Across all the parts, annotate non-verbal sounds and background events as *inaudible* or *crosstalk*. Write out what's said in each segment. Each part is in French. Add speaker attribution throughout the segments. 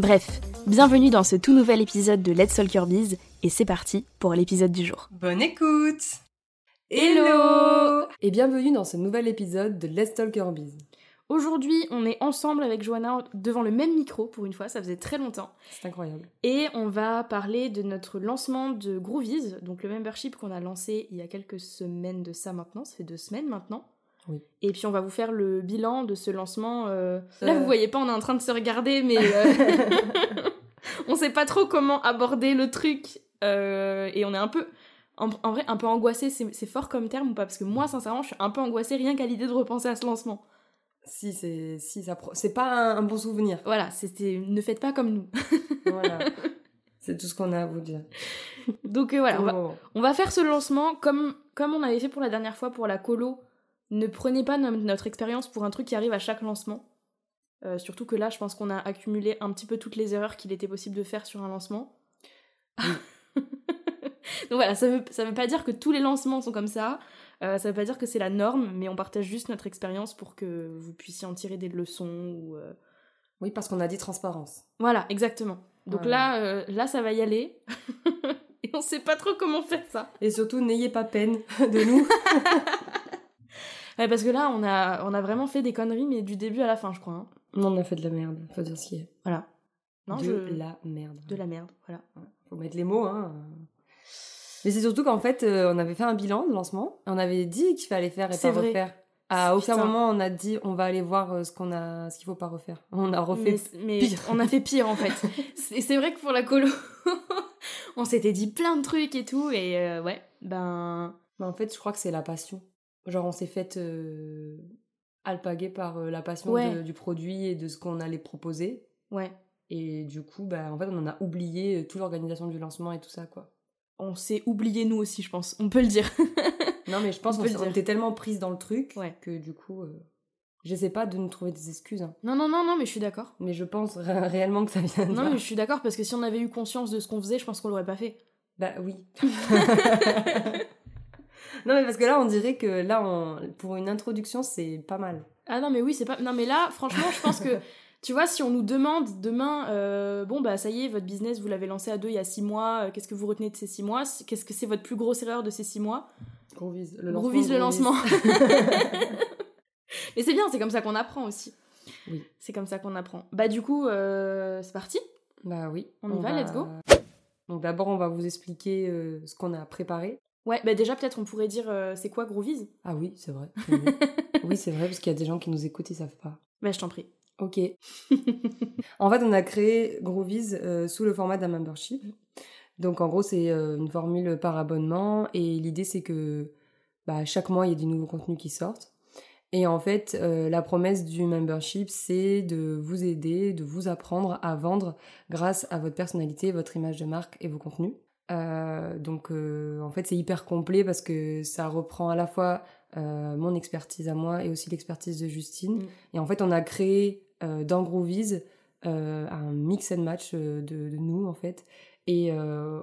Speaker 1: Bref, bienvenue dans ce tout nouvel épisode de Let's Talk Your Biz et c'est parti pour l'épisode du jour.
Speaker 2: Bonne écoute
Speaker 1: Hello
Speaker 2: Et bienvenue dans ce nouvel épisode de Let's Talk Your Biz.
Speaker 1: Aujourd'hui, on est ensemble avec Joanna devant le même micro pour une fois, ça faisait très longtemps.
Speaker 2: C'est incroyable.
Speaker 1: Et on va parler de notre lancement de Groovies, donc le membership qu'on a lancé il y a quelques semaines de ça maintenant, ça fait deux semaines maintenant. Et puis on va vous faire le bilan de ce lancement. Euh, là, vous voyez pas, on est en train de se regarder, mais euh, *laughs* *laughs* on sait pas trop comment aborder le truc. Euh, et on est un peu, en, vrai, un peu angoissé. C'est fort comme terme ou pas? Parce que moi, sincèrement, je suis un peu angoissée rien qu'à l'idée de repenser à ce lancement.
Speaker 2: Si, c'est si, ça c'est pas un, bon souvenir.
Speaker 1: Voilà, c'était ne faites pas comme nous. *laughs*
Speaker 2: voilà. C'est tout ce qu'on a à vous dire.
Speaker 1: Donc voilà, on va, on va, faire ce lancement comme, comme on avait fait pour la dernière fois pour la colo ne prenez pas notre expérience pour un truc qui arrive à chaque lancement. Euh, surtout que là, je pense qu'on a accumulé un petit peu toutes les erreurs qu'il était possible de faire sur un lancement. *laughs* Donc voilà, ça veut, ça veut pas dire que tous les lancements sont comme ça, euh, ça veut pas dire que c'est la norme, mais on partage juste notre expérience pour que vous puissiez en tirer des leçons ou... Euh,
Speaker 2: oui, parce qu'on a dit transparence.
Speaker 1: Voilà, exactement. Donc là, là, ça va y aller. *laughs* Et on sait pas trop comment faire ça.
Speaker 2: Et surtout, n'ayez pas peine de nous. *laughs*
Speaker 1: parce que là, on a, on a vraiment fait des conneries, mais du début à la fin, je crois. Hein.
Speaker 2: Non, on a fait de la merde, faut dire ce qui est.
Speaker 1: Voilà.
Speaker 2: Non, de la merde.
Speaker 1: De la merde, voilà.
Speaker 2: Faut mettre les mots, hein. Mais c'est surtout qu'en fait, euh, on avait fait un bilan de lancement, on avait dit qu'il fallait faire et pas vrai. refaire. À aucun moment on a dit on va aller voir euh, ce qu'on a, ce qu'il faut pas refaire. On a refait
Speaker 1: mais, pire. On a fait pire en fait. *laughs* c'est vrai que pour la colo, *laughs* on s'était dit plein de trucs et tout et euh, ouais, ben.
Speaker 2: Mais en fait, je crois que c'est la passion. Genre, on s'est fait euh, alpaguer par euh, la passion du produit et de ce qu'on allait proposer.
Speaker 1: Ouais.
Speaker 2: Et du coup, bah, en fait, on en a oublié euh, toute l'organisation du lancement et tout ça, quoi.
Speaker 1: On s'est oublié nous aussi, je pense. On peut le dire. *laughs*
Speaker 2: non, mais je pense qu'on était tellement prise dans le truc que du coup, j'essaie pas de nous trouver des excuses. Hein.
Speaker 1: Non, non, non, non, mais je suis d'accord.
Speaker 2: Mais je pense réellement que ça vient de
Speaker 1: Non, mais je suis d'accord parce que si on avait eu conscience de ce qu'on faisait, je pense qu'on l'aurait pas fait.
Speaker 2: Bah oui. *laughs* non, mais parce que là, on dirait que là, on... pour une introduction, c'est pas mal.
Speaker 1: Ah non, mais oui, c'est pas. Non, mais là, franchement, je pense que. *laughs* Tu vois, si on nous demande demain, euh, bon, bah ça y est, votre business, vous l'avez lancé à deux il y a six mois, euh, qu'est-ce que vous retenez de ces six mois? Qu'est-ce que c'est votre plus grosse erreur de ces six mois?
Speaker 2: Gros vise
Speaker 1: le lancement. le lancement. *laughs* mais c'est bien, c'est comme ça qu'on apprend aussi.
Speaker 2: Oui.
Speaker 1: C'est comme ça qu'on apprend. Bah, du coup, euh, c'est parti
Speaker 2: Bah oui.
Speaker 1: On, y va, let's go.
Speaker 2: Donc d'abord, on va vous expliquer ce qu'on a préparé.
Speaker 1: Ouais, bah déjà peut-être on pourrait dire euh, c'est quoi Groovies
Speaker 2: Ah oui, c'est vrai. *laughs* oui, c'est vrai parce qu'il y a des gens qui nous écoutent, ils savent pas.
Speaker 1: Bah je t'en prie.
Speaker 2: Ok. en fait, on a créé Groovies euh, sous le format d'un membership. Donc en gros, c'est euh, une formule par abonnement et l'idée c'est que bah, chaque mois il y a des nouveaux contenus qui sortent. Et en fait, la promesse du membership, c'est de vous aider, de vous apprendre à vendre grâce à votre personnalité, votre image de marque et vos contenus. Euh, donc euh, en fait c'est hyper complet parce que ça reprend à la fois euh, mon expertise à moi et aussi l'expertise de Justine. Mm. Et en fait on a créé dans Groovies un mix and match de, nous en fait. Et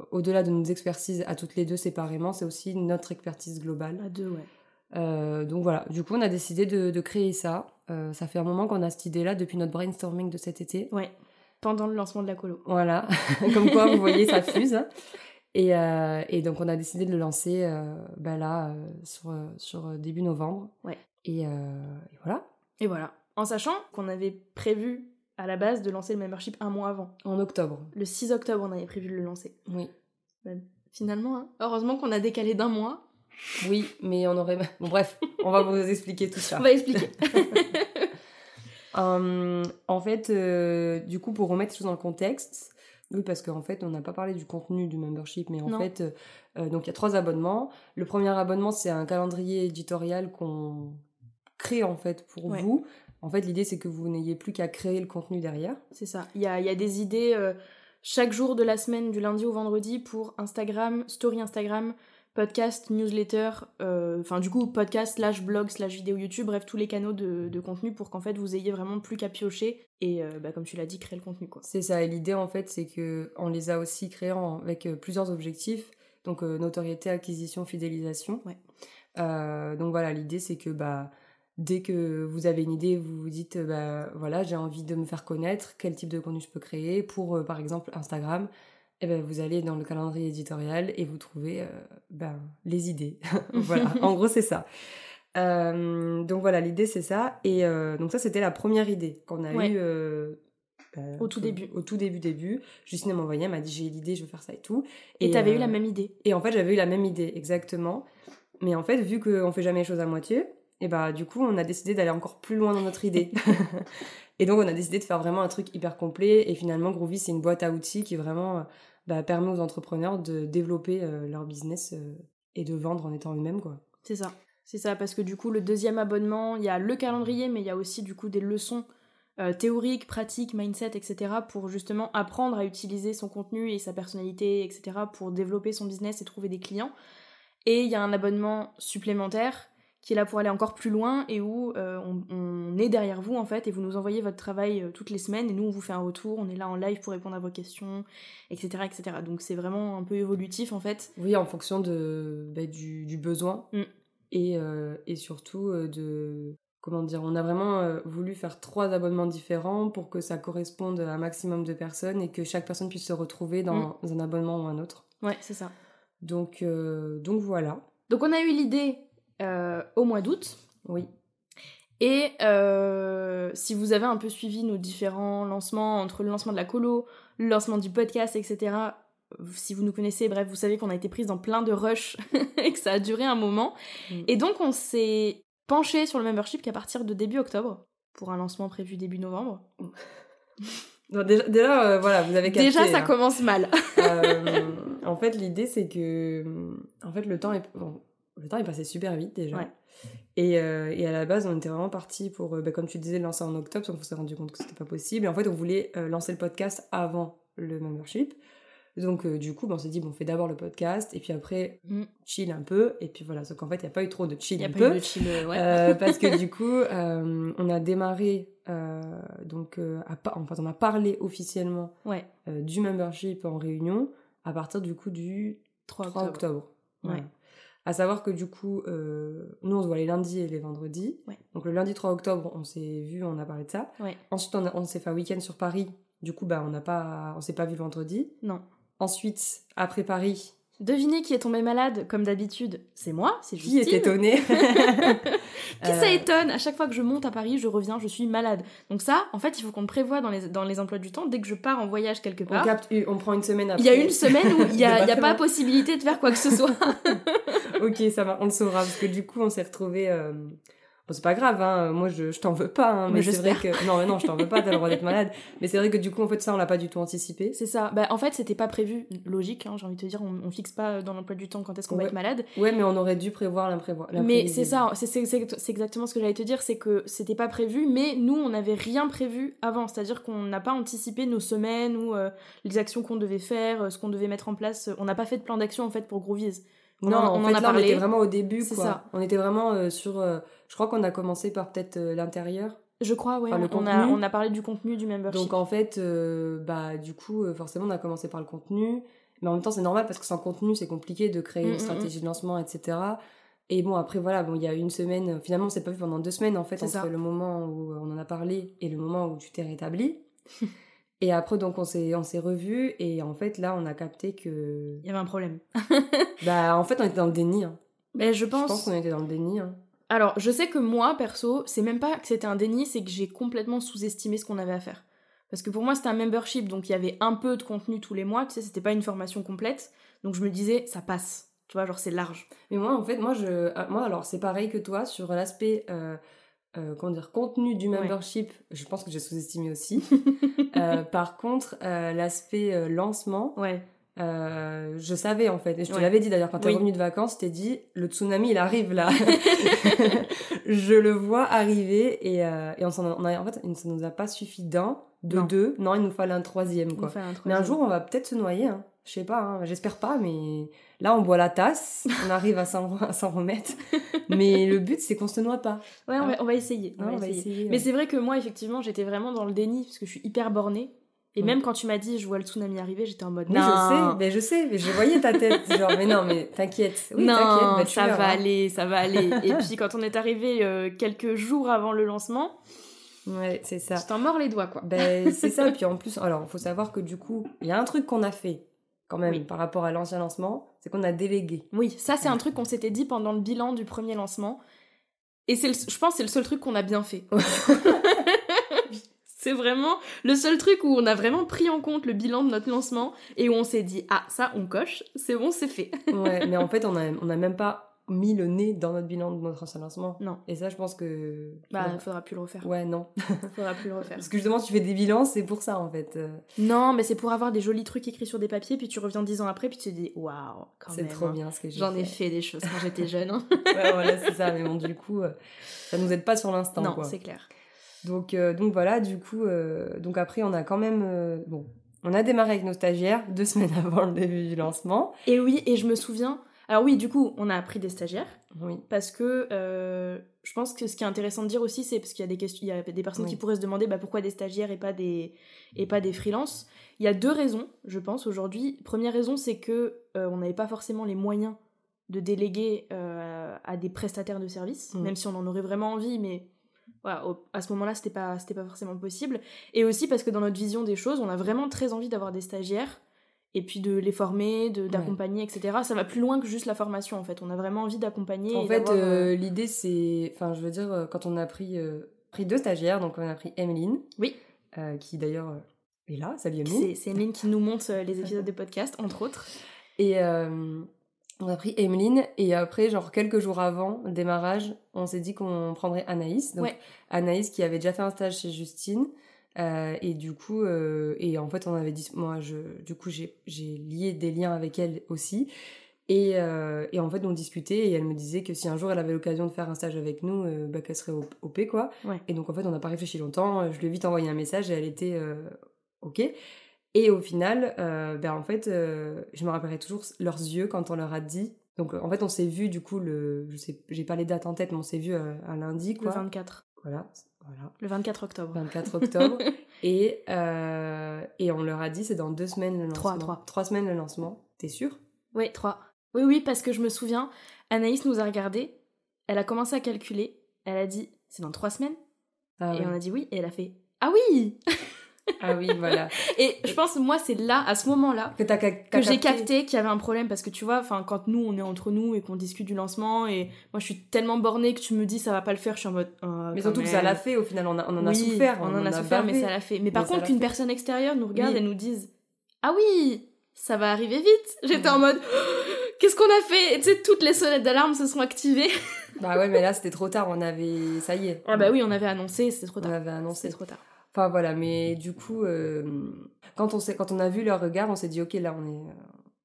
Speaker 2: au-delà de nos expertises à toutes les deux séparément, c'est aussi notre expertise globale.
Speaker 1: À deux,
Speaker 2: ouais. donc voilà, du coup on a décidé de, de créer ça. ça fait un moment qu'on a cette idée-là depuis notre brainstorming de cet été.
Speaker 1: Ouais, pendant le lancement de la colo.
Speaker 2: Voilà, *laughs* comme quoi vous voyez ça *laughs* fuse. Euh, et, donc, on a décidé de le lancer euh, bah là, euh, sur, sur début novembre.
Speaker 1: Ouais.
Speaker 2: Et, voilà.
Speaker 1: Et voilà. En sachant qu'on avait prévu à la base de lancer le membership un mois avant.
Speaker 2: En octobre.
Speaker 1: Le 6 octobre, on avait prévu de le lancer.
Speaker 2: Oui.
Speaker 1: finalement. Hein. Heureusement qu'on a décalé d'un mois.
Speaker 2: Oui, mais on aurait. *laughs* Bon, bref, on va vous expliquer tout ça.
Speaker 1: On va expliquer. *laughs*
Speaker 2: Hum, en fait, du coup, pour remettre les choses dans le contexte, oui, parce qu'en fait, on n'a pas parlé du contenu du membership, mais en fait, euh, donc il y a trois abonnements. Le premier abonnement, c'est un calendrier éditorial qu'on crée en fait pour vous. En fait, l'idée, c'est que vous n'ayez plus qu'à créer le contenu derrière.
Speaker 1: C'est ça. Il y a, y a, des idées euh, chaque jour de la semaine, du lundi au vendredi, pour Instagram, story Instagram, podcast, newsletter, euh, enfin du coup podcast slash blog slash vidéo YouTube, bref tous les canaux de, contenu pour qu'en fait vous ayez vraiment plus qu'à piocher et euh, bah, comme tu l'as dit créer le contenu quoi.
Speaker 2: C'est ça et l'idée en fait c'est que on les a aussi créés avec euh, plusieurs objectifs donc notoriété, acquisition, fidélisation. Ouais. donc voilà l'idée c'est que bah dès que vous avez une idée, vous vous dites, bah voilà, j'ai envie de me faire connaître, quel type de contenu je peux créer pour, par exemple, Instagram eh ben, vous allez dans le calendrier éditorial et vous trouvez euh, ben, les idées. *laughs* voilà, en gros, c'est ça. Euh, donc voilà, l'idée, c'est ça. Et euh, donc ça, c'était la première idée qu'on a eue.
Speaker 1: Ben, au tout début.
Speaker 2: Au tout début, début. Justine m'a envoyé, m'a dit j'ai l'idée, je veux faire ça et tout.
Speaker 1: Et t'avais eu la même idée.
Speaker 2: Et en fait, j'avais eu la même idée, exactement. Mais en fait, vu qu'on fait jamais les choses à moitié, et bah du coup, on a décidé d'aller encore plus loin dans notre idée. *laughs* Et donc, on a décidé de faire vraiment un truc hyper complet. Et finalement, Groovy, c'est une boîte à outils qui vraiment euh, bah, permet aux entrepreneurs de développer euh, leur business euh, et de vendre en étant eux-mêmes, quoi.
Speaker 1: C'est ça. C'est ça, parce que du coup, le deuxième abonnement, il y a le calendrier, mais il y a aussi du coup des leçons théoriques, pratiques, mindset, etc. pour justement apprendre à utiliser son contenu et sa personnalité, etc. pour développer son business et trouver des clients. Et il y a un abonnement supplémentaire qui est là pour aller encore plus loin et où euh, on, est derrière vous en fait et vous nous envoyez votre travail euh, toutes les semaines et nous on vous fait un retour, on est là en live pour répondre à vos questions, etc. etc. Donc c'est vraiment un peu évolutif en fait.
Speaker 2: Oui, en fonction de, bah, du, besoin mm. et, euh, et, surtout de... Comment dire, on a vraiment voulu faire trois abonnements différents pour que ça corresponde à un maximum de personnes et que chaque personne puisse se retrouver dans mm. un abonnement ou un autre.
Speaker 1: Ouais, c'est ça.
Speaker 2: Donc, donc voilà.
Speaker 1: Donc on a eu l'idée au mois d'août.
Speaker 2: Oui.
Speaker 1: Et euh, si vous avez un peu suivi nos différents lancements, entre le lancement de la colo, le lancement du podcast, etc., si vous nous connaissez, bref, vous savez qu'on a été prise dans plein de rush *laughs* et que ça a duré un moment. Mm. Et donc on s'est penché sur le membership qu'à partir de début octobre, pour un lancement prévu début novembre. *laughs*
Speaker 2: déjà, euh, voilà, vous avez capté.
Speaker 1: Déjà, ça hein. commence mal.
Speaker 2: en fait, l'idée, c'est que, en fait, le temps est, le temps est passé super vite déjà. Et, euh, et, à la base, on était vraiment parti pour, euh, bah, comme tu disais, lancer en octobre, donc on s'est rendu compte que c'était pas possible. Et en fait, on voulait euh, lancer le podcast avant le membership. Donc, du coup, bah, on s'est dit, bon, on fait d'abord le podcast, et puis après, mm. chill un peu. Et puis voilà, sauf qu'en fait, il n'y a pas eu trop de chill un peu. parce que du coup, on a démarré, donc, à, enfin, on a parlé officiellement
Speaker 1: ouais.
Speaker 2: du membership en réunion à partir du coup du 3 octobre. octobre. Ouais. À savoir que du coup, euh, nous on se voit les lundis et les vendredis. Donc le lundi 3 octobre, on s'est vu, on a parlé de ça. Ensuite, on, on s'est fait un week-end sur Paris. Du coup, bah, on n'a pas, on s'est pas vu le vendredi.
Speaker 1: Non.
Speaker 2: Ensuite, après Paris,
Speaker 1: Devinez qui est tombé malade, comme d'habitude. C'est moi, c'est
Speaker 2: Justine. Qui est étonné *laughs* *laughs*
Speaker 1: Qui ça euh. étonne? À chaque fois que je monte à Paris, je reviens, je suis malade. Donc ça, en fait, il faut qu'on le prévoie dans les, dans les emplois du temps. Dès que je pars en voyage quelque part...
Speaker 2: On, on prend une semaine après.
Speaker 1: Il y a une semaine où il n'y a, *laughs* y a pas possibilité de faire quoi que ce soit.
Speaker 2: Ok, ça va, on le saura. Parce que du coup, on s'est retrouvés... Euh, Bon, c'est pas grave, hein. moi je, je t'en veux pas, hein, mais, c'est vrai que. Non, mais non, je t'en veux pas, t'as le droit d'être malade. *laughs* Mais c'est vrai que du coup, en fait, ça, on l'a pas du tout anticipé.
Speaker 1: C'est ça. Bah, en fait, c'était pas prévu, logique, hein, j'ai envie de te dire, on, on fixe pas dans l'emploi du temps quand est-ce qu'on va être malade.
Speaker 2: Ouais, mais on aurait dû prévoir l'imprévoir.
Speaker 1: Mais c'est ça, c'est exactement ce que j'allais te dire, c'est que c'était pas prévu, mais nous, on n'avait rien prévu avant. C'est-à-dire qu'on n'a pas anticipé nos semaines ou euh, les actions qu'on devait faire, euh, ce qu'on devait mettre en place. On n'a pas fait de plan d'action, en fait, pour Groovies.
Speaker 2: Non, on, en, fait, a là, on était vraiment au début, quoi. Ça. On était vraiment euh, sur. Euh, je crois qu'on a commencé par peut-être euh, l'intérieur.
Speaker 1: Je crois, oui. on, a, on a parlé du contenu du membership.
Speaker 2: Donc en fait, bah du coup, forcément, on a commencé par le contenu. Mais en même temps, c'est normal parce que sans contenu, c'est compliqué de créer une mm, mm, mm. stratégie de lancement, etc. Et bon, après, voilà, bon, il y a une semaine. Finalement, on s'est pas vu pendant deux semaines, en fait, entre le moment où on en a parlé et le moment où tu t'es rétabli. *laughs* Et après, donc, on s'est, on s'est revus, et en fait, là, on a capté que.
Speaker 1: Il y avait un problème. *laughs*
Speaker 2: bah, en fait, on était dans le déni. Hein.
Speaker 1: Mais je pense.
Speaker 2: Je pense qu'on était dans le déni. Hein.
Speaker 1: Alors, je sais que moi, perso, c'est même pas que c'était un déni, c'est que j'ai complètement sous-estimé ce qu'on avait à faire. Parce que pour moi, c'était un membership, donc il y avait un peu de contenu tous les mois, tu sais, c'était pas une formation complète. Donc je me disais, ça passe. Tu vois, genre c'est large.
Speaker 2: Mais moi, en fait, moi, je, euh, moi alors c'est pareil que toi sur l'aspect, euh, euh, comment dire, contenu du membership. Je pense que j'ai sous-estimé aussi. *laughs* par contre, l'aspect lancement.
Speaker 1: Ouais.
Speaker 2: je savais en fait, et je te l'avais dit d'ailleurs quand t'es revenu de vacances, t'es dit le tsunami il arrive là, *laughs* je le vois arriver et, et on, en a, en fait ça nous a pas suffi d'un, de deux, non il nous fallait un troisième quoi. Mais un jour on va peut-être se noyer, hein. je sais pas, hein. j'espère pas, mais Là, on boit la tasse, on arrive à s'en remettre. Mais *laughs* le but, c'est qu'on se noie pas.
Speaker 1: Ouais, on, va, essayer. Mais c'est vrai que moi, effectivement, j'étais vraiment dans le déni, parce que je suis hyper bornée. Et même quand tu m'as dit, je vois le tsunami arriver, j'étais en mode.
Speaker 2: non. je sais, mais je sais, mais je voyais ta tête. *laughs* genre, mais non, mais t'inquiète.
Speaker 1: Oui, non, bah, ça va aller, ça va aller. Et *laughs* puis quand on est arrivé euh, quelques jours avant le lancement,
Speaker 2: Ouais, c'est ça.
Speaker 1: Tu t'en mords les doigts, quoi.
Speaker 2: Ben, c'est ça. Puis en plus, alors, il faut savoir que du coup, il y a un truc qu'on a fait quand même par rapport à l'ancien lancement, c'est qu'on a délégué.
Speaker 1: Oui, ça c'est un truc qu'on s'était dit pendant le bilan du premier lancement. Et c'est je pense c'est le seul truc qu'on a bien fait. *laughs* c'est vraiment le seul truc où on a vraiment pris en compte le bilan de notre lancement et où on s'est dit ah ça on coche, c'est bon, c'est fait.
Speaker 2: ouais, mais en fait on a on a même pas mis le nez dans notre bilan de notre ancien lancement.
Speaker 1: Non.
Speaker 2: Et ça, je pense que.
Speaker 1: Bah, il faudra plus le refaire.
Speaker 2: Ouais, non. *laughs*
Speaker 1: faudra plus le refaire.
Speaker 2: Parce que justement, tu fais des bilans, c'est pour ça en fait.
Speaker 1: Non, mais c'est pour avoir des jolis trucs écrits sur des papiers, puis tu reviens dix ans après, puis tu te dis waouh,
Speaker 2: quand même. C'est trop hein. bien ce que j'ai
Speaker 1: J'en ai fait des choses quand j'étais jeune. Hein. *laughs*
Speaker 2: ouais, voilà, c'est ça. Mais bon, du coup, euh, ça nous aide pas sur l'instant.
Speaker 1: Non, c'est clair.
Speaker 2: Donc, euh, donc voilà, du coup, euh, donc après, on a quand même. bon, on a démarré avec nos stagiaires deux *laughs* semaines avant le début du lancement.
Speaker 1: Et oui, et je me souviens alors oui, du coup, on a appris des stagiaires.
Speaker 2: Oui.
Speaker 1: Parce que euh, je pense que ce qui est intéressant de dire aussi, c'est parce qu'il y a des questions, il y a des personnes qui pourraient se demander bah, pourquoi des stagiaires et pas des et pas des freelances. Il y a deux raisons, je pense aujourd'hui. Première raison, c'est que euh, on n'avait pas forcément les moyens de déléguer euh, à des prestataires de services, même si on en aurait vraiment envie, mais voilà, à ce moment-là, c'était pas c'était pas forcément possible. Et aussi parce que dans notre vision des choses, on a vraiment très envie d'avoir des stagiaires et puis de les former, d'accompagner, etc. Ça va plus loin que juste la formation en fait. On a vraiment envie d'accompagner.
Speaker 2: En fait, euh, euh, l'idée c'est, enfin, je veux dire, euh, quand on a pris, pris deux stagiaires, donc on a pris Emeline,
Speaker 1: oui,
Speaker 2: qui d'ailleurs est là, salut Emeline.
Speaker 1: C'est Emeline qui nous monte les *laughs* épisodes de podcast, entre autres.
Speaker 2: Et on a pris Emeline et après, genre quelques jours avant le démarrage, on s'est dit qu'on prendrait Anaïs. Donc Anaïs qui avait déjà fait un stage chez Justine. Euh, et du coup, euh, et en fait, on avait dit, moi, je, du coup, j'ai lié des liens avec elle aussi. Et, euh, et, en fait, on discutait et elle me disait que si un jour elle avait l'occasion de faire un stage avec nous, bah, qu'elle serait OP, quoi. Et donc, en fait, on n'a pas réfléchi longtemps. Je lui ai vite envoyé un message et elle était OK. Et au final, ben, en fait, je me rappellerai toujours leurs yeux quand on leur a dit. Donc, en fait, on s'est vu, du coup, le, je sais, j'ai pas les dates en tête, mais on s'est vu un lundi, quoi.
Speaker 1: Le 24.
Speaker 2: Voilà,
Speaker 1: le 24 octobre.
Speaker 2: 24 *laughs* octobre. et, euh, et on leur a dit, c'est dans deux semaines le lancement.
Speaker 1: Trois, trois.
Speaker 2: Trois semaines le lancement. T'es sûre
Speaker 1: Oui, trois. Oui, oui, parce que je me souviens, Anaïs nous a regardé, elle a commencé à calculer, elle a dit, c'est dans trois semaines? Ah Et on a dit oui, et elle a fait, ah oui *laughs*
Speaker 2: ah oui, voilà. *laughs*
Speaker 1: Et je pense, moi, c'est là, à ce moment-là, que, que j'ai capté qu'il y avait un problème parce que tu vois, enfin, quand nous, on est entre nous et qu'on discute du lancement, et moi, je suis tellement bornée que tu me dis ça va pas le faire, je suis en mode. Oh,
Speaker 2: mais surtout que ça l'a fait au final, on, en a souffert.
Speaker 1: On, en a, souffert, mais ça l'a fait. Mais par contre, qu'une personne extérieure nous regarde et nous dise Ah oui, ça va arriver vite. J'étais en mode *gasps* Qu'est-ce qu'on a fait? Et tu sais, toutes les sonnettes d'alarme se sont activées.
Speaker 2: bah ouais, mais là, c'était trop tard, on avait. Ça y est.
Speaker 1: Ah bah oui, on avait annoncé, c'était trop tard.
Speaker 2: On avait annoncé.
Speaker 1: trop tard.
Speaker 2: Enfin voilà, mais du coup, euh, quand, on quand on a vu leur regard, on s'est dit, ok, là on est... Euh,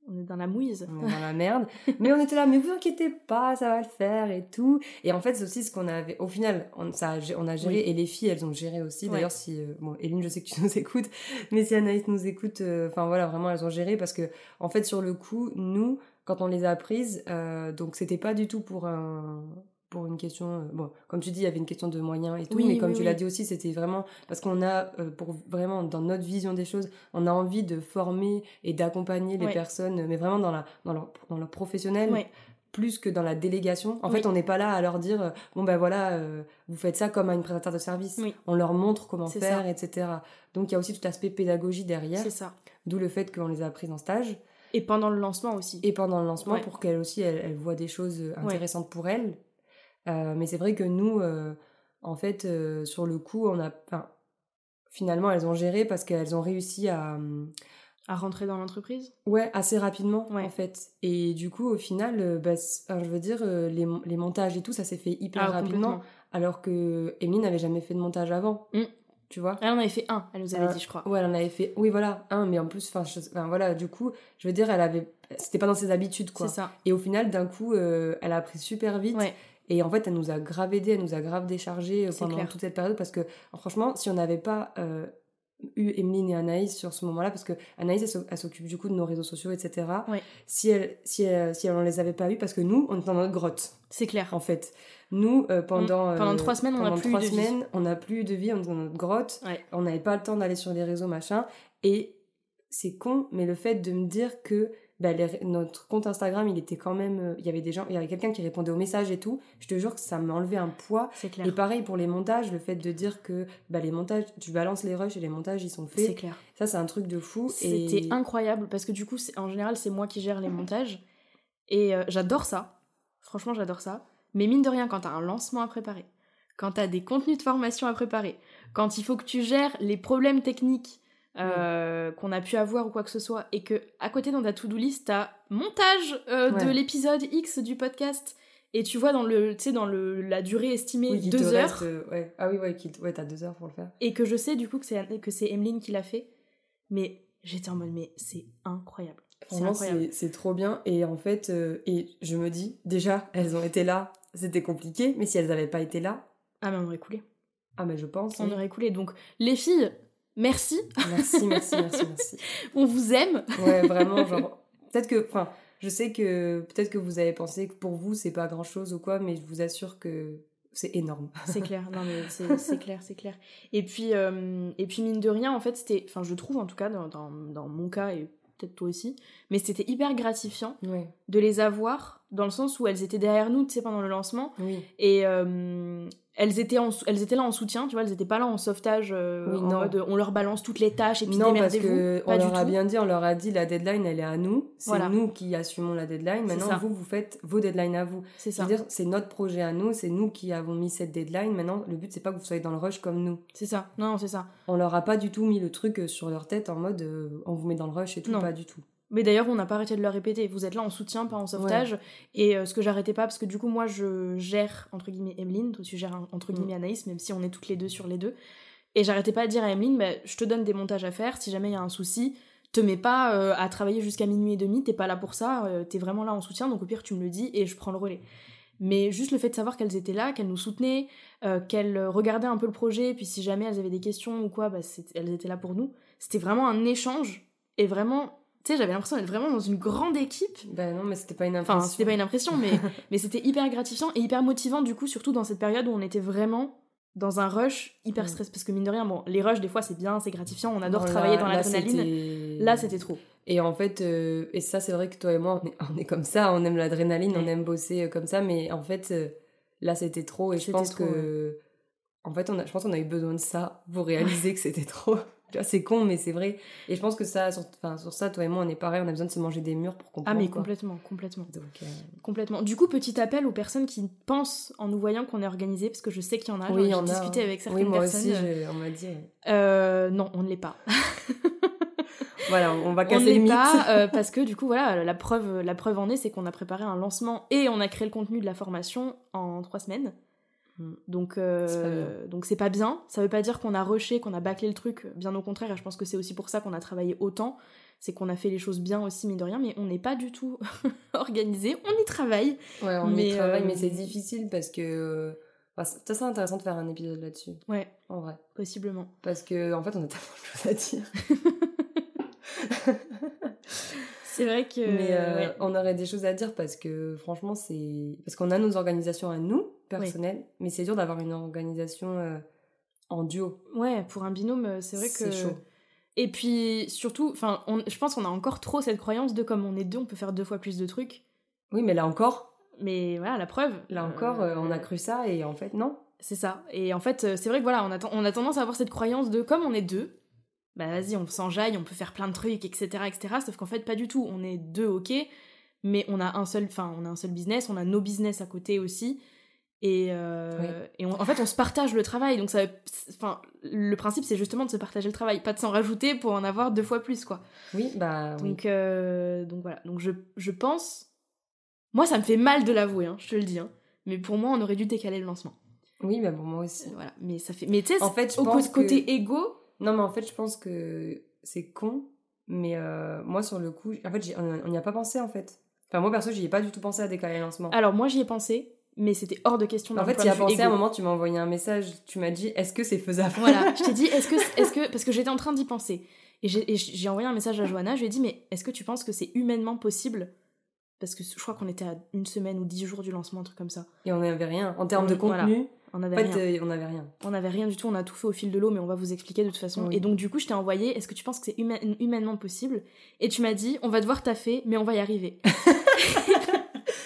Speaker 1: on est dans la mouise.
Speaker 2: On est dans la merde. mais on était là, mais vous inquiétez pas, ça va le faire et tout. Et en fait, c'est aussi ce qu'on avait. Au final, on, ça on a géré et les filles, elles ont géré aussi. D'ailleurs, si. Euh, bon, Eline, je sais que tu *laughs* nous écoutes, mais si Anaïs nous écoute, enfin voilà, vraiment, elles ont géré parce que, en fait, sur le coup, nous, quand on les a prises, donc c'était pas du tout pour un pour une question. Euh, bon, comme tu dis, il y avait une question de moyens et tout, mais comme tu l'as dit aussi, c'était vraiment parce qu'on a, euh, pour vraiment dans notre vision des choses, on a envie de former et d'accompagner les personnes, mais vraiment dans la dans leur dans leur professionnel. Plus que dans la délégation. En fait, on n'est pas là à leur dire, euh, bon ben voilà, vous faites ça comme à une prestataire de service. On leur montre comment faire, etc. Donc il y a aussi tout l'aspect pédagogie derrière.
Speaker 1: C'est ça.
Speaker 2: D'où le fait qu'on les a prises en stage.
Speaker 1: Et pendant le lancement aussi.
Speaker 2: Et pendant le lancement, pour qu'elles aussi, elles, voient des choses intéressantes pour elles euh, mais c'est vrai que nous, euh, en fait, euh, sur le coup, on a. finalement, elles ont géré parce qu'elles ont réussi à.
Speaker 1: À rentrer dans l'entreprise?
Speaker 2: Ouais, assez rapidement, en fait. Et du coup, au final, bah, je veux dire, les, les, montages et tout, ça s'est fait hyper ah, rapidement. Alors que n'avait jamais fait de montage avant. Mm. Tu vois
Speaker 1: Elle en avait fait un, elle nous avait dit, je crois.
Speaker 2: Ouais, elle en avait fait. Oui, voilà, un, mais en plus, enfin, voilà, du coup, je veux dire, elle avait. C'était pas dans ses habitudes, quoi. C'est ça. Et au final, d'un coup, elle a appris super vite. Ouais. Et en fait, elle nous a grave aidé, elle nous a grave déchargé pendant toute cette période parce que franchement, si on n'avait pas eu Emeline et Anaïs sur ce moment-là, parce que Anaïs, elle, s'occupe du coup de nos réseaux sociaux, etc. Si, elle, si, elle, si elle ne les avait pas eu, parce que nous, on est dans notre grotte.
Speaker 1: C'est clair.
Speaker 2: En fait. Nous, euh, pendant,
Speaker 1: pendant trois semaines, on n'a plus, de
Speaker 2: vie. on n'a plus de vie, on est dans notre grotte. On n'avait pas le temps d'aller sur les réseaux, machin. Et c'est con, mais le fait de me dire que bah, notre compte Instagram, il était quand même. Euh, il y avait des gens, il y avait quelqu'un qui répondait aux messages et tout. Je te jure que ça m'a enlevé un poids. C'est clair. Et pareil pour les montages, le fait de dire que bah, les montages, tu balances les rushs et les montages, ils sont faits. C'est clair. Ça, c'est un truc de fou.
Speaker 1: C'était incroyable parce que du coup, en général, c'est moi qui gère les montages. Et euh, j'adore ça. Franchement, j'adore ça. Mais mine de rien, quand t'as un lancement à préparer, quand t'as des contenus de formation à préparer, quand il faut que tu gères les problèmes techniques euh, qu'on a pu avoir ou quoi que ce soit, et que à côté dans ta to-do list, t'as montage euh, de l'épisode X du podcast, et tu vois dans le, dans le la durée estimée deux heures.
Speaker 2: Euh, ouais. Ah oui, ouais, ouais t'as deux heures pour le faire.
Speaker 1: Et que je sais du coup que c'est que c'est Emeline qui l'a fait, mais j'étais en mode mais c'est incroyable.
Speaker 2: c'est trop bien. Et en fait, et je me dis, déjà, elles ont été là, c'était compliqué, mais si elles n'avaient pas été là.
Speaker 1: Ah, mais on aurait coulé.
Speaker 2: Ah, mais je pense.
Speaker 1: On aurait coulé. Donc, les filles, merci.
Speaker 2: Merci, *laughs* merci, merci, merci.
Speaker 1: On vous aime.
Speaker 2: Ouais, vraiment, *laughs* genre. Peut-être que. Enfin, je sais que peut-être que vous avez pensé que pour vous, c'est pas grand chose ou quoi, mais je vous assure que c'est énorme.
Speaker 1: c'est clair, non mais *laughs* c'est clair, c'est clair. Et puis, euh, et puis mine de rien, en fait, c'était, enfin je trouve en tout cas dans, dans, dans mon cas et peut-être toi aussi, mais c'était hyper gratifiant de les avoir dans le sens où elles étaient derrière nous, tu sais, pendant le lancement. Et, euh, elles étaient, elles étaient là en soutien, tu vois, elles n'étaient pas là en sauvetage, euh, en mode on leur balance toutes les tâches et puis
Speaker 2: non, parce que on leur a bien dit, on leur a dit la deadline elle est à nous, c'est nous qui assumons la deadline. Maintenant vous vous faites vos deadlines à vous. C'est ça. C'est-à-dire c'est notre projet à nous, c'est nous qui avons mis cette deadline. Maintenant le but c'est pas que vous soyez dans le rush comme nous.
Speaker 1: C'est ça. Non c'est ça.
Speaker 2: On leur a pas du tout mis le truc euh, sur leur tête en mode euh, on vous met dans le rush et tout, pas du tout.
Speaker 1: Mais d'ailleurs, on n'a pas arrêté de leur répéter. Vous êtes là en soutien, pas en sauvetage. Et euh, ce que j'arrêtais pas, parce que du coup, moi, je gère, entre guillemets, Emeline. Toi, tu gères, entre mm. guillemets, Anaïs, même si on est toutes les deux sur les deux. Et j'arrêtais pas de dire à Emeline, bah, je te donne des montages à faire. Si jamais il y a un souci, te mets pas euh, à travailler jusqu'à minuit et demi. T'es pas là pour ça. euh, T'es vraiment là en soutien. Donc au pire, tu me le dis et je prends le relais. Mais juste le fait de savoir qu'elles étaient là, qu'elles nous soutenaient, qu'elles regardaient un peu le projet, et puis si jamais elles avaient des questions ou quoi, bah, elles étaient là pour nous. C'était vraiment un échange. Et vraiment, tu sais, j'avais l'impression d'être vraiment dans une grande équipe.
Speaker 2: Ben non, mais c'était pas une impression.
Speaker 1: Enfin, c'était pas une impression, mais, *laughs* mais c'était hyper gratifiant et hyper motivant, du coup, surtout dans cette période où on était vraiment dans un rush hyper stress. Parce que mine de rien, bon, les rushs, des fois, c'est bien, c'est gratifiant, on adore travailler dans l'adrénaline. Là, c'était trop.
Speaker 2: Et en fait, euh, et ça, c'est vrai que toi et moi, on est, *laughs* on est comme ça, on aime l'adrénaline, on aime bosser euh, comme ça, mais en fait, euh, là, c'était trop. Et je pense que. En fait, on a, je pense qu'on a eu besoin de ça pour réaliser que c'était trop c'est con, mais c'est vrai. Et je pense que ça, sur, sur ça, toi et moi, on est pareil, on a besoin de se manger des murs pour comprendre.
Speaker 1: Ah, mais complètement, complètement. Euh, complètement. Du coup, petit appel aux personnes qui pensent en nous voyant qu'on est organisé, parce que je sais qu'il y en a. Oui, J'ai discuté avec certaines
Speaker 2: oui, moi
Speaker 1: personnes.
Speaker 2: aussi, on m'a dit.
Speaker 1: Euh, non, on ne l'est pas. *laughs*
Speaker 2: voilà, on va casser on le
Speaker 1: Pas, euh, *laughs* parce que du coup, voilà, la preuve, la preuve en est, c'est qu'on a préparé un lancement et on a créé le contenu de la formation en trois semaines. Mm. Donc, euh, donc c'est pas bien. Ça veut pas dire qu'on a rushé, qu'on a bâclé le truc. Bien au contraire. Et je pense que c'est aussi pour ça qu'on a travaillé autant. C'est qu'on a fait les choses bien aussi, mine de rien. Mais on n'est pas du tout *laughs* organisé. On y travaille.
Speaker 2: Ouais, on y travaille, mais c'est euh, difficile parce que. Enfin, ça serait intéressant de faire un épisode là-dessus.
Speaker 1: Ouais.
Speaker 2: En vrai.
Speaker 1: Possiblement.
Speaker 2: Parce que, en fait, on a tellement de choses à dire. *laughs*
Speaker 1: c'est vrai que.
Speaker 2: Mais euh, on aurait des choses à dire parce que, franchement, c'est. Parce qu'on a nos organisations à nous personnel, mais c'est dur d'avoir une organisation euh, en duo.
Speaker 1: Ouais, pour un binôme, euh, c'est vrai que. C'est chaud. Et puis surtout, enfin, je pense qu'on a encore trop cette croyance de comme on est deux, on peut faire deux fois plus de trucs.
Speaker 2: Oui, mais là encore.
Speaker 1: Mais voilà, la preuve.
Speaker 2: Là encore, euh, on a cru ça et en fait, non.
Speaker 1: C'est ça. Et en fait, c'est vrai que voilà, on a, on a tendance à avoir cette croyance de comme on est deux, bah vas-y, on s'enjaille, on peut faire plein de trucs, etc., etc. Sauf qu'en fait, pas du tout. On est deux, ok, mais on a un seul, enfin, on a un seul business, on a nos business à côté aussi. Et, euh, et en fait, on se partage le travail. Donc, ça, enfin, le principe, c'est justement de se partager le travail, pas de s'en rajouter pour en avoir deux fois plus, quoi.
Speaker 2: Oui, bah.
Speaker 1: Donc, euh, donc voilà. Donc, je, je, pense. Moi, ça me fait mal de l'avouer, hein, je te le dis. Hein. Mais pour moi, on aurait dû décaler le lancement.
Speaker 2: Oui, bah pour moi aussi.
Speaker 1: Voilà. Mais ça fait. Mais tu sais,
Speaker 2: en fait,
Speaker 1: au côté égo.
Speaker 2: Non, mais en fait, je pense que c'est con. Mais euh, moi, sur le coup, en fait, on n'y a pas pensé, en fait. Enfin, moi, perso, j'y ai pas du tout pensé à décaler le lancement.
Speaker 1: Alors, moi, j'y ai pensé mais c'était hors de question.
Speaker 2: En fait, tu as pensé à un moment, tu m'as envoyé un message, tu m'as dit est-ce que c'est faisable?
Speaker 1: Voilà, je t'ai dit est-ce que, est-ce que, parce que j'étais en train d'y penser. Et j'ai envoyé un message à Johanna, je lui ai dit mais est-ce que tu penses que c'est humainement possible? Parce que je crois qu'on était à une semaine ou dix jours du lancement, un truc comme ça.
Speaker 2: Et on n'avait rien. En termes de contenu,
Speaker 1: on avait
Speaker 2: en fait,
Speaker 1: rien.
Speaker 2: Euh, on n'avait rien.
Speaker 1: On n'avait rien du tout, on a tout fait au fil de l'eau, mais on va vous expliquer de toute façon. Et donc, du coup, je t'ai envoyé est-ce que tu penses que c'est humainement possible? Et tu m'as dit on va devoir taffer, mais on va y arriver. *laughs*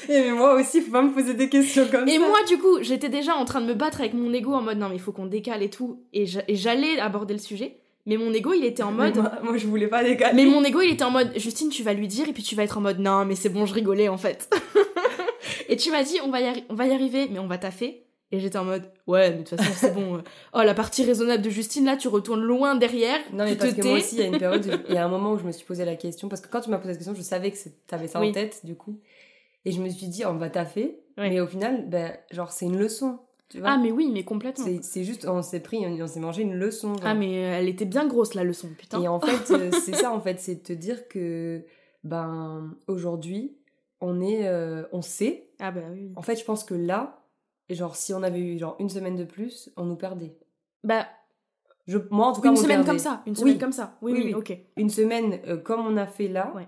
Speaker 2: Et moi aussi, faut pas me poser des questions comme
Speaker 1: ça.
Speaker 2: Et
Speaker 1: moi, du coup, j'étais déjà en train de me battre avec mon ego en mode non, mais il faut qu'on décale et tout. Et j'allais aborder le sujet. Mais mon ego, il était en mode.
Speaker 2: Moi, je voulais pas décaler.
Speaker 1: Mais mon ego, il était en mode Justine, tu vas lui dire, et puis tu vas être en mode non, mais c'est bon, je rigolais en fait. *laughs* et tu m'as dit on va, y on va y arriver, mais on va taffer. Et j'étais en mode, ouais, mais de toute façon, c'est bon. Oh, la partie raisonnable de Justine, là, tu retournes loin derrière.
Speaker 2: Non, mais parce que moi aussi, il y a une période, il y a un moment où je me suis posé la question, parce que quand tu m'as posé la question, je savais que t'avais ça en tête, du coup. Et je me suis dit, on va taffer. Mais au final, ben, genre, c'est une leçon. Tu vois
Speaker 1: ah, mais oui, mais complètement.
Speaker 2: C'est juste, on s'est pris, on, s'est mangé une leçon.
Speaker 1: Ah, mais euh, elle était bien grosse, la leçon, putain.
Speaker 2: Et en fait, *laughs* euh, c'est ça, en fait, c'est de te dire que, ben, aujourd'hui, on est, euh, on sait.
Speaker 1: Ah, bah oui.
Speaker 2: En fait, je pense que là, genre, si on avait eu, genre, une semaine de plus, on nous perdait.
Speaker 1: Bah.
Speaker 2: Je, moi, en tout cas,
Speaker 1: une semaine comme ça. Une semaine comme ça. Oui, oui, ok.
Speaker 2: Une semaine comme on a fait là. Ouais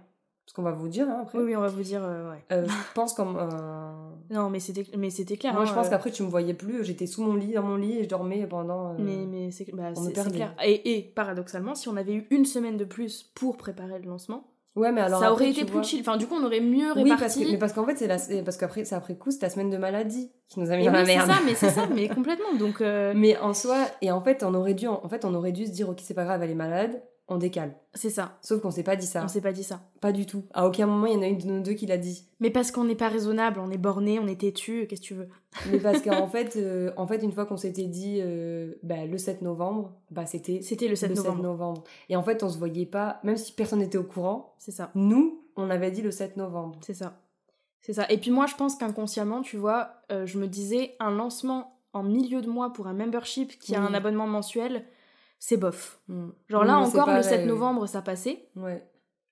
Speaker 2: ce qu'on va vous dire hein, après.
Speaker 1: Oui, oui, on va vous dire. Euh, ouais.
Speaker 2: Euh, *laughs* je pense comme. Euh,
Speaker 1: non, mais c'était, mais c'était clair.
Speaker 2: Moi, je
Speaker 1: hein,
Speaker 2: pense qu'après, tu me voyais plus. J'étais sous mon lit, dans mon lit, et je dormais pendant.
Speaker 1: Mais, mais c'est, bah, clair. Et, et, paradoxalement, si on avait eu une semaine de plus pour préparer le lancement.
Speaker 2: Ouais, mais alors
Speaker 1: ça aurait été plus chill. Enfin, du coup, on aurait mieux réparti.
Speaker 2: Oui, parce que, mais parce qu'en fait, c'est la, parce qu'après, c'est après coup, c'est la semaine de maladie qui nous a mis dans la merde.
Speaker 1: C'est ça, mais c'est ça, *laughs* mais complètement. Donc.
Speaker 2: Mais en soi, et en fait, on aurait dû, en fait, on aurait dû se dire, ok, c'est pas grave, elle est malade on décale.
Speaker 1: C'est ça.
Speaker 2: Sauf qu'on s'est pas dit ça.
Speaker 1: On s'est pas dit ça.
Speaker 2: Pas du tout. À aucun moment, il y en a une de nous deux qui l'a dit.
Speaker 1: Mais parce qu'on n'est pas raisonnable, on est borné, on est têtu, qu'est-ce que tu veux?
Speaker 2: Mais parce qu'en *laughs* fait, euh, en fait, une fois qu'on s'était dit euh, bah, le 7 novembre, bah, c'était
Speaker 1: c'était le 7
Speaker 2: novembre. Et en fait, on se voyait pas, même si personne n'était au courant.
Speaker 1: C'est ça.
Speaker 2: Nous, on avait dit le 7 novembre.
Speaker 1: C'est ça. C'est ça. Et puis moi, je pense qu'inconsciemment, tu vois, euh, je me disais un lancement en milieu de mois pour un membership qui a un abonnement mensuel, c'est bof. Mm. Genre là encore, le 7 novembre, ça passait.
Speaker 2: Ouais.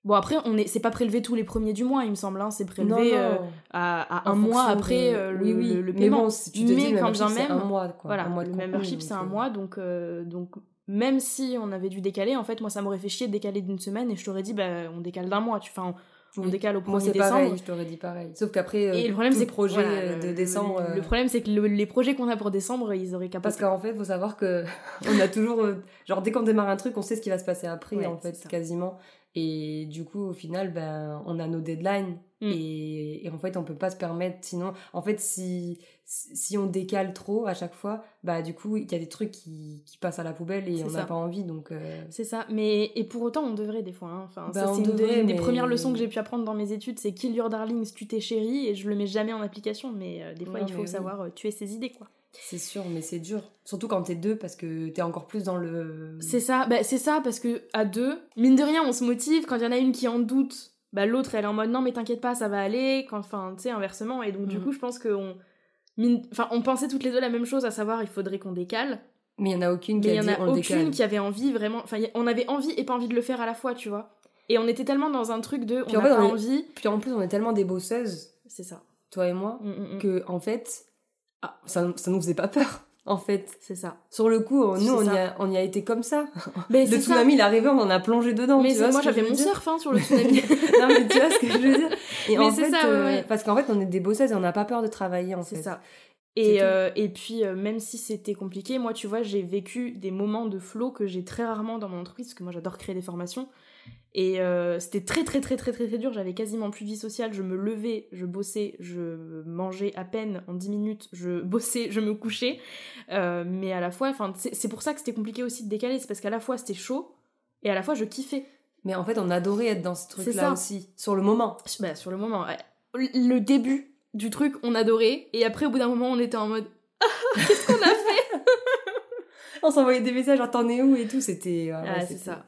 Speaker 1: Bon, après, on est, c'est pas prélevé tous les premiers du mois, il me semble. Hein. C'est prélevé euh, à, un mois après euh, le, oui, le, paiement. Mais, bon, si tu te dis, quand bien même.
Speaker 2: un mois, quoi.
Speaker 1: Voilà, le membership, c'est un mois. Donc, euh, donc, même si on avait dû décaler, en fait, moi, ça m'aurait fait chier de décaler d'une semaine et je t'aurais dit, bah, on décale d'un mois. Tu, enfin, on décale au 1er Moi, c'est
Speaker 2: pareil, je t'aurais dit pareil. Sauf qu'après, euh, le problème, c'est projet euh, de décembre.
Speaker 1: Le, euh, problème, c'est que les projets qu'on a pour décembre, ils auraient
Speaker 2: qu'à Parce qu'en fait, il faut savoir que *laughs* on a toujours. genre, dès qu'on démarre un truc, on sait ce qui va se passer après, en fait, quasiment. Et du coup, au final, ben, on a nos deadlines. Mm. Et, en fait, on peut pas se permettre. Sinon, en fait, si, si on décale trop à chaque fois, bah du coup, il y a des trucs qui, qui passent à la poubelle et on n'a pas envie. donc euh.
Speaker 1: C'est ça. Mais et pour autant, on devrait des fois. Hein. Enfin, bah, c'est une des, premières leçons que j'ai pu apprendre dans mes études c'est kill your darlings, tu t'es chérie. Et je le mets jamais en application. Mais euh, des fois, il faut savoir euh, tuer ses idées, quoi.
Speaker 2: C'est sûr, mais c'est dur. Surtout quand t'es deux, parce que t'es encore plus dans le.
Speaker 1: C'est ça, bah, c'est ça, parce que à deux, mine de rien, on se motive. Quand il y en a une qui en doute, bah l'autre elle est en mode non mais t'inquiète pas ça va aller quand enfin tu sais inversement. Et donc du mm. coup je pense qu'on enfin on pensait toutes les deux la même chose à savoir il faudrait qu'on décale.
Speaker 2: Mais il y en a aucune qui
Speaker 1: a y en a aucune qui avait envie vraiment enfin on avait envie et pas envie de le faire à la fois tu vois. Et on était tellement dans un truc de on a pas envie.
Speaker 2: Puis en plus on est tellement des bosseuses
Speaker 1: c'est ça.
Speaker 2: toi et moi mm, mm, que en fait ah, ça, ça nous faisait pas peur en fait.
Speaker 1: C'est ça.
Speaker 2: Sur le coup, nous, on y, a, on y, a, été comme ça. *laughs* Mais le tsunami, il est arrivé, on en a plongé dedans.
Speaker 1: Mais
Speaker 2: tu vois
Speaker 1: moi, j'avais mon surf hein, sur le *laughs* tsunami.
Speaker 2: non, mais tu vois ce que je veux dire. Et en fait, ça, euh, parce qu'en fait, on est des bosseuses et on n'a pas peur de travailler, en fait.
Speaker 1: C'est ça. Et, euh, et puis, euh, même si c'était compliqué, moi, tu vois, j'ai vécu des moments de flow que j'ai très rarement dans mon entreprise, parce que moi, j'adore créer des formations. Et euh, c'était très très très très très très dur, j'avais quasiment plus de vie sociale, je me levais, je bossais, je mangeais à peine en 10 minutes, je *laughs* bossais, je me couchais. Euh, mais à la fois, c'est pour ça que c'était compliqué aussi de décaler, c'est parce qu'à la fois c'était chaud et à la fois je kiffais.
Speaker 2: Mais en fait on adorait être dans ce truc-là aussi, sur le moment.
Speaker 1: Bah, sur le moment, le début, du truc, on adorait. Et après, au bout d'un moment, on était en mode *laughs* Qu'est-ce qu'on a fait? *laughs*
Speaker 2: On s'envoyait des messages, genre t'en es où et tout. C'était.
Speaker 1: ah, c'est ça.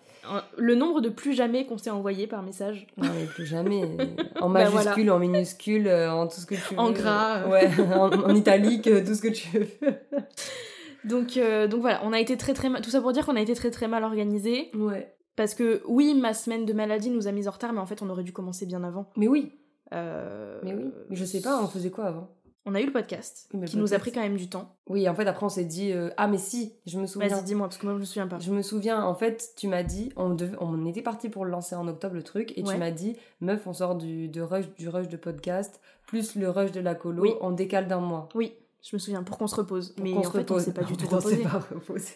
Speaker 1: Le nombre de plus jamais qu'on s'est envoyé par message.
Speaker 2: Non, mais plus jamais. *laughs* En bah, majuscule, en minuscule, euh, en tout ce que tu veux. *laughs*
Speaker 1: En gras.
Speaker 2: Ouais, en, italique, euh, tout ce que tu veux. *laughs*
Speaker 1: donc, euh, donc voilà, on a été très très mal. Tout ça pour dire qu'on a été très très mal organisé.
Speaker 2: Ouais.
Speaker 1: Parce que oui, ma semaine de maladie nous a mis en retard, mais en fait, on aurait dû commencer bien avant.
Speaker 2: Mais oui.
Speaker 1: Euh...
Speaker 2: Mais oui. Mais je sais pas, on faisait quoi avant?
Speaker 1: On a eu le podcast, qui nous a pris quand même du temps.
Speaker 2: Oui, en fait, après, on s'est dit euh, Ah, mais si, je me souviens.
Speaker 1: Vas-y, dis-moi, parce que moi, je me souviens pas.
Speaker 2: Je me souviens, en fait, tu m'as dit On, on était parti pour le lancer en octobre, le truc, et tu m'as dit Meuf, on sort du, de rush, du rush de podcast, plus le rush de la colo, on décale d'un mois.
Speaker 1: Oui. Je me souviens, pour qu'on se repose. mais en fait, on s'est pas du *laughs* tout reposé.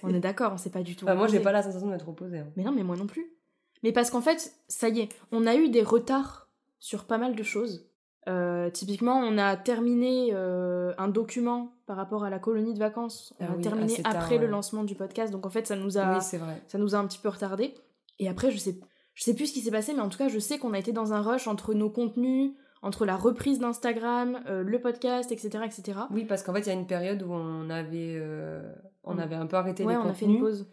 Speaker 1: On est d'accord, on s'est pas du tout
Speaker 2: Moi, j'ai pas la sensation d'être reposé. Hein.
Speaker 1: Mais non, mais moi non plus. Mais parce qu'en fait, ça y est, on a eu des retards sur pas mal de choses. Euh, typiquement, on a terminé euh, un document par rapport à la colonie de vacances. On ah a terminé après le lancement du podcast, donc en fait, ça nous a, ça nous a un petit peu retardé. Et après, je sais, je sais plus ce qui s'est passé, mais en tout cas, je sais qu'on a été dans un rush entre nos contenus, entre la reprise d'Instagram, euh, le podcast, etc., etc.
Speaker 2: Oui, parce qu'en fait, il y a une période où on avait, on mm. avait un peu arrêté
Speaker 1: ouais,
Speaker 2: les
Speaker 1: on a fait une pause.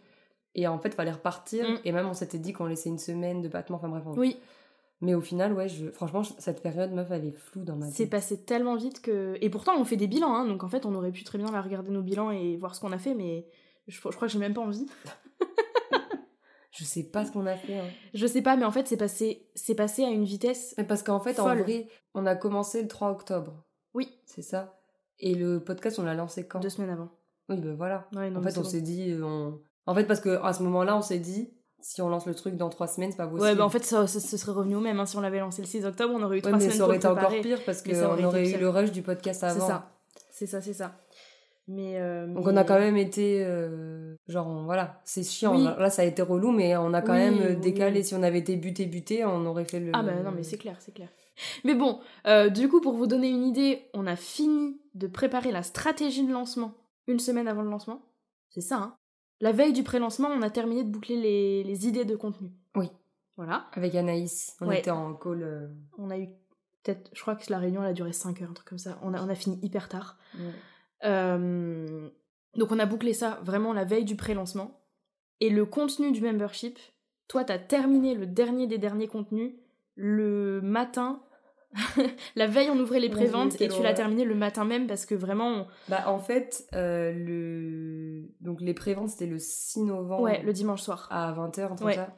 Speaker 2: Et en fait, il fallait repartir. Mm. Et même, on s'était dit qu'on laissait une semaine de battement. Enfin bref.
Speaker 1: Oui.
Speaker 2: Mais au final, ouais, je... franchement, cette période, meuf, elle est floue dans ma tête.
Speaker 1: C'est passé tellement vite que. Et pourtant, on fait des bilans, hein, donc en fait, on aurait pu très bien la regarder nos bilans et voir ce qu'on a fait, mais je, crois que j'ai même pas envie. *laughs*
Speaker 2: je sais pas ce qu'on a fait. Hein.
Speaker 1: Je sais pas, mais en fait, c'est passé, c'est passé à une vitesse.
Speaker 2: Mais parce qu'en fait, en vrai, on a commencé le 3 octobre.
Speaker 1: Oui.
Speaker 2: C'est ça. Et le podcast, on l'a lancé quand?
Speaker 1: Deux semaines avant.
Speaker 2: Oui, ben voilà. en fait, on s'est dit. On... En fait, parce qu'à ce moment-là, on s'est dit si on lance le truc dans trois semaines, c'est pas possible.
Speaker 1: Ouais, bah en fait, ça, ce serait revenu au même. Hein. Si on l'avait lancé le 6 octobre, on aurait eu trois semaines. Mais ça aurait été encore
Speaker 2: pire parce qu'on aurait, eu le rush du podcast avant.
Speaker 1: C'est ça, c'est ça, c'est ça. Mais, euh,
Speaker 2: Donc on a quand même été. Euh, genre, voilà, c'est chiant. Là, ça a été relou, mais on a quand même euh, décalé. Si on avait été buté, buté, on aurait fait le.
Speaker 1: Ah, bah non, mais c'est clair, c'est clair. Mais bon, du coup, pour vous donner une idée, on a fini de préparer la stratégie de lancement une semaine avant le lancement. C'est ça, hein la veille du pré-lancement, on a terminé de boucler les, idées de contenu.
Speaker 2: Oui.
Speaker 1: Voilà.
Speaker 2: Avec Anaïs, on était en call. Euh,
Speaker 1: on a eu peut-être, je crois que la réunion elle a duré 5 heures, un truc comme ça. On a, on a fini hyper tard. Euh, donc on a bouclé ça vraiment la veille du pré-lancement. Et le contenu du membership, toi t'as terminé le dernier des derniers contenus le matin *laughs* la veille, on ouvrait les préventes et tu l'as terminé le matin même parce que vraiment.
Speaker 2: Bah, en fait, euh, le... Donc, les préventes, c'était le 6 novembre.
Speaker 1: Ouais, le dimanche soir.
Speaker 2: À 20h, en tout cas.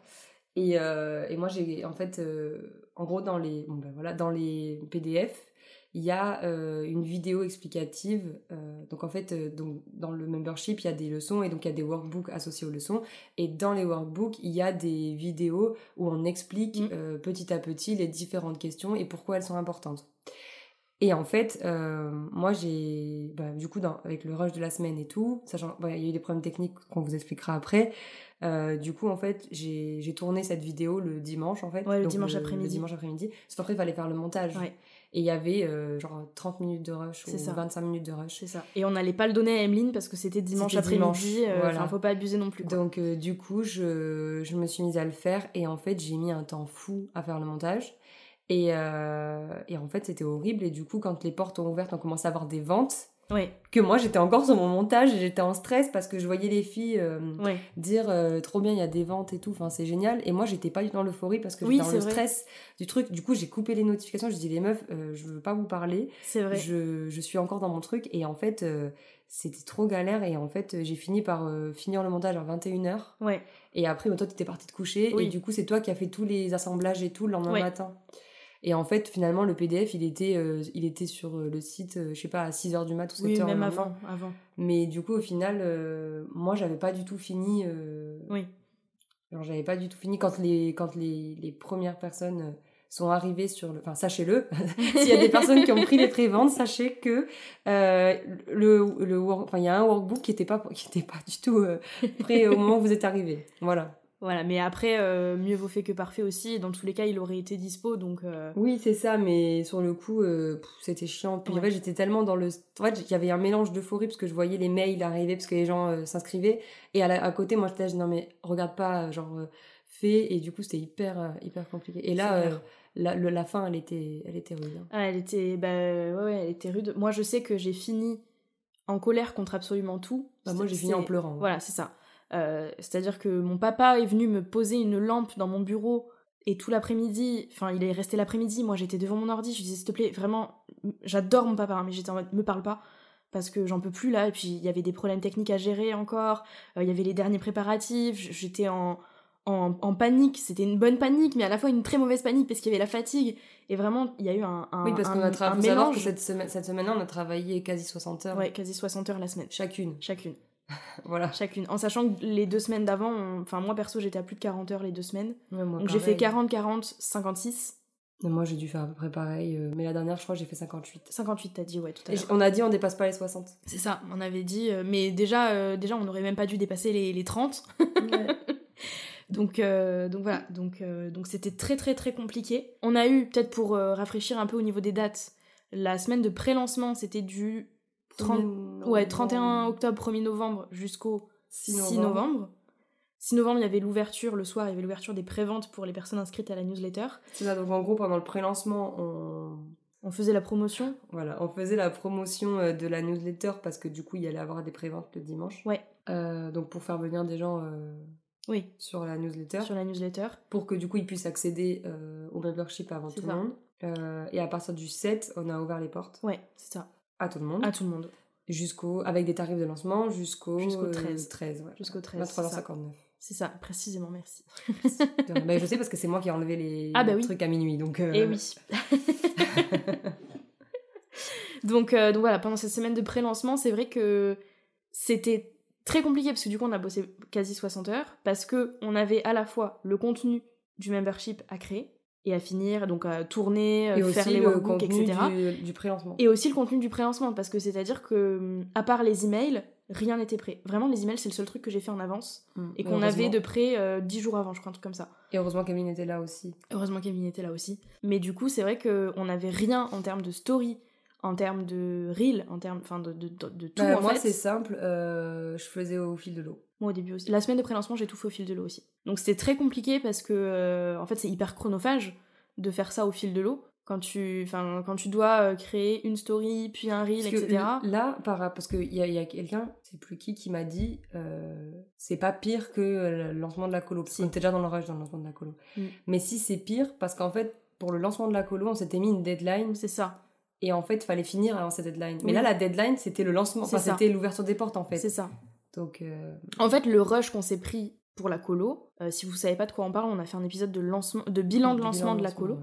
Speaker 2: Et, euh, et, moi, j'ai. En fait, euh, en gros, dans les, bon, ben voilà, dans les PDF, il y a euh, une vidéo explicative. Euh, donc en fait, euh, donc, dans le membership, il y a des leçons et donc il y a des workbooks associés aux leçons. Et dans les workbooks, il y a des vidéos où on explique mm. petit à petit les différentes questions et pourquoi elles sont importantes. Et en fait, moi j'ai, bah, du coup, dans, avec le rush de la semaine et tout, sachant, il y a eu des problèmes techniques qu'on vous expliquera après. du coup, en fait, j'ai tourné cette vidéo le dimanche, en fait.
Speaker 1: Ouais, le dimanche après-midi.
Speaker 2: Le dimanche après-midi. Sauf après, il fallait faire le montage. Ouais. Et il y avait euh, genre 30 minutes de rush ou 25 minutes de rush.
Speaker 1: C'est ça. Et on n'allait pas le donner à Emeline parce que c'était dimanche après-midi. Euh, enfin, faut pas abuser non plus.
Speaker 2: Donc, euh, du coup, je, je, me suis mise à le faire. Et en fait, j'ai mis un temps fou à faire le montage. Et, et en fait, c'était horrible. Et du coup, quand les portes ont ouvert, on commençait à avoir des ventes que moi j'étais encore sur mon montage et j'étais en stress parce que je voyais les filles euh, dire euh, trop bien il y a des ventes et tout. Enfin c'est génial et moi j'étais pas du tout dans l'euphorie parce que j'étais dans le stress du truc. Du coup j'ai coupé les notifications. Je dis les meufs euh, je veux pas vous parler.
Speaker 1: C'est vrai.
Speaker 2: Je, je, suis encore dans mon truc et en fait c'était trop galère. Et en fait j'ai fini par finir le montage à 21h
Speaker 1: ouais.
Speaker 2: Et après toi tu étais partie te coucher. Et du coup c'est toi qui as fait tous les assemblages et tout le lendemain matin et en fait, finalement, le PDF, il était, euh, il était sur euh, le site, euh, je sais pas, à 6h du mat ou 7h.
Speaker 1: Oui, même avant, avant.
Speaker 2: Mais du coup, au final, moi, j'avais pas du tout fini.
Speaker 1: oui.
Speaker 2: Alors, j'avais pas du tout fini quand les, quand les, les premières personnes sont arrivées sur le... Enfin, sachez-le, *laughs* s'il y a des personnes qui ont pris les préventes, sachez que le, le enfin, il y a un workbook qui était pas, qui était pas du tout prêt au moment où vous êtes arrivé. Voilà.
Speaker 1: Voilà, mais après, euh, mieux vaut fait que parfait aussi. Dans tous les cas, il aurait été dispo, donc. Euh,
Speaker 2: oui, c'est ça, mais sur le coup, euh, c'était chiant. Puis en fait, j'étais tellement dans le. En fait, il y avait un mélange d'euphorie parce que je voyais les mails arriver parce que les gens s'inscrivaient. Et à, côté, moi, j'étais non, mais regarde pas, genre, fait. Et du coup, c'était hyper, hyper compliqué. Et là, la, la fin, elle était, elle était rude. Hein.
Speaker 1: Ah, elle était, bah, ouais, elle était rude. Moi, je sais que j'ai fini en colère contre absolument tout.
Speaker 2: Bah, moi, j'ai fini en pleurant.
Speaker 1: Voilà, c'est ça. Euh, c'est-à-dire que mon papa est venu me poser une lampe dans mon bureau et tout l'après-midi, enfin, il est resté l'après-midi. Moi, j'étais devant mon ordi. Je lui disais, s'il te plaît, vraiment, j'adore mon papa, hein, mais j'étais en mode, me parle pas parce que j'en peux plus là. Et puis, il y avait des problèmes techniques à gérer encore. Euh, il y avait les derniers préparatifs. J'étais en, en, panique. C'était une bonne panique, mais à la fois une très mauvaise panique parce qu'il y avait la fatigue. Et vraiment, il y a eu un, un
Speaker 2: Oui, parce qu'on a travaillé. cette semaine, cette semaine-là, on a travaillé quasi 60 heures.
Speaker 1: Ouais, quasi 60 heures la semaine.
Speaker 2: Chacune.
Speaker 1: Chacune.
Speaker 2: Voilà.
Speaker 1: Chacune. En sachant que les deux semaines d'avant, enfin, moi perso, j'étais à plus de 40 heures les deux semaines. Donc j'ai fait 40, 40, 56.
Speaker 2: moi, j'ai dû faire à peu près pareil. Euh, mais la dernière, je crois, j'ai fait 58.
Speaker 1: 58, t'as dit, ouais, tout à l'heure.
Speaker 2: On a dit, on dépasse pas les 60.
Speaker 1: C'est ça, on avait dit. Euh, mais déjà, euh, déjà, on n'aurait même pas dû dépasser les, les 30. Ouais. *laughs* Donc, euh, donc voilà, donc euh, donc c'était très très très compliqué. On a eu, peut-être pour euh, rafraîchir un peu au niveau des dates, la semaine de pré-lancement, c'était du 30, ouais, 31 octobre, 1er novembre jusqu'au 6 novembre. 6 novembre, il y avait l'ouverture, le soir, il y avait l'ouverture des préventes pour les personnes inscrites à la newsletter.
Speaker 2: C'est ça, donc en gros, pendant le pré-lancement, on...
Speaker 1: On faisait la promotion
Speaker 2: Voilà, on faisait la promotion de la newsletter parce que du coup, il y allait avoir des préventes le dimanche.
Speaker 1: Ouais.
Speaker 2: donc pour faire venir des gens
Speaker 1: oui.
Speaker 2: Sur la newsletter.
Speaker 1: Sur la newsletter.
Speaker 2: Pour que du coup ils puissent accéder euh, au membership avant tout le monde. Euh, et à partir du 7, on a ouvert les portes.
Speaker 1: Ouais, c'est ça.
Speaker 2: À tout le monde.
Speaker 1: À tout le monde.
Speaker 2: Jusqu'au, avec des tarifs de lancement jusqu'au
Speaker 1: jusqu'au 13.
Speaker 2: 13 ouais.
Speaker 1: Jusqu'au 13.
Speaker 2: 23h59.
Speaker 1: C'est ça, précisément, merci.
Speaker 2: bah, *laughs* je sais parce que c'est moi qui ai enlevé les
Speaker 1: ah, bah
Speaker 2: trucs à minuit. Donc,
Speaker 1: euh... Et eh oui. *laughs* donc, euh, donc voilà, pendant cette semaine de pré-lancement, c'est vrai que c'était très compliqué parce que du coup on a bossé quasi 60 heures parce que on avait à la fois le contenu du membership à créer et à finir, donc à tourner, euh, faire les workbooks, etc.
Speaker 2: Du, du pré-lancement.
Speaker 1: Et aussi le contenu du pré-lancement, parce que c'est-à-dire que, à part les emails, rien n'était prêt. Vraiment, les emails, c'est le seul truc que j'ai fait en avance mm. et qu'on avait de près euh, 10 jours avant, je crois, un truc comme ça.
Speaker 2: Et heureusement Camille était là aussi.
Speaker 1: Heureusement Camille était là aussi. Mais du coup, c'est vrai qu'on n'avait rien en termes de story, en termes de reel, en termes enfin de, de, de, tout
Speaker 2: bah,
Speaker 1: en
Speaker 2: moi c'est simple, euh, je faisais au fil de l'eau.
Speaker 1: Moi au début aussi. La semaine de pré-lancement j'ai tout fait au fil de l'eau aussi. Donc c'était très compliqué parce que euh, en fait c'est hyper chronophage de faire ça au fil de l'eau. Quand tu, enfin, quand tu dois euh, créer une story, puis un reel, etc.
Speaker 2: Là, par, parce qu'il y a, y a quelqu'un, c'est plus qui, qui m'a dit c'est pas pire que le lancement de la colo. Parce qu'on était déjà dans le rush dans le lancement de la colo. Mm. Mais si c'est pire, parce qu'en fait, pour le lancement de la colo, on s'était mis une deadline.
Speaker 1: C'est ça
Speaker 2: et en fait, il fallait finir avant cette deadline. Mais là, la deadline, c'était le lancement, enfin, c'était l'ouverture des portes en fait.
Speaker 1: C'est ça.
Speaker 2: Donc. Euh,
Speaker 1: en fait, le rush qu'on s'est pris pour la colo, euh, si vous savez pas de quoi on parle, on a fait un épisode de lancement, de bilan de lancement de la colo.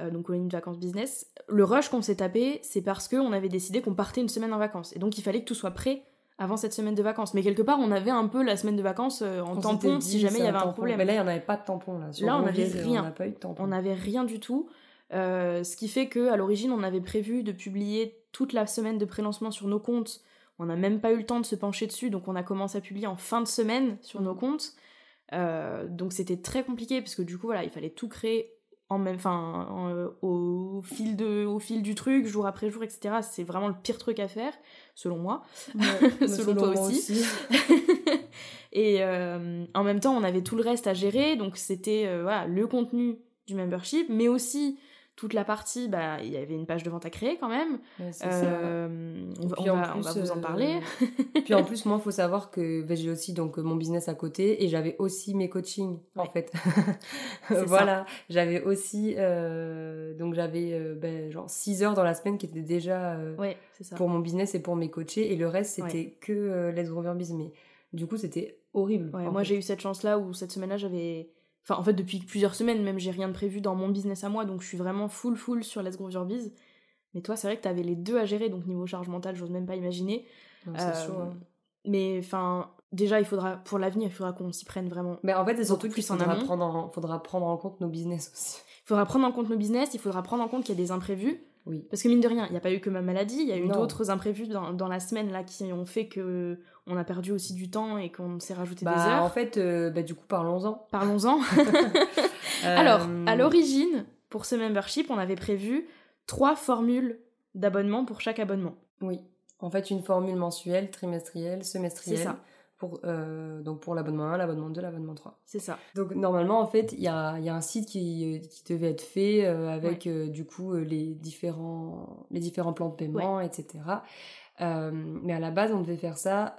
Speaker 1: Euh, donc colonie de vacances business. Le rush qu'on s'est tapé, c'est parce qu'on avait décidé qu'on partait une semaine en vacances. Et donc il fallait que tout soit prêt avant cette semaine de vacances. Mais quelque part, on avait un peu la semaine de vacances en tampon si jamais il y avait un, problème.
Speaker 2: Mais là, il n'y en avait pas de tampon. Là,
Speaker 1: là on n'avait rien. On n'avait rien du tout. Euh, ce qui fait que à l'origine, on avait prévu de publier toute la semaine de prélancement sur nos comptes. On n'a même pas eu le temps de se pencher dessus, donc on a commencé à publier en fin de semaine sur nos comptes. Euh, donc c'était très compliqué parce que du coup voilà, il fallait tout créer en même, enfin euh, au fil de, au fil du truc, jour après jour, etc. C'est vraiment le pire truc à faire, selon moi, *laughs* selon, toi aussi. *laughs* Et en même temps, on avait tout le reste à gérer, donc c'était voilà le contenu du membership, mais aussi toute la partie, bah, il y avait une page de vente à créer quand même.
Speaker 2: Euh,
Speaker 1: on, va, vous en parler.
Speaker 2: Euh, puis en *laughs* plus, moi, il faut savoir que bah, j'ai aussi donc mon business à côté et j'avais aussi mes coachings en fait. *laughs* voilà, j'avais aussi euh, donc j'avais ben, genre 6 heures dans la semaine qui étaient déjà pour mon business et pour mes coachés et le reste c'était que Let's Grow Business. Mais du coup, c'était horrible.
Speaker 1: moi, j'ai eu cette chance là où cette semaine-là, j'avais Enfin, en fait, depuis plusieurs semaines, même, j'ai rien de prévu dans mon business à moi, donc je suis vraiment full full sur Let's Grow Your Biz. Mais toi, c'est vrai que t'avais les deux à gérer, donc niveau charge mentale, j'ose même pas imaginer.
Speaker 2: Euh.
Speaker 1: Mais enfin, déjà, il faudra, pour l'avenir, il faudra qu'on s'y prenne vraiment.
Speaker 2: Mais en fait, c'est surtout qu'il faudra, prendre en, faudra prendre en compte nos business aussi.
Speaker 1: Il faudra prendre en compte nos business, il faudra prendre en compte qu'il y a des imprévus.
Speaker 2: Oui.
Speaker 1: Parce que mine de rien, il n'y a pas eu que ma maladie, il y a eu d'autres imprévus dans, dans, la semaine là qui ont fait que on a perdu aussi du temps et qu'on s'est rajouté des
Speaker 2: bah,
Speaker 1: heures.
Speaker 2: En fait, euh, bah, du coup, parlons-en.
Speaker 1: Parlons-en. *laughs* *laughs* Alors, à euh, l'origine, pour ce membership, on avait prévu trois formules d'abonnement pour chaque abonnement.
Speaker 2: Oui. En fait, une formule mensuelle, trimestrielle, semestrielle. C'est ça. pour, euh, donc pour l'abonnement 1, l'abonnement 2, l'abonnement 3.
Speaker 1: C'est ça.
Speaker 2: Donc normalement, en fait, il y a, y a, un site qui, qui, devait être fait avec du coup les différents, les différents plans de paiement, etc. mais à la base, on devait faire ça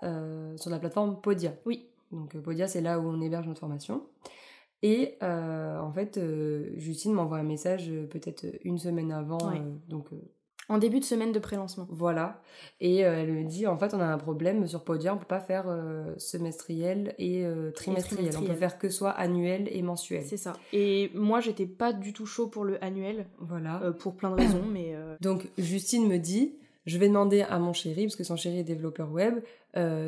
Speaker 2: sur la plateforme Podia.
Speaker 1: Oui.
Speaker 2: Donc Podia, c'est là où on héberge notre formation. Et en fait, Justine m'envoie un message peut-être une semaine avant, donc
Speaker 1: en début de semaine de pré-lancement.
Speaker 2: Voilà. Et euh, elle me dit, en fait, on a un problème sur Podia, on peut pas faire euh, semestriel et, euh, trimestriel. On peut faire que soit annuel et mensuel.
Speaker 1: C'est ça. Et moi, j'étais pas du tout chaud pour le annuel. Voilà. pour plein de raisons, mais...
Speaker 2: Donc, Justine me dit, je vais demander à mon chéri, parce que son chéri est développeur web,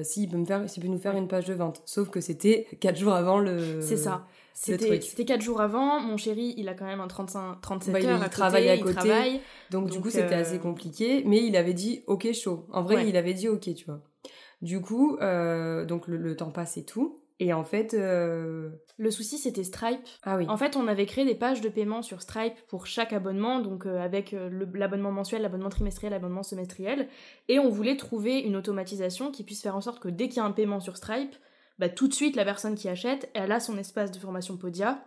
Speaker 2: s'il peut, me faire, s'il peut nous faire une page de vente. Sauf que c'était 4 jours avant le...
Speaker 1: C'est ça. C'était 4 jours avant. Mon chéri, il a quand même un 35, 37 bah, heures
Speaker 2: il travaille à côté. Donc, du coup, c'était assez euh, compliqué. Mais il avait dit OK chaud. En vrai, il avait dit OK, tu vois. Du coup, euh, donc le, temps passe et tout. Et en fait... Euh,
Speaker 1: le souci, c'était Stripe.
Speaker 2: Ah oui.
Speaker 1: En fait, on avait créé des pages de paiement sur Stripe pour chaque abonnement, donc avec l'abonnement mensuel, l'abonnement trimestriel, l'abonnement semestriel. Et on voulait trouver une automatisation qui puisse faire en sorte que dès qu'il y a un paiement sur Stripe, bah, tout de suite, la personne qui achète, elle a son espace de formation Podia.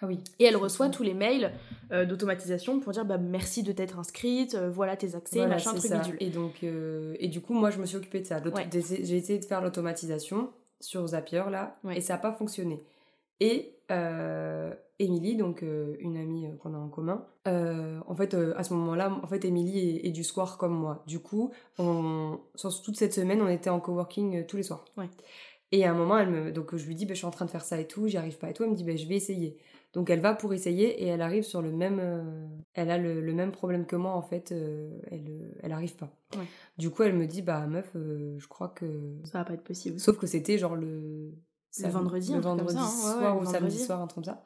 Speaker 2: Ah oui.
Speaker 1: Et elle reçoit tous les mails euh, d'automatisation pour dire bah, merci de t'être inscrite, euh, voilà tes accès, machin, truc bidule.
Speaker 2: Et donc, euh, et du coup, moi, je me suis occupée de ça. J'ai essayé de faire l'automatisation sur Zapier, là, et ça n'a pas fonctionné. Et Émilie, donc une amie qu'on a en commun, en fait, à ce moment-là, en fait, Émilie est, du soir comme moi. Du coup, on, sur toute cette semaine, on était en coworking tous les soirs.
Speaker 1: Ouais.
Speaker 2: Et à un moment, elle me, donc je lui dis, bah, je suis en train de faire ça et tout, j'y arrive pas et tout. Elle me dit, bah, je vais essayer. Donc elle va pour essayer et elle arrive sur le même, euh, elle a le, même problème que moi en fait. Euh, elle, euh, elle arrive pas. Du coup, elle me dit, bah meuf, je crois que
Speaker 1: ça va pas être possible.
Speaker 2: Sauf que c'était genre le,
Speaker 1: le vendredi,
Speaker 2: le vendredi hein. soir ou samedi soir, un truc comme ça.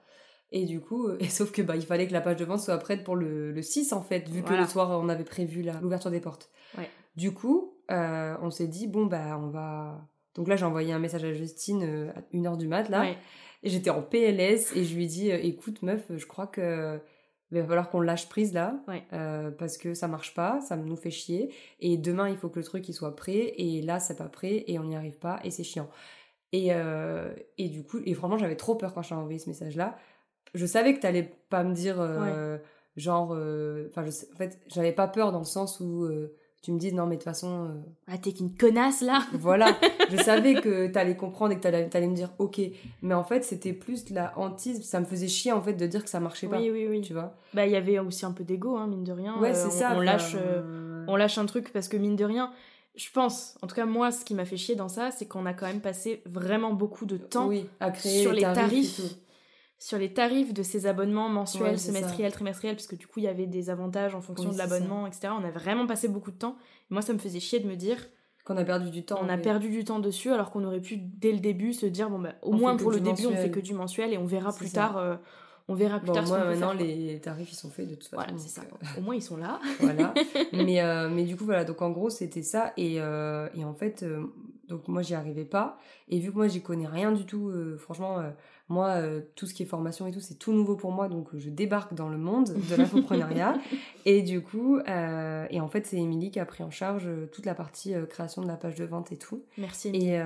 Speaker 2: Et du coup, *laughs* et sauf que bah il fallait que la page de vente soit prête pour le, le 6 en fait, vu que le soir on avait prévu l'ouverture des portes. Du coup, on s'est dit bon bah on va donc là, j'ai envoyé un message à Justine à 1h du mat, là. Et j'étais en PLS et je lui ai dit, euh, écoute, meuf, je crois que il va falloir qu'on lâche prise là. Euh, parce que ça marche pas, ça nous fait chier. Et demain il faut que le truc il soit prêt. Et là c'est pas prêt et on n'y arrive pas et c'est chiant. Et, et du coup, et franchement j'avais trop peur quand j'ai envoyé ce message là. Je savais que t'allais pas me dire genre, enfin en fait j'avais pas peur dans le sens où tu me dis non mais de toute façon euh,
Speaker 1: ah t'es qu'une connasse là. *laughs*
Speaker 2: Voilà. Je *laughs* savais que t'allais comprendre et que t'allais, allais me dire ok. Mais en fait c'était plus la hantise. Ça me faisait chier en fait de dire que ça marchait pas
Speaker 1: oui oui oui.
Speaker 2: tu vois.
Speaker 1: Bah il y avait aussi un peu d'ego hein, mine de rien.
Speaker 2: Ouais c'est ça
Speaker 1: on lâche euh, on lâche un truc parce que mine de rien je pense, en tout cas moi, ce qui m'a fait chier dans ça, c'est qu'on a quand même passé vraiment beaucoup de temps
Speaker 2: à créer
Speaker 1: sur les tarifs sur les tarifs de ces abonnements mensuels, semestriels, trimestriels, parce que du coup il y avait des avantages en fonction de l'abonnement, etc. On a vraiment passé beaucoup de temps. moi ça me faisait chier de me dire
Speaker 2: qu'on a perdu du temps.
Speaker 1: On a perdu du temps dessus alors qu'on aurait pu dès le début se dire bon bah au moins pour le début on fait que du mensuel et on verra plus tard. Euh, on verra plus tard.
Speaker 2: Moi, maintenant, les tarifs ils sont faits de toute façon.
Speaker 1: Voilà, c'est ça. Euh, au moins, ils sont là. *laughs*
Speaker 2: voilà. *laughs* Mais, euh, mais du coup, voilà. Donc, en gros, c'était ça. Et, et en fait, donc moi, j'y arrivais pas. Et vu que moi, j'y connais rien du tout, franchement, moi, euh, tout ce qui est formation et tout, c'est tout nouveau pour moi, donc je débarque dans le monde de l'infoprenariat. *laughs* et du coup, euh, et en fait, c'est Émilie qui a pris en charge euh, toute la partie création de la page de vente et tout.
Speaker 1: Merci.
Speaker 2: Et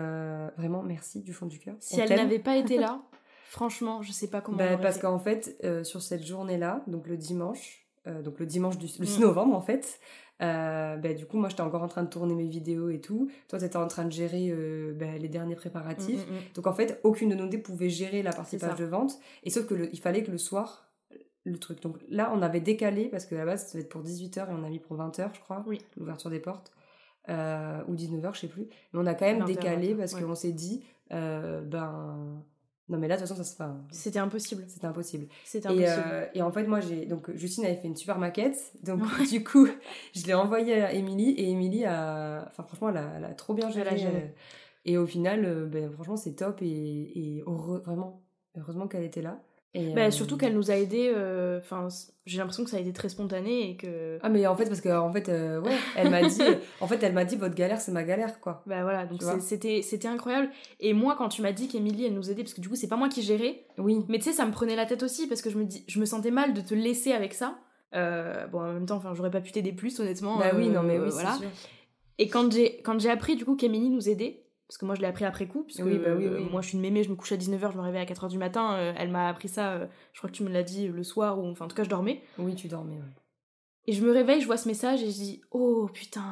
Speaker 2: vraiment, merci du fond du cœur.
Speaker 1: Si elle n'avait pas été là, *laughs* franchement, je sais pas comment.
Speaker 2: Bah, parce qu'en fait, sur cette journée-là, donc le dimanche, donc le dimanche du le 6 mm. novembre en fait, euh, bah, du coup, moi, j'étais encore en train de tourner mes vidéos et tout. Toi, t'étais en train de gérer euh, bah, les derniers préparatifs. Mm, mm, mm. Donc, en fait, aucune de nous deux pouvait gérer la partie page de vente. Et sauf que il fallait que le soir, le truc. Donc là, on avait décalé parce que à la base, ça devait être pour 18h et on a mis pour 20h, je crois,
Speaker 1: oui.
Speaker 2: l'ouverture des portes. Euh, ou 19h, je sais plus. Mais on a quand même décalé parce qu'on s'est dit, ben non, mais là, de toute façon, ça se passe.
Speaker 1: C'était impossible.
Speaker 2: C'était impossible.
Speaker 1: C'était impossible.
Speaker 2: Et, euh, et, en fait, moi, j'ai. Donc, Justine avait fait une super maquette. Donc, du coup, je l'ai envoyée à Émilie. Et Émilie a. Enfin, franchement, elle a, elle a trop bien géré. Euh, et au final, euh, ben, franchement, c'est top. Et, et heureux, vraiment, heureusement qu'elle était là.
Speaker 1: Bah, euh, surtout qu'elle nous a aidé. Euh, enfin, j'ai l'impression que ça a été très spontané et que.
Speaker 2: Ah mais en fait parce que en fait euh, ouais, *laughs* elle m'a dit, en fait elle m'a dit votre galère c'est ma galère quoi.
Speaker 1: Bah voilà donc c'était c'était incroyable. Et moi quand tu m'as dit qu'Emilie elle nous aidait parce que du coup c'est pas moi qui gérais.
Speaker 2: Oui.
Speaker 1: Mais tu sais ça me prenait la tête aussi parce que je me dis je me sentais mal de te laisser avec ça. bon en même temps enfin j'aurais pas pu t'aider plus honnêtement.
Speaker 2: Bah oui non mais oui voilà.
Speaker 1: Et quand j'ai quand j'ai appris du coup qu'Emilie nous aidait parce que moi je l'ai appris après coup, puisque
Speaker 2: Oui, bah oui,
Speaker 1: euh,
Speaker 2: oui.
Speaker 1: moi je suis une mémé, je me couche à 19h, je me réveille à 4h du matin, euh, elle m'a appris ça, euh, je crois que tu me l'as dit le soir, ou enfin en tout cas je dormais.
Speaker 2: Oui, tu dormais, ouais.
Speaker 1: Et je me réveille, je vois ce message et je dis oh putain,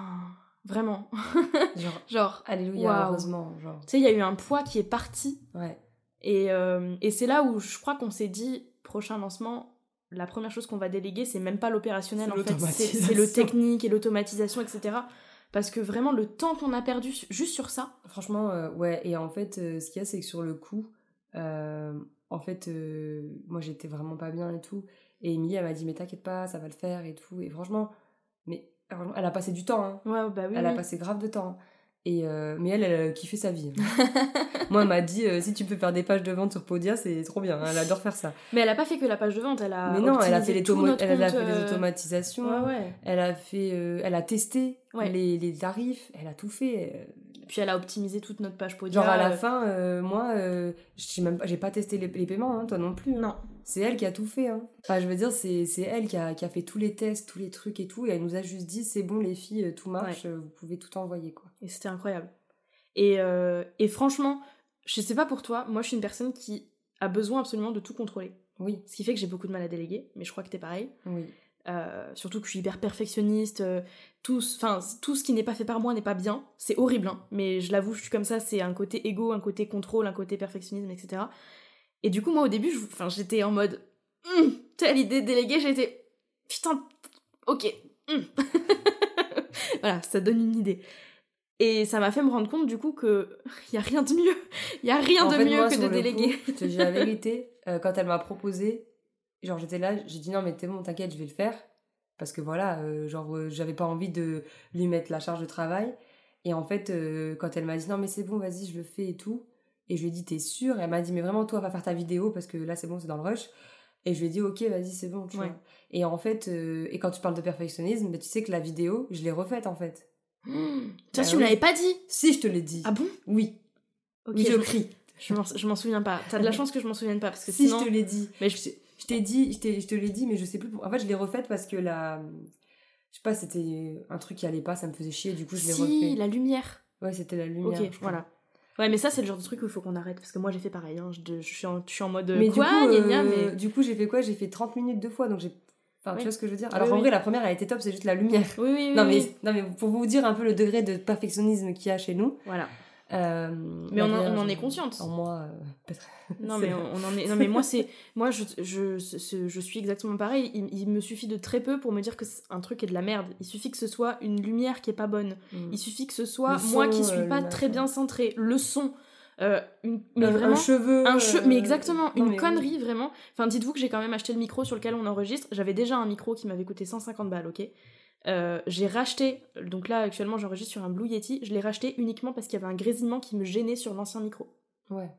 Speaker 1: vraiment. *laughs*
Speaker 2: Genre, *laughs*
Speaker 1: Genre,
Speaker 2: alléluia, heureusement, genre.
Speaker 1: tu sais, il y a eu un poids qui est parti.
Speaker 2: Ouais.
Speaker 1: Et, euh, et c'est là où je crois qu'on s'est dit, prochain lancement, la première chose qu'on va déléguer, c'est même pas l'opérationnel, en fait, c'est le technique et l'automatisation, etc. Parce que vraiment, le temps qu'on a perdu juste sur ça,
Speaker 2: Franchement, euh, ouais. Et en fait, euh, ce qu'il y a, c'est que sur le coup, euh, en fait, moi, j'étais vraiment pas bien et tout. Et Emilie, elle m'a dit, mais t'inquiète pas, ça va le faire et tout. Et franchement, mais elle a passé du temps, hein.
Speaker 1: ouais, bah oui.
Speaker 2: elle a
Speaker 1: oui.
Speaker 2: passé grave de temps. Et euh, mais elle, elle a kiffé sa vie. *laughs* Moi, elle m'a dit, euh, si tu peux faire des pages de vente sur Podia, c'est trop bien. Elle adore faire ça.
Speaker 1: Mais elle a pas fait que la page de vente, elle a.
Speaker 2: mais non, elle a fait, les
Speaker 1: notre
Speaker 2: elle a fait
Speaker 1: euh,
Speaker 2: automatisations.
Speaker 1: Ouais, ouais.
Speaker 2: Elle a fait, euh, elle a testé
Speaker 1: Ouais.
Speaker 2: les, les tarifs. Elle a tout fait. euh,
Speaker 1: Puis elle a optimisé toute notre page Podia.
Speaker 2: Genre à la
Speaker 1: euh,
Speaker 2: fin, euh, moi, euh, j'ai même pas, j'ai pas testé les, les paiements, hein, toi non plus. hein.
Speaker 1: Non.
Speaker 2: C'est elle qui a tout fait. Hein. Enfin, je veux dire, c'est, c'est elle qui a, qui a fait tous les tests, tous les trucs et tout. Et elle nous a juste dit, c'est bon les filles, euh, tout marche, euh, vous pouvez tout envoyer quoi.
Speaker 1: Et c'était incroyable. Et, euh, et franchement, je sais pas pour toi, moi je suis une personne qui a besoin absolument de tout contrôler.
Speaker 2: Oui,
Speaker 1: Ce qui fait que j'ai beaucoup de mal à déléguer, mais je crois que t'es pareil.
Speaker 2: oui.
Speaker 1: Euh, surtout que je suis hyper perfectionniste. euh, tout, tout ce qui n'est pas fait par moi n'est pas bien. C'est horrible, hein, mais je l'avoue, je suis comme ça. C'est un côté égo, un côté contrôle, un côté perfectionnisme, etc. Et du coup, moi au début, j'étais en mode Hum, telle idée de déléguer, j'étais putain, ok. hum. *laughs* voilà, ça donne une idée. Et ça m'a fait me rendre compte du coup que *laughs* y a rien de mieux. Il y a rien
Speaker 2: En
Speaker 1: de
Speaker 2: fait,
Speaker 1: mieux
Speaker 2: moi,
Speaker 1: que de déléguer.
Speaker 2: coup, je te dis la *laughs* vérité, euh, quand elle m'a proposé, genre j'étais là, j'ai dit non mais t'es bon, t'inquiète, je vais le faire. Parce que voilà, euh, genre euh, j'avais pas envie de lui mettre la charge de travail. Et en fait, euh, quand elle m'a dit non mais c'est bon, vas-y, je le fais et tout. Et je lui ai dit t'es sûre? Elle m'a dit mais vraiment toi va faire ta vidéo parce que là c'est bon, c'est dans le rush. Et je lui ai dit ok, vas-y, c'est bon, tu
Speaker 1: Ouais.
Speaker 2: vois. Et en fait, euh, et quand tu parles de perfectionnisme, bah, tu sais que la vidéo, je l'ai refaite en fait. *gasps*
Speaker 1: Hum, Ça,
Speaker 2: Bah
Speaker 1: tu me
Speaker 2: oui.
Speaker 1: l'avais pas dit?
Speaker 2: Si, je te l'ai dit.
Speaker 1: Ah bon?
Speaker 2: Oui,
Speaker 1: Ok,
Speaker 2: oui, je
Speaker 1: je-
Speaker 2: crie.
Speaker 1: Je m'en, souviens pas. T'as de la *laughs* chance que je m'en souvienne pas parce que
Speaker 2: Si,
Speaker 1: sinon.
Speaker 2: je te l'ai dit.
Speaker 1: Mais je-
Speaker 2: Je, je t'ai dit, je, je te l'ai dit, mais je sais plus. pour- En fait, je l'ai refaite parce que la. Je sais pas, c'était un truc qui allait pas, ça me faisait chier, du coup, je l'ai
Speaker 1: si,
Speaker 2: refait.
Speaker 1: la lumière.
Speaker 2: Ouais, c'était la lumière.
Speaker 1: ok, voilà. Ouais, mais ça, c'est le genre de truc où il faut qu'on arrête parce que moi, j'ai fait pareil. hein. Je, je suis, en, je suis en mode.
Speaker 2: Mais
Speaker 1: quoi,
Speaker 2: du coup,
Speaker 1: gna
Speaker 2: euh,
Speaker 1: gna, mais...
Speaker 2: du coup, j'ai fait quoi? J'ai fait 30 minutes deux fois, donc j'ai. Enfin, tu vois ce que je veux dire?
Speaker 1: Oui,
Speaker 2: Alors, en
Speaker 1: oui.
Speaker 2: vrai, la première, elle était top, c'est juste la lumière.
Speaker 1: Oui, oui,
Speaker 2: non, mais,
Speaker 1: oui.
Speaker 2: non, mais pour vous dire un peu le degré de perfectionnisme qu'il y a chez nous.
Speaker 1: Voilà.
Speaker 2: Euh,
Speaker 1: Mais on en-
Speaker 2: Vierge,
Speaker 1: on en est consciente.
Speaker 2: En moi, euh, peut-être. *laughs*
Speaker 1: Non, mais
Speaker 2: vrai.
Speaker 1: on, on en est. Non, mais moi, c'est. Moi, je, je, je suis exactement pareil. Il, il me suffit de très peu pour me dire que c'est- un truc est de la merde. Il suffit que ce soit une lumière qui est pas bonne.
Speaker 2: Mm.
Speaker 1: Il suffit que ce soit moi qui
Speaker 2: euh,
Speaker 1: suis
Speaker 2: le
Speaker 1: pas très bien centré. Le son. euh, une, mais vraiment.
Speaker 2: un cheveu.
Speaker 1: Un che-
Speaker 2: euh,
Speaker 1: mais exactement,
Speaker 2: non,
Speaker 1: une
Speaker 2: mais oui.
Speaker 1: connerie vraiment. Enfin, dites-vous que j'ai quand même acheté le micro sur lequel on enregistre. J'avais déjà un micro qui m'avait coûté 150 balles, ok? Euh, J'ai racheté, donc là actuellement j'enregistre sur un Blue Yeti, je l'ai racheté uniquement parce qu'il y avait un grésillement qui me gênait sur l'ancien micro.
Speaker 2: Ouais.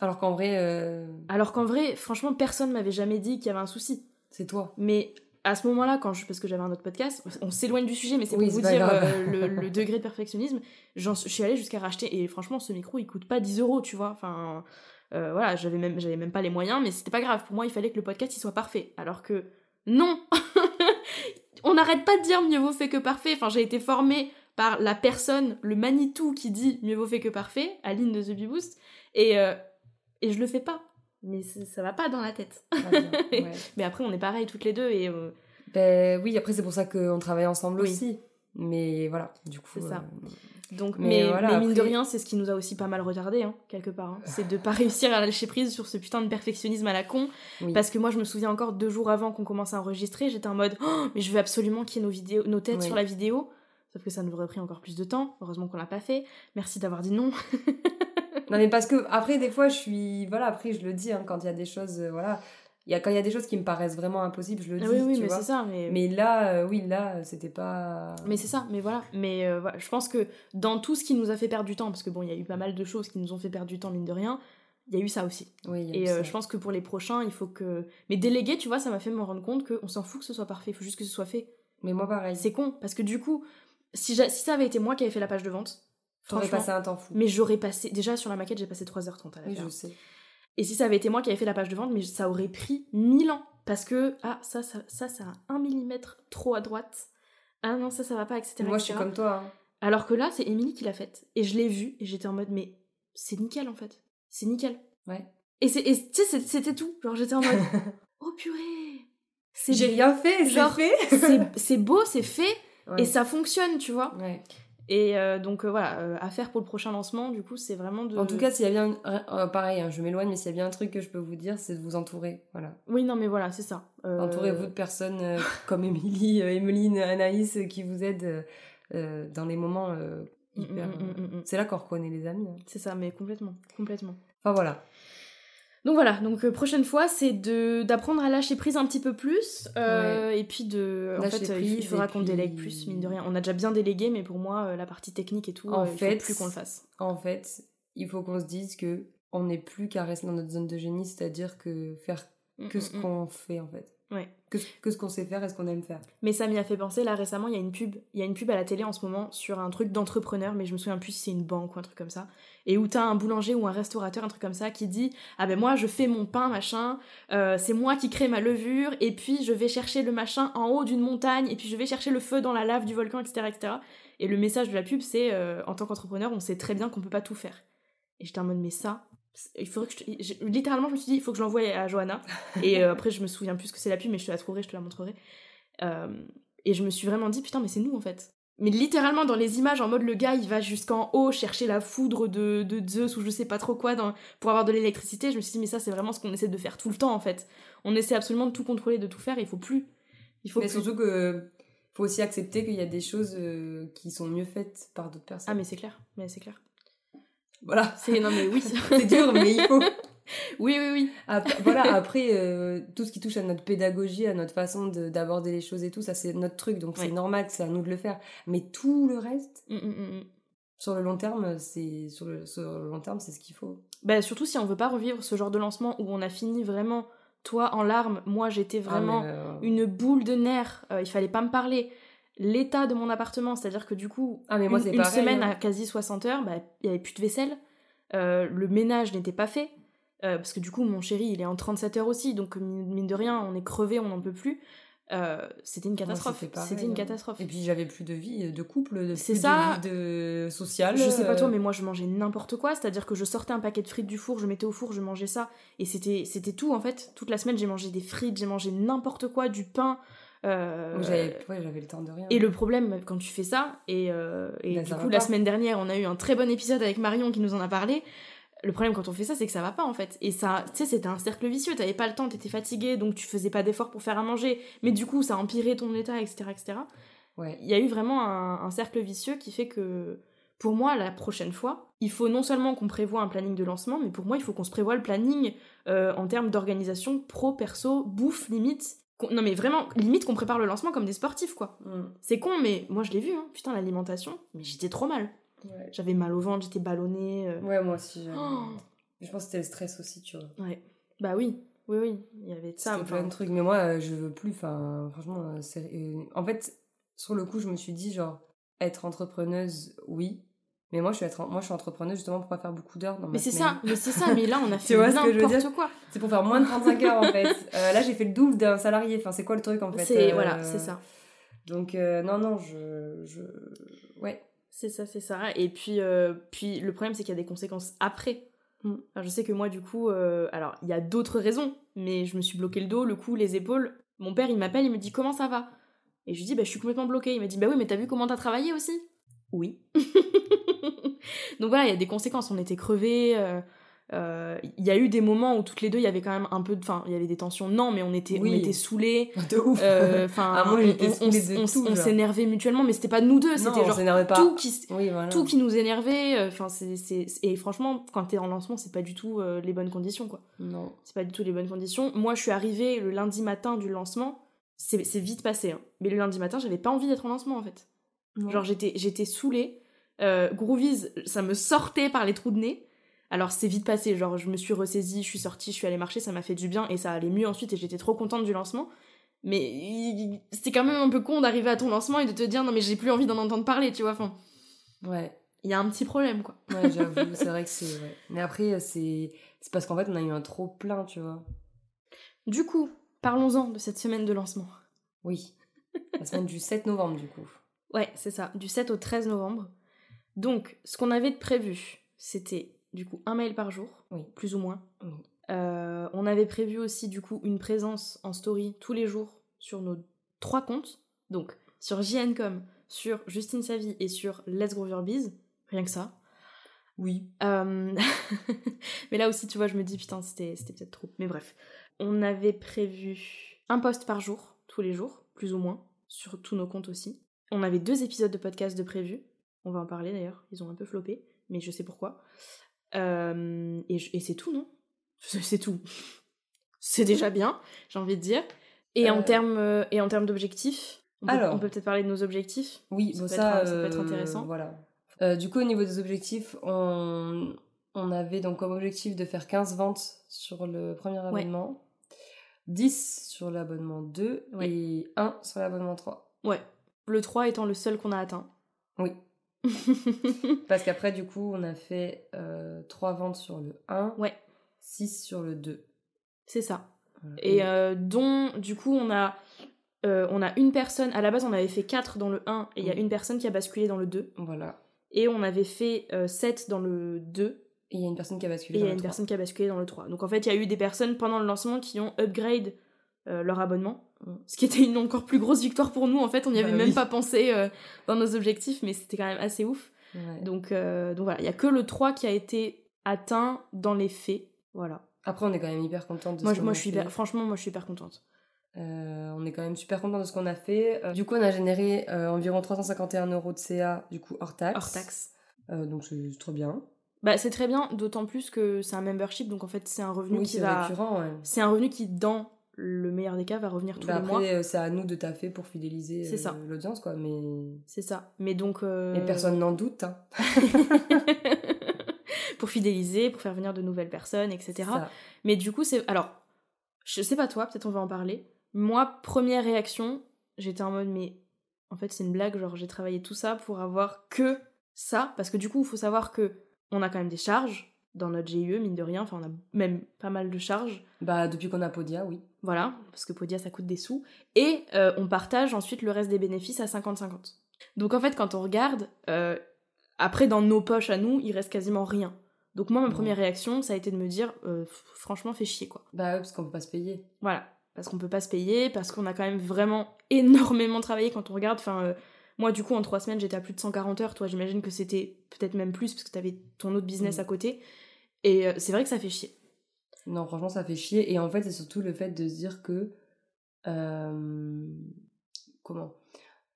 Speaker 2: Alors qu'en vrai, euh,
Speaker 1: Alors qu'en vrai, franchement, personne m'avait jamais dit qu'il y avait un souci.
Speaker 2: c'est toi.
Speaker 1: Mais à ce moment-là, quand je, parce que j'avais un autre podcast, on s'éloigne du sujet, mais c'est
Speaker 2: Oui,
Speaker 1: pour vous dire euh, le, *laughs* le degré de perfectionnisme. J'en suis- je suis allée jusqu'à racheter, et franchement, ce micro, il coûte pas 10 euros, tu vois. Enfin, voilà, j'avais même, j'avais même pas les moyens, mais c'était pas grave. Pour moi, il fallait que le podcast, il soit parfait. Alors que, non *laughs* On n'arrête pas de dire mieux vaut fait que parfait. Enfin, j'ai été formée par la personne, le Manitou qui dit mieux vaut fait que parfait, Aline de The Bee Boost, et, euh, et je le fais pas. Mais ça va pas dans la tête.
Speaker 2: Ah, bien, *laughs* ouais.
Speaker 1: Mais après, on est pareil toutes les deux, et... euh,
Speaker 2: Ben oui, après c'est pour ça qu'on travaille ensemble
Speaker 1: Oui.
Speaker 2: aussi. Mais voilà, du coup.
Speaker 1: C'est ça.
Speaker 2: euh,
Speaker 1: Donc,
Speaker 2: Mais
Speaker 1: mais,
Speaker 2: voilà,
Speaker 1: mais mine de rien, c'est ce qui nous a aussi pas mal retardé, hein, quelque part. hein. C'est de pas *laughs* réussir à lâcher prise sur ce putain de perfectionnisme à la con.
Speaker 2: Oui.
Speaker 1: Parce que moi, je me souviens encore deux jours avant qu'on commence à enregistrer, j'étais en mode *gasps* Oh, mais je veux absolument qu'il y ait nos, vidéos, nos têtes
Speaker 2: Oui.
Speaker 1: sur la vidéo. Sauf que ça nous aurait pris encore plus de temps. Heureusement qu'on l'a pas fait. Merci d'avoir dit non.
Speaker 2: Non mais parce que après des fois je suis voilà après je le dis hein, quand il y a des choses euh, voilà il y a quand il y a des choses qui me paraissent vraiment impossibles je le dis
Speaker 1: Ah oui, oui,
Speaker 2: tu
Speaker 1: mais
Speaker 2: vois.
Speaker 1: c'est ça. Mais,
Speaker 2: Mais là euh, oui là c'était pas.
Speaker 1: Mais c'est ça, mais voilà. Mais euh, voilà, je pense que dans tout ce qui nous a fait perdre du temps, parce que bon, il y a eu pas mal de choses qui nous ont fait perdre du temps, mine de rien, il y a eu ça aussi.
Speaker 2: Oui.
Speaker 1: Et euh, je pense que pour les prochains, il faut que. Mais déléguer, tu vois, ça m'a fait me rendre compte qu'on s'en fout que ce soit parfait, il faut juste que ce soit fait.
Speaker 2: Mais moi pareil.
Speaker 1: C'est con, parce que du coup, si, si ça avait été moi qui avais fait la page de vente,
Speaker 2: J'aurais passé un temps fou.
Speaker 1: Mais j'aurais passé. Déjà sur la maquette, j'ai passé 3h30 à la
Speaker 2: Oui je sais.
Speaker 1: Et si ça avait été moi qui avais fait la page de vente, mais ça aurait pris 1000 ans. Parce que, ah, ça, ça, ça, ça a 1 mm trop à droite. Ah non, ça, ça va pas, etc.
Speaker 2: Moi je suis comme toi. hein.
Speaker 1: Alors que là, c'est Émilie qui l'a faite. Et je l'ai vue et j'étais en mode, mais c'est nickel en fait. C'est nickel. Ouais. Et tu sais, c'était tout. Genre, j'étais en mode, *laughs* oh purée.
Speaker 2: J'ai rien fait,
Speaker 1: genre,
Speaker 2: fait. *laughs*
Speaker 1: c'est beau, c'est fait. Et ça fonctionne, tu vois. Ouais. Et euh, donc euh, voilà, euh, à faire pour le prochain lancement, du coup, c'est vraiment de.
Speaker 2: En tout cas, s'il y a bien. pareil, hein, je m'éloigne, mais s'il y a bien un truc que je peux vous dire, c'est de vous entourer. Voilà.
Speaker 1: Oui, non, mais voilà, c'est ça.
Speaker 2: Entourez-vous de personnes *laughs* comme Émilie, Emeline, Anaïs qui vous aident dans les moments. Mm, mm, mm, c'est là qu'on reconnaît les amis. Hein.
Speaker 1: C'est ça, mais complètement. Complètement.
Speaker 2: Enfin voilà.
Speaker 1: Donc voilà, donc euh, prochaine fois, c'est de d'apprendre à lâcher prise un petit peu plus euh, et puis de en fait il faudra qu'on délègue plus mine de rien. On a déjà bien délégué mais pour moi euh, la partie technique et tout en fait, il faut plus qu'on le fasse.
Speaker 2: En fait, il faut qu'on se dise que on n'est plus qu'à rester dans notre zone de génie, c'est-à-dire que faire mm, que ce mm, mm. qu'on fait en fait. Ouais. Que, ce qu'on sait faire et ce qu'on aime faire.
Speaker 1: Mais ça m'y a fait penser, là récemment, il y a une pub, il y a une pub à la télé en ce moment sur un truc d'entrepreneur, mais je me souviens plus si c'est une banque ou un truc comme ça. Et où t'as un boulanger ou un restaurateur, un truc comme ça, qui dit Ah ben moi je fais mon pain, machin, euh, c'est moi qui crée ma levure, et puis je vais chercher le machin en haut d'une montagne, et puis je vais chercher le feu dans la lave du volcan, etc. etc. Et le message de la pub, c'est euh, En tant qu'entrepreneur, on sait très bien qu'on peut pas tout faire. Et j'étais en mode Mais ça, il faudrait que je, littéralement je me suis dit il faut que je l'envoie à Johanna *laughs* et euh, après je me souviens plus que c'est la pub mais je te la trouverai je te la montrerai euh, et je me suis vraiment dit putain mais c'est nous en fait mais littéralement dans les images en mode le gars il va jusqu'en haut chercher la foudre de, de Zeus ou je sais pas trop quoi dans, pour avoir de l'électricité. Je me suis dit mais ça c'est vraiment ce qu'on essaie de faire tout le temps en fait. On essaie absolument de tout contrôler de tout faire. Et il faut plus.
Speaker 2: Il faut mais surtout que faut aussi accepter qu'il y a des choses euh, qui sont mieux faites par d'autres personnes.
Speaker 1: Ah mais c'est clair. Mais c'est clair.
Speaker 2: Voilà.
Speaker 1: C'est non mais oui, *laughs*
Speaker 2: c'est dur, mais il faut. *laughs*
Speaker 1: Oui, oui, oui.
Speaker 2: voilà, après, euh, tout ce qui touche à notre pédagogie, à notre façon d'aborder les choses et tout, ça c'est notre truc, donc c'est normal, c'est à nous de le faire. Mais tout le reste, mmh, mmh, mmh, sur le long terme, c'est sur le, sur le long terme, c'est ce qu'il faut.
Speaker 1: Bah, surtout si on veut pas revivre ce genre de lancement où on a fini vraiment, toi en larmes, moi j'étais ah, vraiment euh, une boule de nerfs, euh, il fallait pas me parler l'état de mon appartement, c'est-à-dire que du coup, ah, mais moi, une, semaine hein. à quasi 60 heures, bah, il n'y avait plus de vaisselle, euh, le ménage n'était pas fait, euh, parce que du coup, mon chéri, il est en 37 heures aussi, donc mine de rien, on est crevé, on n'en peut plus. Euh, c'était une catastrophe. C'était une hein. catastrophe.
Speaker 2: Et puis j'avais plus de vie de couple, de, c'est ça. de vie sociale.
Speaker 1: Je sais pas toi, mais moi je mangeais n'importe quoi. C'est-à-dire que je sortais un paquet de frites du four, je mettais au four, je mangeais ça, et c'était c'était tout en fait. Toute la semaine j'ai mangé des frites, j'ai mangé n'importe quoi, du pain.
Speaker 2: Euh, j'avais le temps de rien.
Speaker 1: Et le problème quand tu fais ça, et, euh, et bah, du coup la semaine dernière on a eu un très bon épisode avec Marion qui nous en a parlé, le problème quand on fait ça c'est que ça va pas en fait. Et ça, tu sais, c'était un cercle vicieux, t'avais pas le temps, t'étais fatigué, donc tu faisais pas d'efforts pour faire à manger, mais du coup ça empirait ton état, etc. etc. Ouais. Il y a eu vraiment un, cercle vicieux qui fait que pour moi, la prochaine fois, il faut non seulement qu'on prévoit un planning de lancement, mais pour moi, il faut qu'on se prévoie le planning euh, en termes d'organisation pro, perso, bouffe, limite, non mais vraiment, limite qu'on prépare le lancement comme des sportifs quoi. Mm. C'est con mais moi je l'ai vu, hein. putain l'alimentation, mais j'étais trop mal. J'avais mal au ventre, j'étais ballonnée. Euh.
Speaker 2: Ouais moi aussi. Oh je pense que c'était le stress aussi tu vois.
Speaker 1: Ouais. Bah oui, oui oui, il y avait de ça.
Speaker 2: plein de trucs mais moi je veux plus, enfin franchement, euh, en fait sur le coup je me suis dit genre être entrepreneuse oui, mais moi, je suis, être, moi, je suis entrepreneuse justement pour pas faire beaucoup d'heures dans
Speaker 1: Mais c'est ça, mais c'est ça, mais là, on a *laughs* fait n'importe quoi.
Speaker 2: C'est pour faire moins de 35 heures en fait. *laughs* Euh, là, j'ai fait le double d'un salarié. Enfin, c'est quoi le truc en fait
Speaker 1: C'est, voilà, c'est ça.
Speaker 2: Donc, euh, non, non, je. je... Ouais.
Speaker 1: C'est ça, c'est ça. Et puis, puis le problème, c'est qu'il y a des conséquences après. Mm. je sais que moi, du coup, alors, il y a d'autres raisons, mais je me suis bloqué le dos, le cou, les épaules. Mon père, il m'appelle, il me dit comment ça va? Et je lui dis, bah, je suis complètement bloquée. Il m'a dit, bah oui, mais t'as vu comment t'as travaillé aussi? Oui. *laughs* Donc voilà, il y a des conséquences. On était crevés. Euh, euh, il y a eu des moments où toutes les deux il y avait quand même un peu de enfin il y avait des tensions. Non mais on était on était saoulés. *laughs*
Speaker 2: De ouf.
Speaker 1: Euh, enfin ah, on, s'énervait mutuellement mais c'était pas nous deux c'était genre tout qui tout qui nous énervait enfin c'est et franchement quand t'es en lancement c'est pas du tout les bonnes conditions quoi.
Speaker 2: Non.
Speaker 1: C'est pas du tout les bonnes conditions. Moi je suis arrivée le lundi matin du lancement c'est vite passé hein. mais le lundi matin j'avais pas envie d'être en lancement en fait. Genre j'étais j'étais saoulée. Euh, Groovies, ça me sortait par les trous de nez. Alors c'est vite passé, genre je me suis ressaisie, je suis sortie, je suis allée marcher, ça m'a fait du bien et ça allait mieux ensuite et j'étais trop contente du lancement. Mais c'était quand même un peu con d'arriver à ton lancement et de te dire non mais j'ai plus envie d'en entendre parler, tu vois. Enfin,
Speaker 2: ouais.
Speaker 1: Il y a un petit problème quoi.
Speaker 2: Ouais, j'avoue, c'est vrai que c'est. Mais après, c'est parce qu'en fait on a eu un trop plein, tu vois.
Speaker 1: Du coup, parlons-en de cette semaine de lancement.
Speaker 2: Oui. La semaine du 7 novembre du coup.
Speaker 1: Ouais, c'est ça, du 7 au 13 novembre. Donc, ce qu'on avait de prévu, c'était du coup un mail par jour,
Speaker 2: Oui.
Speaker 1: plus ou moins.
Speaker 2: Oui.
Speaker 1: Euh, on avait prévu aussi du coup une présence en story tous les jours sur nos trois comptes. Donc, sur JNcom, sur Justine Savie et sur Let's Grow Your Biz. Rien que ça.
Speaker 2: Oui.
Speaker 1: Euh, *laughs* Mais là aussi, tu vois, je me dis, putain, c'était c'était peut-être trop. Mais bref. On avait prévu un post par jour, tous les jours, plus ou moins, sur tous nos comptes aussi. On avait deux épisodes de podcast de prévus. On va en parler d'ailleurs. Ils ont un peu floppé, mais je sais pourquoi. Euh, et c'est tout, non? C'est tout. C'est déjà bien, j'ai envie de dire. Et en
Speaker 2: Euh.
Speaker 1: termes euh, et en termes d'objectifs, on peut,
Speaker 2: Alors.
Speaker 1: on peut peut-être parler de nos objectifs?
Speaker 2: Oui,
Speaker 1: Ça
Speaker 2: bon,
Speaker 1: peut
Speaker 2: ça,
Speaker 1: être- ça peut être
Speaker 2: euh,
Speaker 1: intéressant.
Speaker 2: Voilà. Du coup, au niveau des objectifs, on, on avait donc comme objectif de faire 15 ventes sur le premier
Speaker 1: Ouais.
Speaker 2: abonnement, 10 sur l'abonnement 2
Speaker 1: Ouais.
Speaker 2: et 1 sur l'abonnement 3.
Speaker 1: Ouais. Le 3 étant le seul qu'on a atteint.
Speaker 2: Oui. Parce qu'après, du coup, on a fait 3 ventes sur le 1,
Speaker 1: ouais,
Speaker 2: 6 sur le 2.
Speaker 1: c'est ça.
Speaker 2: Voilà.
Speaker 1: Et euh, dont, du coup, on a, euh, on a une personne. À la base, on avait fait 4 dans le 1 et il y a
Speaker 2: Mm.
Speaker 1: une personne qui a basculé dans le 2.
Speaker 2: Voilà.
Speaker 1: Et on avait fait 7 dans le 2
Speaker 2: Et il y a une personne qui a
Speaker 1: et
Speaker 2: basculé
Speaker 1: il y
Speaker 2: dans
Speaker 1: a
Speaker 2: le
Speaker 1: une
Speaker 2: 3.
Speaker 1: personne qui a basculé dans le 3. Donc en fait, il y a eu des personnes pendant le lancement qui ont upgrade euh, leur abonnement. Ce qui était une encore plus grosse victoire pour nous. En fait, on n'y avait
Speaker 2: Bah
Speaker 1: même
Speaker 2: oui.
Speaker 1: pas pensé euh, dans nos objectifs, mais c'était quand même assez ouf.
Speaker 2: Ouais.
Speaker 1: Donc, euh, donc voilà, il y a que le 3 qui a été atteint dans les faits. Voilà.
Speaker 2: Après, on est quand même hyper contente de
Speaker 1: Moi,
Speaker 2: ce
Speaker 1: moi
Speaker 2: a
Speaker 1: je suis hyper- franchement, moi je suis hyper contente.
Speaker 2: Euh, on est quand même super content de ce qu'on a fait. Euh, du coup, on a généré euh, environ 351 euros de CA, du coup, hors taxe.
Speaker 1: Hors taxe.
Speaker 2: Donc, c'est trop bien.
Speaker 1: Bah, c'est très bien, d'autant plus que c'est un membership, donc en fait, c'est un revenu
Speaker 2: Oui,
Speaker 1: qui va.
Speaker 2: récurrent, ouais.
Speaker 1: C'est un revenu qui, dans le meilleur des cas, va revenir tous
Speaker 2: Bah,
Speaker 1: les mois.
Speaker 2: après, euh, c'est à nous de taffer pour fidéliser euh,
Speaker 1: ça.
Speaker 2: l'audience, quoi. Mais...
Speaker 1: C'est ça. Mais donc. euh,
Speaker 2: Et personne n'en doute. Hein. *laughs*
Speaker 1: pour fidéliser, pour faire venir de nouvelles personnes, etc. Mais du coup, c'est. Alors, je sais pas toi, peut-être on va en parler. Moi, première réaction, j'étais en mode, mais en fait, c'est une blague, genre, j'ai travaillé tout ça pour avoir que ça. Parce que du coup, il faut savoir que on a quand même des charges dans notre GIE, mine de rien. Enfin, on a même pas mal de charges.
Speaker 2: Bah, depuis qu'on a Podia, oui.
Speaker 1: Voilà, parce que Podia, ça coûte des sous. Et euh, on partage ensuite le reste des bénéfices à 50-50. Donc en fait, quand on regarde, euh, après, dans nos poches à nous, il reste quasiment rien. Donc moi, ma
Speaker 2: Ouais.
Speaker 1: première réaction, ça a été de me dire, euh, franchement, fais chier, quoi.
Speaker 2: Bah, parce qu'on peut pas se payer.
Speaker 1: Voilà, parce qu'on peut pas se payer, parce qu'on a quand même vraiment énormément travaillé quand on regarde. Enfin, moi, du coup, en trois semaines, j'étais à plus de 140 heures. Toi, j'imagine que c'était peut-être même plus, parce que t'avais ton autre business
Speaker 2: Mm.
Speaker 1: à côté. Et euh, c'est vrai que ça fait chier.
Speaker 2: Non, franchement, ça fait chier. Et en fait, c'est surtout le fait de se dire que. euh, comment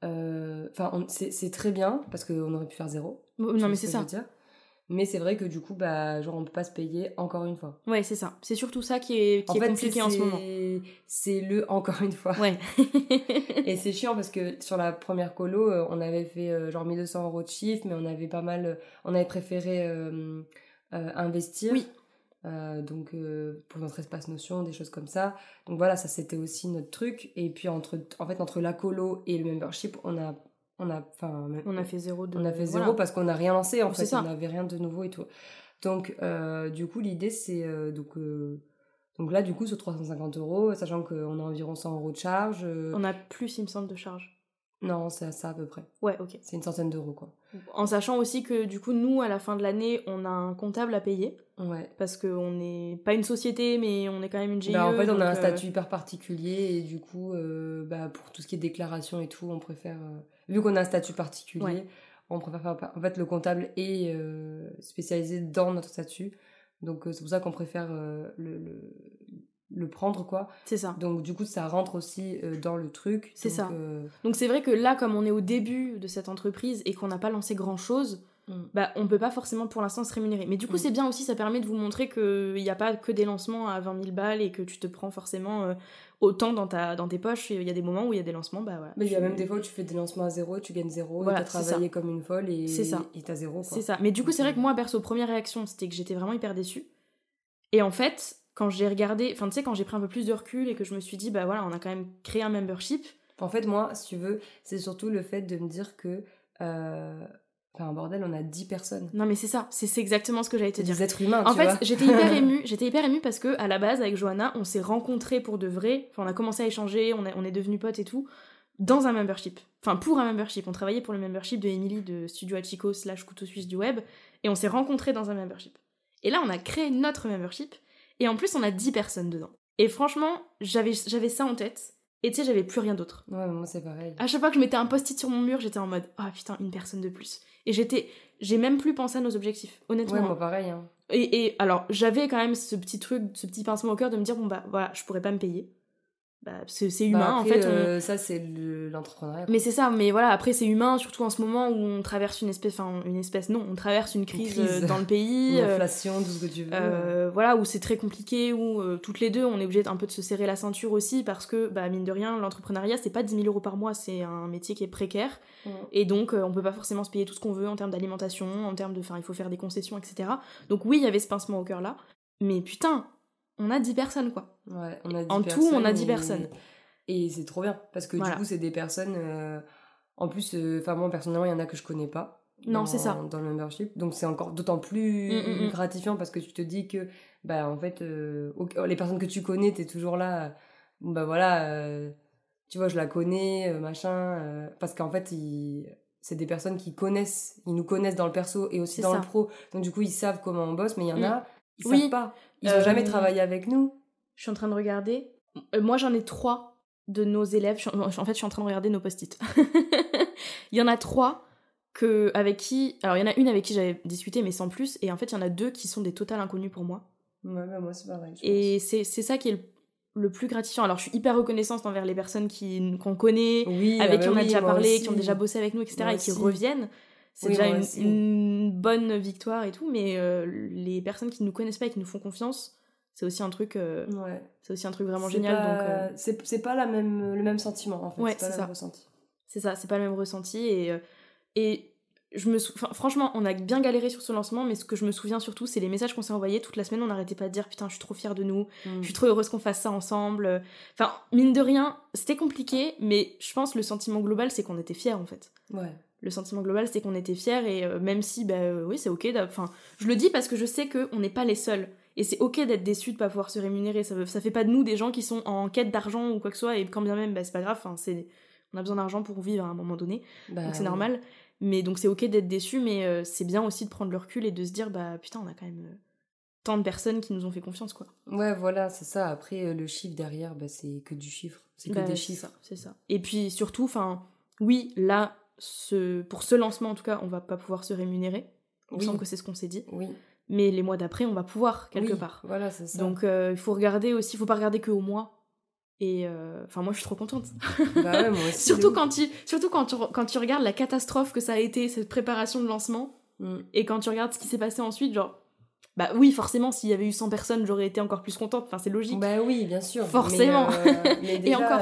Speaker 2: Euh, Enfin, c'est très bien parce qu'on aurait pu faire zéro.
Speaker 1: Non, mais
Speaker 2: ce
Speaker 1: c'est ça.
Speaker 2: dire? Mais c'est vrai que du coup, bah, genre, on peut pas se payer encore une fois.
Speaker 1: Ouais, c'est ça. C'est surtout ça qui est, qui
Speaker 2: en
Speaker 1: est
Speaker 2: fait,
Speaker 1: compliqué en ce moment.
Speaker 2: C'est le encore une fois.
Speaker 1: Ouais. *laughs*
Speaker 2: Et c'est chiant parce que sur la première colo, on avait fait genre 1200 euros de chiffre, mais on avait pas mal. on avait préféré euh, investir.
Speaker 1: Oui.
Speaker 2: Euh, donc euh, pour notre espace notion, des choses comme ça. Donc voilà, ça c'était aussi notre truc. Et puis entre, en fait, entre la colo et le membership, on a, on a, enfin,
Speaker 1: on a fait zéro de.
Speaker 2: on a fait zéro
Speaker 1: voilà.
Speaker 2: parce qu'on n'a rien lancé en fait,
Speaker 1: ça.
Speaker 2: on n'avait rien de nouveau et tout. Donc euh, du coup l'idée c'est euh, donc euh, donc là du coup sur 350 euros, sachant qu'on a environ 100 euros de charge. euh,
Speaker 1: On a plus, il me semble, de charge.
Speaker 2: Non, c'est ça à peu près.
Speaker 1: Ouais, ok.
Speaker 2: C'est une centaine d'euros quoi.
Speaker 1: En sachant aussi que du coup, nous, à la fin de l'année, on a un comptable à payer.
Speaker 2: Ouais.
Speaker 1: Parce qu'on n'est pas une société, mais on est quand même une GIE.
Speaker 2: Bah, en fait, on a un
Speaker 1: euh,
Speaker 2: statut hyper particulier et du coup, euh, bah, pour tout ce qui est déclaration et tout, on préfère. euh, Vu qu'on a un statut particulier,
Speaker 1: Ouais.
Speaker 2: on préfère faire. En fait, le comptable est spécialisé dans notre statut. Donc, c'est pour ça qu'on préfère le, le, le prendre, quoi.
Speaker 1: C'est ça.
Speaker 2: Donc, du coup, ça rentre aussi euh, dans le truc.
Speaker 1: C'est ça.
Speaker 2: euh,
Speaker 1: Donc c'est vrai que là, comme on est au début de cette entreprise et qu'on n'a pas lancé grand-chose,
Speaker 2: Mm.
Speaker 1: bah on peut pas forcément pour l'instant se rémunérer. Mais du coup,
Speaker 2: Mm.
Speaker 1: c'est bien aussi, ça permet de vous montrer qu'il n'y a pas que des lancements à 20 000 balles et que tu te prends forcément euh, autant dans, ta, dans tes poches. Il y a des moments où il y a des lancements, bah voilà.
Speaker 2: Mais il y a même des fois où tu fais des lancements à zéro, tu gagnes zéro,
Speaker 1: Voilà,
Speaker 2: et t'as travaillé comme une folle et
Speaker 1: C'est ça.
Speaker 2: et t'as zéro, quoi.
Speaker 1: C'est ça. Mais du coup, c'est vrai
Speaker 2: Donc,
Speaker 1: que moi, perso, première réaction, c'était que j'étais vraiment hyper déçue. Et en fait, quand j'ai regardé, enfin, tu sais, quand j'ai pris un peu plus de recul et que je me suis dit, bah voilà, on a quand même créé un membership.
Speaker 2: En fait, moi, si tu veux, c'est surtout le fait de me dire que. euh, Enfin, bordel, on a 10 personnes.
Speaker 1: Non, mais c'est ça, c'est exactement ce que j'allais te dire.
Speaker 2: des êtres humains,
Speaker 1: En
Speaker 2: tu
Speaker 1: fait, j'étais hyper *laughs* émue. J'étais hyper émue parce que à la base, avec Johanna, on s'est rencontrés pour de vrai. Enfin, on a commencé à échanger, on, a- on est devenus potes et tout. dans un membership. Enfin, pour un membership. On travaillait pour le membership de Emily de Studio Achiko slash Couteau Suisse du Web. Et on s'est rencontrés dans un membership. Et là, on a créé notre membership. Et en plus, on a 10 personnes dedans. Et franchement, j'avais ça en tête. Et tu sais, j'avais plus rien d'autre.
Speaker 2: Ouais, moi c'est pareil.
Speaker 1: À chaque fois que je mettais un post-it sur mon mur, j'étais en mode Ah putain, une personne de plus. Et j'étais. J'ai même plus pensé à nos objectifs, honnêtement.
Speaker 2: Ouais, moi pareil. Hein.
Speaker 1: Et, et alors, j'avais quand même ce petit truc, ce petit pincement au cœur de me dire Bon bah voilà, je pourrais pas me payer bah, c'est bah, humain en fait.
Speaker 2: Euh, ça c'est l'entrepreneuriat.
Speaker 1: mais c'est ça, mais voilà, après c'est humain, surtout en ce moment où on traverse une espèce, enfin une espèce, non, on traverse une crise, euh, dans le pays.
Speaker 2: L'inflation, tout ce que tu veux.
Speaker 1: Euh, voilà, où c'est très compliqué, où toutes les deux on est obligé un peu de se serrer la ceinture aussi parce que, bah, mine de rien, l'entrepreneuriat c'est pas 10 000 euros par mois, c'est un métier qui est précaire. Et donc on peut pas forcément se payer tout ce qu'on veut en termes d'alimentation, en termes de. Enfin, il faut faire des concessions, etc. Donc oui, il y avait ce pincement au cœur là. Mais putain, on a 10 personnes quoi.
Speaker 2: Ouais, on a 10
Speaker 1: en tout, on a 10 personnes.
Speaker 2: Et c'est trop bien parce que du coup, c'est des personnes. Euh, en plus, euh, enfin, moi personnellement, il y en a que je connais pas.
Speaker 1: Non, c'est ça.
Speaker 2: Dans le membership. Donc, c'est encore d'autant plus mm, mm, mm. gratifiant parce que tu te dis que, bah, en fait, euh, les personnes que tu connais, tu es toujours là. bah voilà, tu vois, je la connais, machin. parce qu'en fait, c'est des personnes qui connaissent, ils nous connaissent dans le perso et aussi dans le pro. Donc, du coup, ils savent comment on bosse, mais il y en a, ils oui. savent pas. Ils n'ont jamais travaillé avec nous.
Speaker 1: Je suis en train de regarder. moi, j'en ai trois de nos élèves. En fait, je suis en train de regarder nos post-it. *laughs* il y en a trois que, avec qui. Alors, il y en a une avec qui j'avais discuté, mais sans plus. Et en fait, il y en a deux qui sont des totales inconnus pour moi.
Speaker 2: Ouais, bah, moi, c'est pareil.
Speaker 1: Et c'est ça qui est le, plus gratifiant. Alors, je suis hyper reconnaissante envers les personnes qu'on connaît, avec ah qui on a bah déjà parlé, qui ont déjà bossé avec nous, etc., et qui reviennent. C'est déjà une, bonne victoire et tout, mais euh, les personnes qui ne nous connaissent pas et qui nous font confiance, c'est aussi un truc euh, ouais. c'est aussi un truc vraiment génial donc euh,
Speaker 2: c'est pas la même le même sentiment en fait.
Speaker 1: Ouais, c'est ça. c'est ça c'est pas le même ressenti et euh, et je me franchement on a bien galéré sur ce lancement mais ce que je me souviens surtout c'est les messages qu'on s'est envoyés toute la semaine on n'arrêtait pas de dire putain je suis trop fière de nous mm. je suis trop heureuse qu'on fasse ça ensemble enfin mine de rien c'était compliqué mais je pense le sentiment global c'est qu'on était fiers en fait.
Speaker 2: Ouais
Speaker 1: le sentiment global c'est qu'on était fiers et même si bah oui c'est ok enfin je le dis parce que je sais que on n'est pas les seuls et c'est ok d'être déçu de pas pouvoir se rémunérer. Ça, ça fait pas de nous des gens qui sont en quête d'argent ou quoi que ce soit. Et quand bien même, bah, c'est pas grave. c'est, on a besoin d'argent pour vivre à un moment donné. Bah donc c'est normal. Mais donc c'est ok d'être déçu, mais euh, c'est bien aussi de prendre le recul et de se dire, bah putain, on a quand même euh, tant de personnes qui nous ont fait confiance, quoi.
Speaker 2: Ouais, voilà, c'est ça. Après, euh, le chiffre derrière, bah, c'est que du chiffre. C'est que bah, des chiffres.
Speaker 1: C'est ça, Et puis surtout, enfin, oui, là, pour ce lancement en tout cas, on va pas pouvoir se rémunérer. Il me semble que c'est ce qu'on s'est dit.
Speaker 2: Oui
Speaker 1: mais les mois d'après, on va pouvoir quelque part.
Speaker 2: Voilà, c'est ça.
Speaker 1: Donc euh, il faut regarder aussi, il faut pas regarder que au mois. Et euh, enfin, moi, je suis trop contente.
Speaker 2: Bah ouais, moi aussi, *laughs*
Speaker 1: surtout quand tu, surtout quand tu, quand tu regardes la catastrophe que ça a été cette préparation de lancement, mm. et quand tu regardes ce qui s'est passé ensuite, genre. Bah oui, forcément, s'il y avait eu 100 personnes, j'aurais été encore plus contente. Enfin, c'est logique.
Speaker 2: Bah oui, bien sûr.
Speaker 1: Forcément.
Speaker 2: Mais, *laughs* euh, déjà, et encore.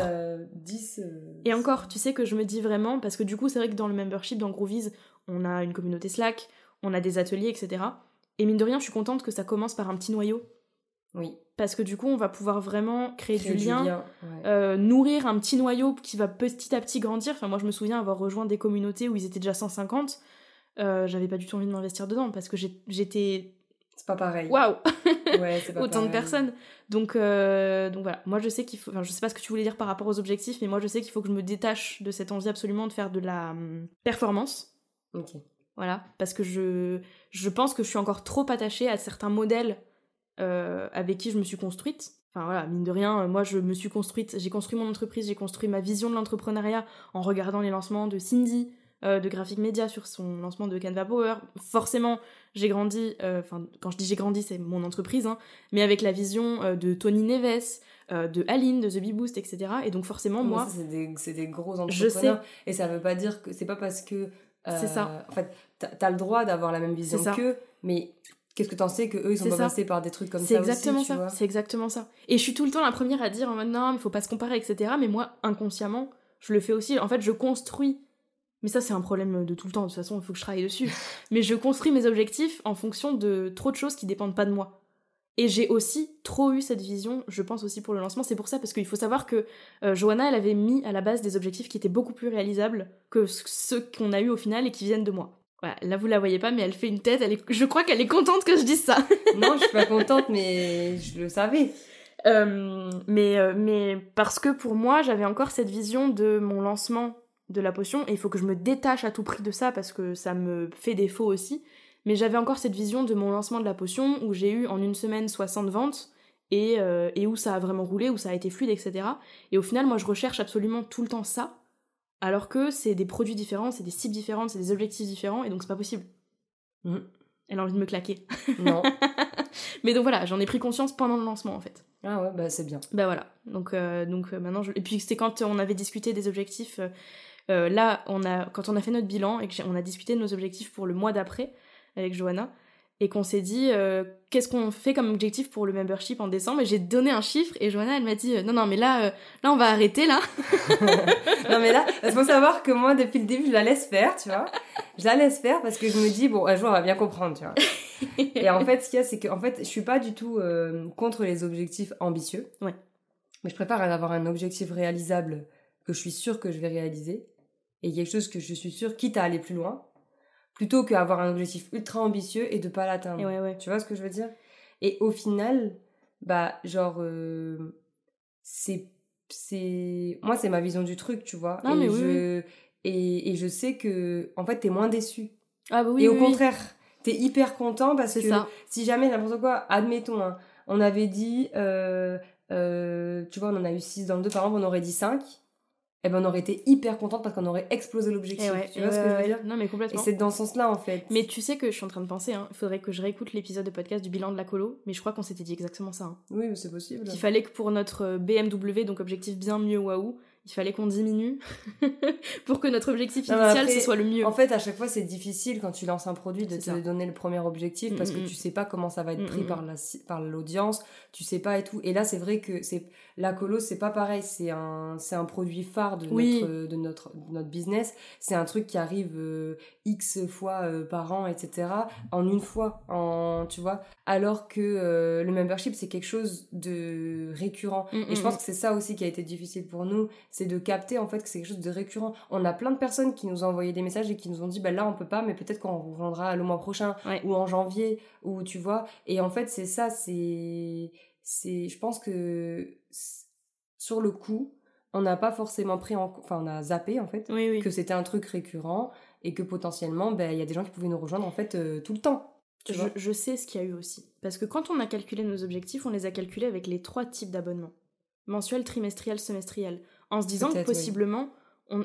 Speaker 2: 10.
Speaker 1: Et encore, tu sais que je me dis vraiment, parce que du coup, c'est vrai que dans le membership, dans Groovies, on a une communauté Slack, on a des ateliers, etc. Et mine de rien, je suis contente que ça commence par un petit noyau.
Speaker 2: Oui.
Speaker 1: Parce que du coup, on va pouvoir vraiment créer, du lien, euh, nourrir un petit noyau qui va petit à petit grandir. Enfin, moi, je me souviens avoir rejoint des communautés où ils étaient déjà 150. Euh, j'avais pas du tout envie de m'investir dedans parce que j'étais.
Speaker 2: C'est pas pareil.
Speaker 1: Waouh
Speaker 2: ouais, *laughs*
Speaker 1: Autant de personnes. Donc, euh, donc voilà. Moi, je sais qu'il faut. Enfin, je sais pas ce que tu voulais dire par rapport aux objectifs, mais moi, je sais qu'il faut que je me détache de cette envie absolument de faire de la hum, performance.
Speaker 2: Ok.
Speaker 1: Voilà, parce que je, je pense que je suis encore trop attachée à certains modèles euh, avec qui je me suis construite. Enfin voilà, mine de rien, moi je me suis construite, j'ai construit mon entreprise, j'ai construit ma vision de l'entrepreneuriat en regardant les lancements de Cindy, euh, de Graphic Media sur son lancement de Canva Power. Forcément, j'ai grandi, euh, enfin quand je dis j'ai grandi, c'est mon entreprise, hein, mais avec la vision de Tony Neves, de Aline, de The Bee Boost, etc. Et donc forcément, moi...
Speaker 2: C'est des, des, gros entrepreneurs. Je sais. Et ça veut pas dire que c'est pas parce que
Speaker 1: c'est ça.
Speaker 2: En fait, t'as le droit d'avoir la même vision qu'eux, mais qu'est-ce que t'en sais que eux ils sont pas passés par des trucs comme ça
Speaker 1: exactement
Speaker 2: aussi,
Speaker 1: ça c'est exactement ça et je suis tout le temps la première à dire en mode non mais faut pas se comparer etc mais moi inconsciemment je le fais aussi en fait je construis mais ça c'est un problème de tout le temps de toute façon il faut que je travaille dessus *laughs* mais je construis mes objectifs en fonction de trop de choses qui dépendent pas de moi et j'ai aussi trop eu cette vision, je pense aussi pour le lancement. C'est pour ça, parce qu'il faut savoir que euh, Johanna, elle avait mis à la base des objectifs qui étaient beaucoup plus réalisables que ceux qu'on a eu au final et qui viennent de moi. Voilà, là vous la voyez pas, mais elle fait une tête. Elle est... Je crois qu'elle est contente que je dise ça. *laughs*
Speaker 2: non, je suis pas contente, mais je le savais.
Speaker 1: Euh, mais, euh, mais parce que pour moi, j'avais encore cette vision de mon lancement de la potion, et il faut que je me détache à tout prix de ça parce que ça me fait défaut aussi. Mais j'avais encore cette vision de mon lancement de la potion où j'ai eu en une semaine 60 ventes et, euh, et où ça a vraiment roulé, où ça a été fluide, etc. Et au final, moi, je recherche absolument tout le temps ça, alors que c'est des produits différents, c'est des cibles différentes, c'est des objectifs différents, et donc c'est pas possible. Mmh. Elle a envie de me claquer. Non. *laughs* Mais donc voilà, j'en ai pris conscience pendant le lancement en fait.
Speaker 2: Ah ouais, bah c'est bien.
Speaker 1: Bah voilà. Donc, euh, donc euh, maintenant, je... et puis c'était quand on avait discuté des objectifs. Euh, là, on a, quand on a fait notre bilan et qu'on a discuté de nos objectifs pour le mois d'après avec Johanna, et qu'on s'est dit euh, qu'est-ce qu'on fait comme objectif pour le membership en décembre? Et j'ai donné un chiffre et Johanna elle m'a dit euh, non non mais là euh, là on va arrêter là. *laughs*
Speaker 2: Non mais là il faut savoir que moi depuis le début je la laisse faire tu vois. Je la laisse faire parce que je me dis bon un jour on va bien comprendre tu vois. Et en fait ce qu'il y a c'est que en fait je suis pas du tout contre les objectifs ambitieux. Ouais. Mais je préfère avoir un objectif réalisable que je suis sûre que je vais réaliser et quelque chose que je suis sûre quitte à aller plus loin plutôt qu'avoir un objectif ultra ambitieux et de pas l'atteindre. Tu vois ce que je veux dire? Et au final, bah, genre, euh, c'est. Moi, c'est ma vision du truc, tu vois. et, je... Et, et, je sais que, en fait, t'es moins déçu. Ah, bah oui. Et au contraire, t'es hyper content parce que si jamais n'importe quoi, admettons, hein, on avait dit. Euh, euh, tu vois, on en a eu 6 dans le 2, par exemple, on aurait dit 5 eh ben on aurait été hyper contente parce qu'on aurait explosé l'objectif. tu vois ce que je veux dire Non mais complètement. Et c'est dans ce sens-là en fait.
Speaker 1: Mais tu sais que je suis en train de penser, hein, il faudrait que je réécoute l'épisode de podcast du bilan de la colo, mais je crois qu'on s'était dit exactement ça. Hein.
Speaker 2: Oui, c'est possible.
Speaker 1: Qu'il fallait que pour notre euh, BMW, donc objectif bien mieux waouh, il fallait qu'on diminue *laughs* pour que notre objectif initial ce soit le mieux.
Speaker 2: En fait, à chaque fois, c'est difficile quand tu lances un produit de te donner le premier objectif parce que mm, mm, tu sais pas comment ça va être mm, pris par la par l'audience, tu sais pas et tout. Et là, c'est vrai que c'est la colo, c'est pas pareil, c'est un c'est un produit phare de notre de notre notre business, c'est un truc qui arrive euh, X fois euh, par an, etc. en une fois en tu vois, alors que euh, le membership c'est quelque chose de récurrent. et je pense que c'est ça aussi qui a été difficile pour nous, c'est de capter en fait que c'est quelque chose de récurrent. On a plein de personnes qui nous ont envoyé des messages et qui nous ont dit bah là on peut pas mais peut-être qu'on reviendra le mois prochain ou en janvier ou tu vois. Et en fait c'est ça c'est c'est je pense que sur le coup on n'a pas forcément pris en enfin on a zappé en fait que c'était un truc récurrent et que potentiellement ben, il y a des gens qui pouvaient nous rejoindre en fait euh, tout le temps
Speaker 1: je, je, sais ce qu'il y a eu aussi. Parce que quand on a calculé nos objectifs on les a calculés avec les trois types d'abonnements. Mensuel trimestriel semestriel en se disant que possiblement,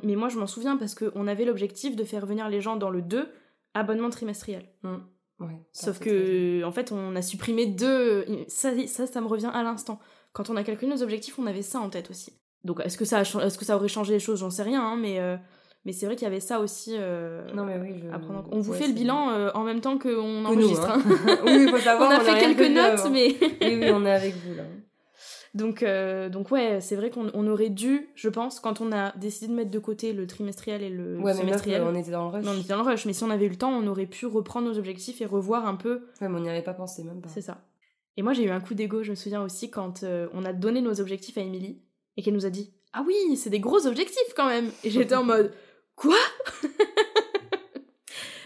Speaker 1: mais moi je m'en souviens parce qu'on avait l'objectif de faire venir les gens dans le 2 abonnement trimestriel. Mmh. Sauf que, en fait, on a supprimé deux. Ça, ça, ça me revient à l'instant. Quand on a calculé nos objectifs, on avait ça en tête aussi. Donc, est-ce que ça, est-ce que ça aurait changé les choses? J'en sais rien, hein, mais, euh, mais c'est vrai qu'il y avait ça aussi. Euh, non, mais oui. On vous fait le bilan euh, en même temps qu'on enregistre. Hein. Hein. *laughs* oui, il faut savoir. *laughs* on a fait quelques notes, mais.
Speaker 2: oui, oui, on est avec vous là.
Speaker 1: Donc, euh, donc ouais, c'est vrai qu'on aurait dû, je pense, quand on a décidé de mettre de côté le trimestriel et le ouais, semestriel. Mais on était dans le rush. on était dans le rush, mais si on avait eu le temps, on aurait pu reprendre nos objectifs et revoir un peu.
Speaker 2: Ouais, mais on n'y avait pas pensé même pas.
Speaker 1: C'est ça. Et moi, j'ai eu un coup d'ego, je me souviens aussi, quand euh, on a donné nos objectifs à Émilie et qu'elle nous a dit Ah oui, c'est des gros objectifs quand même Et j'étais en mode Quoi? *laughs*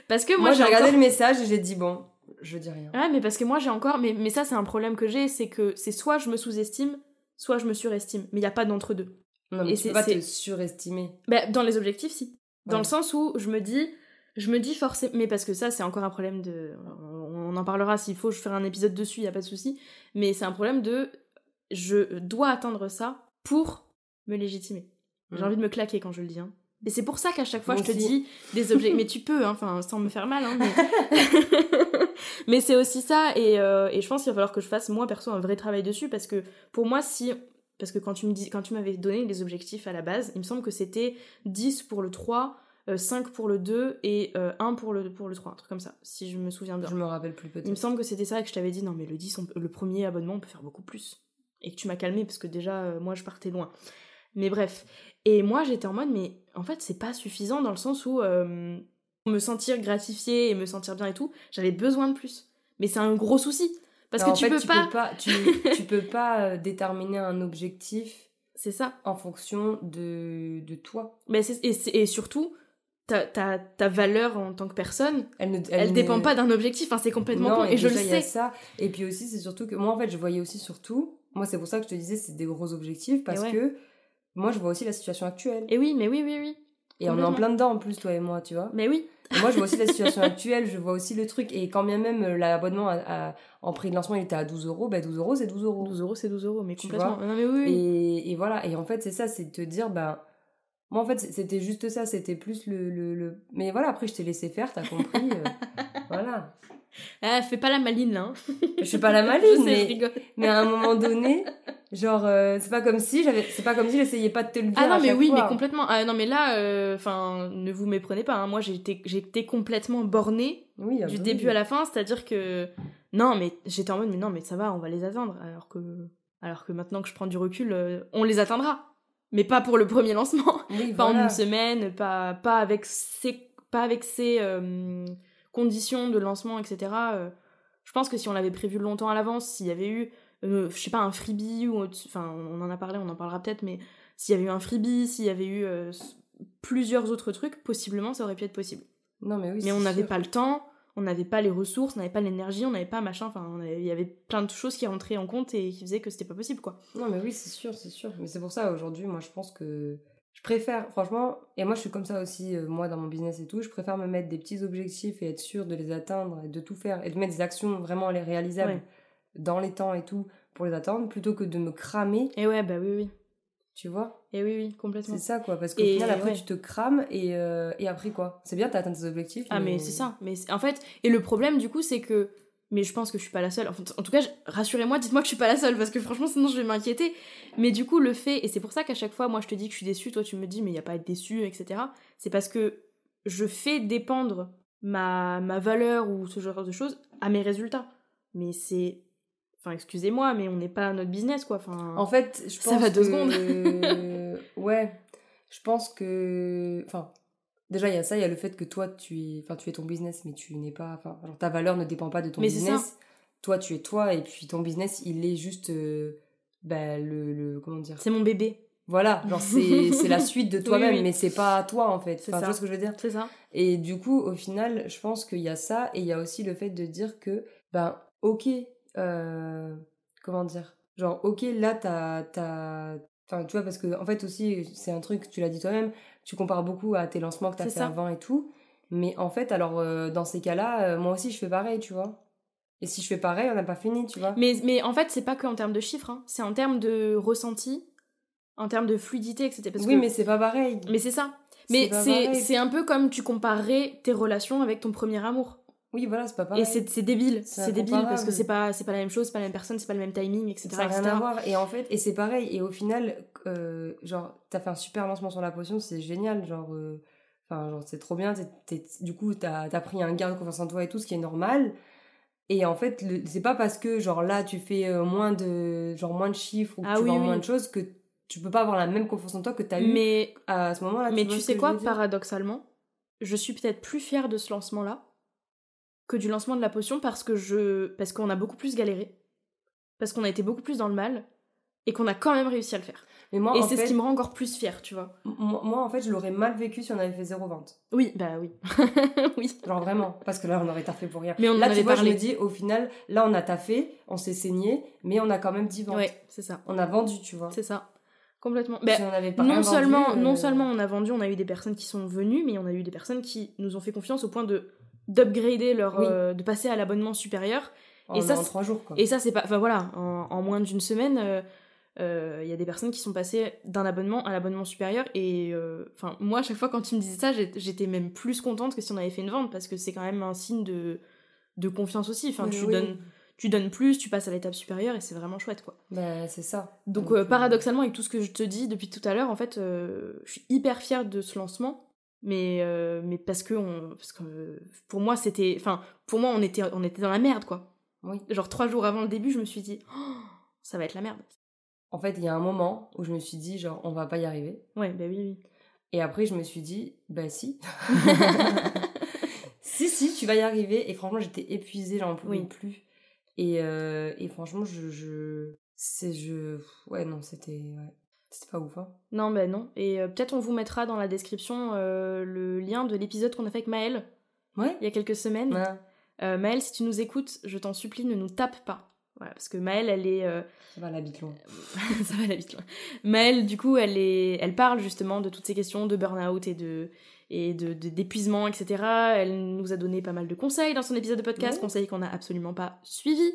Speaker 2: Parce que moi, j'ai regardé le message et j'ai dit Bon, je dis rien.
Speaker 1: Ouais, mais parce que moi j'ai encore. Mais, mais ça, c'est un problème que j'ai, c'est que c'est soit je me sous-estime, soit je me surestime. Mais il n'y a pas d'entre-deux.
Speaker 2: Non, mais Et tu peux pas te surestimer.
Speaker 1: Bah, dans les objectifs, si. Dans le sens où je me dis. Je me dis forcément. Mais parce que ça, c'est encore un problème de. On en parlera s'il faut, je ferai un épisode dessus, il n'y a pas de souci. Mais c'est un problème de. Je dois atteindre ça pour me légitimer. J'ai mm. envie de me claquer quand je le dis. Hein. Et c'est pour ça qu'à chaque fois, je te dis des objets. mais tu peux, hein, enfin, sans me faire mal. Hein, mais, *laughs* c'est aussi ça. Et, euh, et je pense qu'il va falloir que je fasse, moi, perso, un vrai travail dessus. Parce que pour moi, si. Parce que quand tu me dis, quand tu m'avais donné les objectifs à la base, il me semble que c'était 10 pour le 3, 5 euh, pour le 2 et 1 euh, pour le, pour le 3, un truc comme ça, si je me souviens bien.
Speaker 2: Je me rappelle plus peut-être.
Speaker 1: Il me semble que c'était ça et que je t'avais dit, non, mais le 10, le premier abonnement, on peut faire beaucoup plus. Et que tu m'as calmé parce que déjà, moi, je partais loin. Mais bref. Et moi, j'étais en mode, mais en fait, c'est pas suffisant dans le sens où euh, me sentir gratifiée et me sentir bien et tout, j'avais besoin de plus. Mais c'est un gros souci. Parce que tu, peux, pas... *laughs*
Speaker 2: tu, peux pas euh, déterminer un objectif.
Speaker 1: C'est ça.
Speaker 2: En fonction de, de toi.
Speaker 1: Mais et, et, surtout, ta, ta, ta, valeur en tant que personne, elle ne elle, dépend pas d'un objectif. Enfin, c'est complètement
Speaker 2: con. Et, je le sais. ça. Et puis aussi, c'est surtout que moi, en fait, je voyais aussi surtout Moi, c'est pour ça que je te disais, c'est des gros objectifs parce que moi, je vois aussi la situation actuelle.
Speaker 1: Et oui, mais oui, oui, oui.
Speaker 2: Et on est en plein dedans en plus, toi et moi, tu vois.
Speaker 1: Mais oui.
Speaker 2: Moi, je vois aussi la situation actuelle, je vois aussi le truc. Et quand bien même euh, l'abonnement en prix de lancement, il était à 12 euros, ben 12 euros, c'est 12 euros.
Speaker 1: 12 euros, c'est 12 euros, mais complètement.
Speaker 2: Non, mais oui, Et, et, voilà. Et en fait, c'est ça, c'est de te dire, ben. Moi, en fait, c'était juste ça, c'était plus le, le, le, Mais voilà, après, je t'ai laissé faire, t'as compris. Euh, *laughs* voilà.
Speaker 1: Ah, fais pas la maline là. Hein.
Speaker 2: Je suis pas la *laughs* maline, mais, mais à un moment donné, genre, euh, c'est pas comme si j'avais, c'est pas comme si j'essayais pas de te le dire.
Speaker 1: Ah non, mais oui, mais complètement. Ah non, mais là, euh, enfin, ne vous méprenez pas. Hein. Moi, j'étais, j'étais complètement bornée oui, du début à la fin, c'est-à-dire que non, mais j'étais en mode, mais non, mais ça va, on va les atteindre. Alors que, alors que maintenant que je prends du recul, euh, on les atteindra. Mais pas pour le premier lancement. *laughs* pas en une semaine, pas, pas avec ces, pas avec ces conditions de lancement, etc. Je pense que si on l'avait prévu longtemps à l'avance, s'il y avait eu, euh, je sais pas, un freebie, ou enfin, on en a parlé, on en parlera peut-être, mais s'il y avait eu un freebie, s'il y avait eu euh, plusieurs autres trucs, possiblement ça aurait pu être possible.
Speaker 2: Non, mais oui.
Speaker 1: Mais on n'avait pas le temps, on n'avait pas les ressources, on n'avait pas l'énergie, on n'avait pas machin, enfin, il y avait plein de choses qui rentraient en compte et qui faisaient que c'était pas possible, quoi.
Speaker 2: Non, mais oui, c'est sûr, c'est sûr. Mais c'est pour ça, aujourd'hui, moi, je pense que je préfère, franchement, et moi je suis comme ça aussi, euh, moi dans mon business et tout, je préfère me mettre des petits objectifs et être sûr de les atteindre et de tout faire et de mettre des actions vraiment les réalisables dans les temps et tout pour les atteindre plutôt que de me cramer.
Speaker 1: Et ouais, bah oui, oui.
Speaker 2: Tu vois?
Speaker 1: Et oui, oui, complètement.
Speaker 2: C'est ça quoi, parce qu'au final après tu te crames et, euh, et après quoi? C'est bien, t'as atteint tes objectifs.
Speaker 1: Ah, mais, c'est ça. Mais en fait, et le problème du coup, c'est que mais je pense que je suis pas la seule. en tout cas, rassurez-moi, dites-moi que je suis pas la seule parce que franchement, sinon je vais m'inquiéter. Mais du coup, le fait, et c'est pour ça qu'à chaque fois, moi je te dis que je suis déçue, toi tu me dis, mais il n'y a pas à être déçue, etc. C'est parce que je fais dépendre ma, ma valeur ou ce genre de choses à mes résultats. Mais c'est. Enfin, excusez-moi, mais on n'est pas notre business, quoi. Enfin,
Speaker 2: en fait, je pense. Ça va deux secondes. *laughs* *laughs* ouais. Je pense que. Enfin, Déjà, il y a ça, il y a le fait que toi, tu es, enfin, tu es ton business, mais tu n'es pas, enfin, ta valeur ne dépend pas de ton business. Toi, tu es toi, et puis ton business, il est juste, euh, bah, le, le, comment dire
Speaker 1: C'est mon bébé.
Speaker 2: Voilà, genre c'est *laughs* la suite de toi-même, mais c'est pas toi en fait. C'est ça. Tu vois ce que je veux dire
Speaker 1: C'est ça.
Speaker 2: Et du coup, au final, je pense qu'il y a ça, et il y a aussi le fait de dire que, ben, ok, euh, comment dire? Genre, ok, là, t'as, t'as, Enfin, tu vois, parce que en fait aussi, c'est un truc, tu l'as dit toi-même, tu compares beaucoup à tes lancements que tu as fait avant et tout. Mais en fait, alors, euh, dans ces cas-là, euh, moi aussi, je fais pareil, tu vois. Et si je fais pareil, on n'a pas fini, tu vois.
Speaker 1: Mais, mais en fait, c'est pas qu'en termes de chiffres, hein. c'est en termes de ressenti, en termes de fluidité, etc.
Speaker 2: oui, mais c'est pas pareil.
Speaker 1: Mais c'est ça. Mais c'est un peu comme tu comparerais tes relations avec ton premier amour.
Speaker 2: Oui, voilà, c'est pas pareil.
Speaker 1: Et c'est débile, c'est débile parce que c'est pas, pas la même chose, c'est pas la même personne, c'est pas le même timing, etc.
Speaker 2: Ça n'a rien à voir. Et en fait, et c'est pareil. Et au final, euh, genre, t'as fait un super lancement sur la potion, c'est génial. Genre, euh, enfin, genre, c'est trop bien. du coup, t'as as pris un gain de confiance en toi et tout, ce qui est normal. Et en fait, c'est pas parce que, genre, là, tu fais euh, moins de, genre, moins de chiffres ou que ah tu vends moins de choses que tu peux pas avoir la même confiance en toi que t'as eu à ce moment-là.
Speaker 1: Mais tu sais quoi, paradoxalement, je suis peut-être plus fière de ce lancement-là que du lancement de la potion parce que je parce qu'on a beaucoup plus galéré, parce qu'on a été beaucoup plus dans le mal et qu'on a quand même réussi à le faire. Mais moi, et c'est ce qui me rend encore plus fière, tu vois.
Speaker 2: Moi, en fait, je l'aurais mal vécu si on avait fait zéro vente.
Speaker 1: Oui, bah oui. *laughs* oui.
Speaker 2: Genre vraiment, parce que là, on aurait taffé pour rien. Mais on là, en tu vois, parlé. je me dis, au final, là, on a taffé, on s'est saigné, mais on a quand même 10 ventes.
Speaker 1: Ouais, c'est ça.
Speaker 2: On a vendu, tu vois.
Speaker 1: C'est ça. Complètement. Ben, on avait pas non, seulement, non euh, seulement on a vendu, on a eu des personnes qui sont venues, mais on a eu des personnes qui nous ont fait confiance au point de d'upgrader leur euh, de passer à l'abonnement supérieur.
Speaker 2: Et ça en trois jours
Speaker 1: et ça c'est pas enfin voilà en, moins d'une semaine il euh, euh, y a des personnes qui sont passées d'un abonnement à l'abonnement supérieur et enfin moi à chaque fois quand tu me disais ça j'étais même plus contente que si on avait fait une vente parce que c'est quand même un signe de, de confiance aussi. Enfin tu donnes tu donnes plus tu passes à l'étape supérieure et c'est vraiment chouette quoi.
Speaker 2: Bah, c'est ça.
Speaker 1: Donc, paradoxalement avec tout ce que je te dis depuis tout à l'heure en fait je suis hyper fière de ce lancement mais euh, mais parce que on parce que pour moi c'était enfin pour moi on était on était dans la merde quoi. Oui. Genre trois jours avant le début je me suis dit oh, *gasps* ça va être la merde.
Speaker 2: En fait il y a un moment où je me suis dit genre on va pas y arriver.
Speaker 1: Ouais bah oui oui.
Speaker 2: Et après je me suis dit bah si. *laughs* *laughs* Si si tu vas y arriver. Et franchement j'étais épuisée j'en pouvais plus. Et euh, et franchement je je c'est je ouais non c'était ouais. C'était pas ouf, hein
Speaker 1: Non, ben non. Et euh, peut-être on vous mettra dans la description euh, le lien de l'épisode qu'on a fait avec Maëlle.
Speaker 2: Ouais.
Speaker 1: Il y a quelques semaines. Euh, Maëlle, si tu nous écoutes, je t'en supplie, ne nous tape pas. Voilà, parce que Maëlle, elle est.
Speaker 2: Ça va, la bite loin. *laughs*
Speaker 1: ça va, la bite loin. Maëlle, du coup, elle, est... elle parle justement de toutes ces questions de burn-out et de et de, d'épuisement, etc. Elle nous a donné pas mal de conseils dans son épisode de podcast, conseils qu'on n'a absolument pas suivis.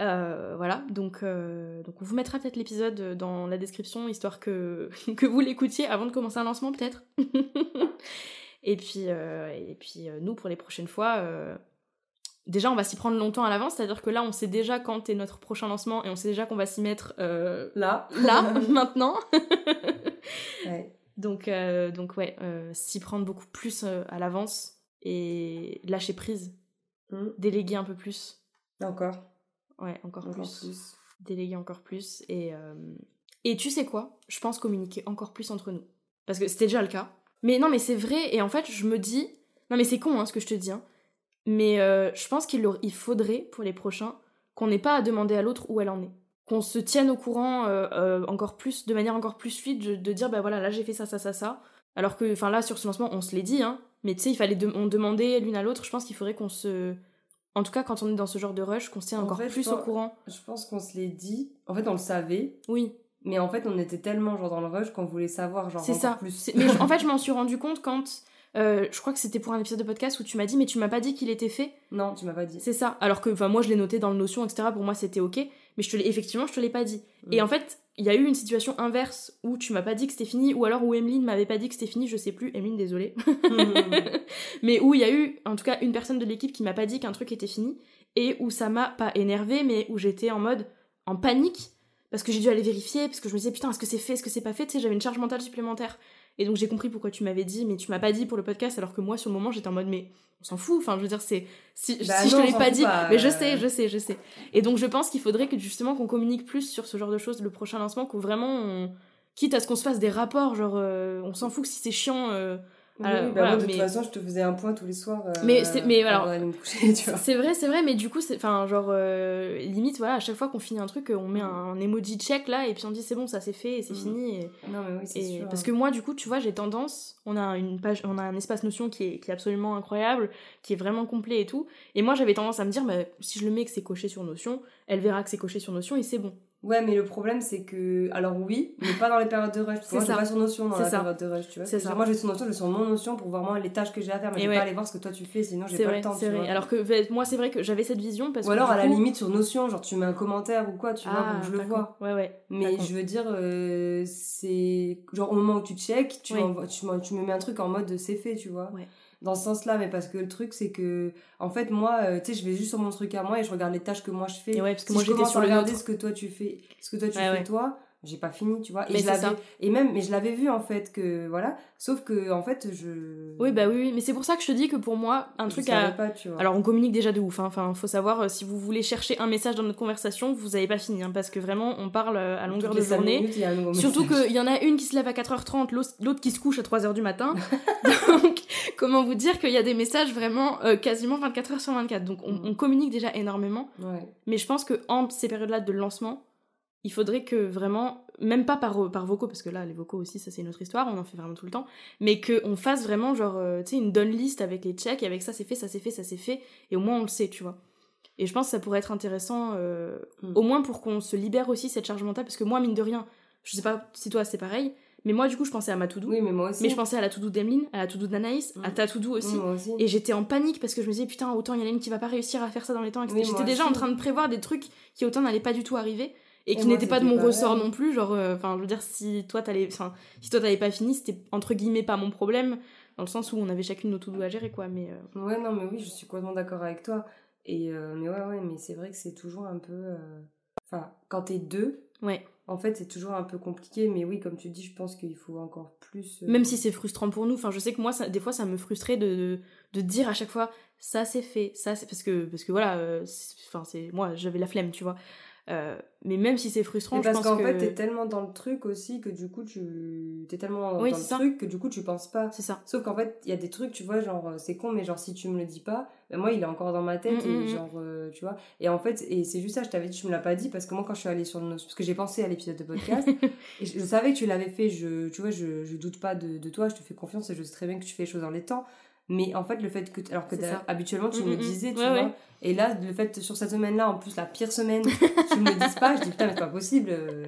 Speaker 1: Euh, voilà, donc, euh, donc on vous mettra peut-être l'épisode dans la description, histoire que, *laughs* que vous l'écoutiez avant de commencer un lancement, peut-être. *laughs* et puis, et puis nous, pour les prochaines fois, déjà on va s'y prendre longtemps à l'avance, c'est-à-dire que là on sait déjà quand est notre prochain lancement et on sait déjà qu'on va s'y mettre euh,
Speaker 2: là,
Speaker 1: là, *laughs* maintenant. Donc, euh, donc ouais, euh, s'y prendre beaucoup plus à l'avance et lâcher prise, hmm. déléguer un peu plus.
Speaker 2: Encore.
Speaker 1: Ouais, encore, plus. Déléguer encore plus et et tu sais quoi? Je pense communiquer encore plus entre nous parce que c'était déjà le cas. Mais non, mais c'est vrai et en fait je me dis non mais c'est con hein, ce que je te dis. Hein. Mais euh, je pense qu'il il faudrait, pour les prochains, qu'on n'ait pas à demander à l'autre où elle en est. Qu'on se tienne au courant euh, euh, encore plus, de manière encore plus fluide, de, dire, bah voilà, là j'ai fait ça, ça, ça, ça. Alors que, enfin là, sur ce lancement, on se l'est dit, hein. Mais tu sais, il fallait on demander l'une à l'autre. Je pense qu'il faudrait qu'on se. En tout cas, quand on est dans ce genre de rush, qu'on se tienne encore plus au courant.
Speaker 2: Je pense qu'on se l'est dit. En fait, on le savait.
Speaker 1: Oui.
Speaker 2: Mais en fait, on était tellement genre dans le rush qu'on voulait savoir genre encore ça. plus.
Speaker 1: Mais en *laughs* fait, je m'en suis rendu compte quand euh, je crois que c'était pour un épisode de podcast où tu m'as dit, mais tu m'as pas dit qu'il était fait.
Speaker 2: Non, tu m'as pas dit.
Speaker 1: C'est ça. Alors que, enfin, moi, je l'ai noté dans le Notion, etc. Pour moi, c'était ok. Mais je te effectivement, je te l'ai pas dit. Mm. Et en fait, il y a eu une situation inverse où tu m'as pas dit que c'était fini, ou alors où Emeline m'avait pas dit que c'était fini, je sais plus. Emeline, désolée. *laughs* mais où il y a eu, en tout cas, une personne de l'équipe qui m'a pas dit qu'un truc était fini, et où ça m'a pas énervé, mais où j'étais en mode en panique parce que j'ai dû aller vérifier, parce que je me disais putain, est-ce que c'est fait, est-ce que c'est pas fait, tu sais, j'avais une charge mentale supplémentaire. Et donc j'ai compris pourquoi tu m'avais dit, mais tu m'as pas dit pour le podcast, alors que moi sur le moment j'étais en mode mais on s'en fout. Enfin, je veux dire, c'est si, bah si je te l'ai pas dit, mais je sais, je sais, je sais. Et donc je pense qu'il faudrait que justement qu'on communique plus sur ce genre de choses le prochain lancement, qu'on vraiment, on... quitte à ce qu'on se fasse des rapports, genre euh, on s'en fout que si c'est chiant. Euh,
Speaker 2: oui, bah de toute façon, je te faisais un point tous les soirs. Euh,
Speaker 1: mais c'est, mais alors, c'est vrai, c'est vrai, mais du coup, c'est, enfin, genre, euh, limite, voilà, à chaque fois qu'on finit un truc, on met mm. un, emoji check là, et puis on dit c'est bon, ça c'est fait, et c'est mm. fini.
Speaker 2: Non, mais oui, c'est sûr.
Speaker 1: Parce que moi, du coup, tu vois, j'ai tendance, on a une page, on a un espace notion qui est, qui est absolument incroyable, qui est vraiment complet et tout, et moi, j'avais tendance à me dire, bah, si je le mets que c'est coché sur notion, elle verra que c'est coché sur notion, et c'est bon.
Speaker 2: Ouais, mais le problème, c'est que. Alors, oui, mais pas dans les périodes de rush. moi, je pas sur Notion dans la période de rush, tu vois. Ça. Moi, je vais sur Notion, je vais sur mon Notion pour voir moi les tâches que j'ai à faire, mais je vais pas aller voir ce que toi tu fais, sinon j'ai pas le temps.
Speaker 1: C'est vrai. Alors que moi, c'est vrai que j'avais cette vision. Parce
Speaker 2: ou alors, à la limite, sur Notion, genre tu mets un commentaire ou quoi, tu vois, pour que je le vois.
Speaker 1: Ouais, ouais.
Speaker 2: Mais je veux dire, euh, c'est. Genre, au moment où tu check, tu, tu, tu me mets un truc en mode c'est fait, tu vois. Ouais dans ce sens-là, mais parce que le truc, c'est que, en fait, moi, euh, tu sais, je vais juste sur mon truc à moi et je regarde les tâches que moi je fais.
Speaker 1: Et ouais, parce que moi, j'étais sur le
Speaker 2: regarder ce que toi tu fais, ce que toi tu fais toi, j'ai pas fini, tu vois. Et, je l'avais, et même, mais je l'avais vu en fait que voilà, sauf que en fait je.
Speaker 1: Oui bah oui, oui, mais c'est pour ça que je te dis que pour moi un truc à.
Speaker 2: Pas, tu vois.
Speaker 1: Alors on communique déjà de ouf, hein. enfin faut savoir euh, si vous voulez chercher un message dans notre conversation, vous avez pas fini, hein, parce que vraiment on parle euh, à longueur de journée. Surtout qu'il y en a une qui se lève à 4h30, l'autre qui se couche à 3h du matin. *laughs* Donc comment vous dire qu'il y a des messages vraiment euh, quasiment 24h sur 24. Donc on, mm. on communique déjà énormément.
Speaker 2: Ouais.
Speaker 1: Mais je pense que entre ces périodes-là de lancement il faudrait que vraiment, même pas par, par vocaux, parce que là, les vocaux aussi, ça c'est une autre histoire, on en fait vraiment tout le temps, mais qu'on fasse vraiment, genre, euh, tu sais, une done list avec les checks, et avec ça c'est fait, ça c'est fait, ça c'est fait, et au moins on le sait, tu vois. Et je pense que ça pourrait être intéressant, euh, mm. au moins pour qu'on se libère aussi cette charge mentale, parce que moi, mine de rien, je sais pas si toi c'est pareil, mais moi, du coup, je pensais à ma to
Speaker 2: Oui, mais moi aussi.
Speaker 1: Mais je pensais à la to-do d'Emeline, à la to-do d'Anaïs, à mm. ta to-do aussi. Et j'étais en panique parce que je me disais, putain, autant il y en a une qui va pas réussir à faire ça dans les temps. j'étais déjà en train de prévoir des trucs qui autant n'allaient pas du tout arriver et qui n'était pas de mon ressort non plus genre euh, enfin je veux dire si toi t'allais enfin si toi t'avais pas fini c'était entre guillemets pas mon problème dans le sens où on avait chacune nos tout à gérer quoi mais
Speaker 2: euh, ouais non mais oui je suis complètement d'accord avec toi. Et euh, mais ouais ouais mais c'est vrai que c'est toujours un peu enfin quand t'es deux
Speaker 1: ouais.
Speaker 2: en fait c'est toujours un peu compliqué mais oui comme tu dis je pense qu'il faut encore plus
Speaker 1: même si c'est frustrant pour nous enfin je sais que moi ça, des fois ça me frustrait de, de, dire à chaque fois ça c'est fait ça c'est parce que parce que voilà enfin c'est moi j'avais la flemme tu vois euh, mais même si c'est frustrant,
Speaker 2: parce qu'en fait, t'es tellement dans le truc aussi que du coup, tu t'es tellement dans le truc que du coup, tu penses pas.
Speaker 1: C'est ça.
Speaker 2: Sauf qu'en fait, il y a des trucs, tu vois, genre, euh, c'est con, mais genre, si tu me le dis pas, ben moi, il est encore dans ma tête mm, et mm, mm. genre, euh, tu vois. Et en fait, et c'est juste ça, je t'avais dit, tu me l'as pas dit parce que moi, quand je suis allée sur le. Parce que j'ai pensé à l'épisode de podcast *laughs* et je, savais que tu l'avais fait, je, tu vois, je, je doute pas de, de toi, je te fais confiance et je sais très bien que tu fais les choses dans les temps. Mais en fait, le fait que. Alors que habituellement, tu
Speaker 1: Mm,
Speaker 2: me
Speaker 1: mm,
Speaker 2: disais,
Speaker 1: mm.
Speaker 2: tu
Speaker 1: Ouais,
Speaker 2: vois.
Speaker 1: ouais.
Speaker 2: Et là, le fait, sur cette semaine-là, en plus, la pire semaine, *laughs* tu me le dises pas, je dis putain, mais c'est pas possible. euh.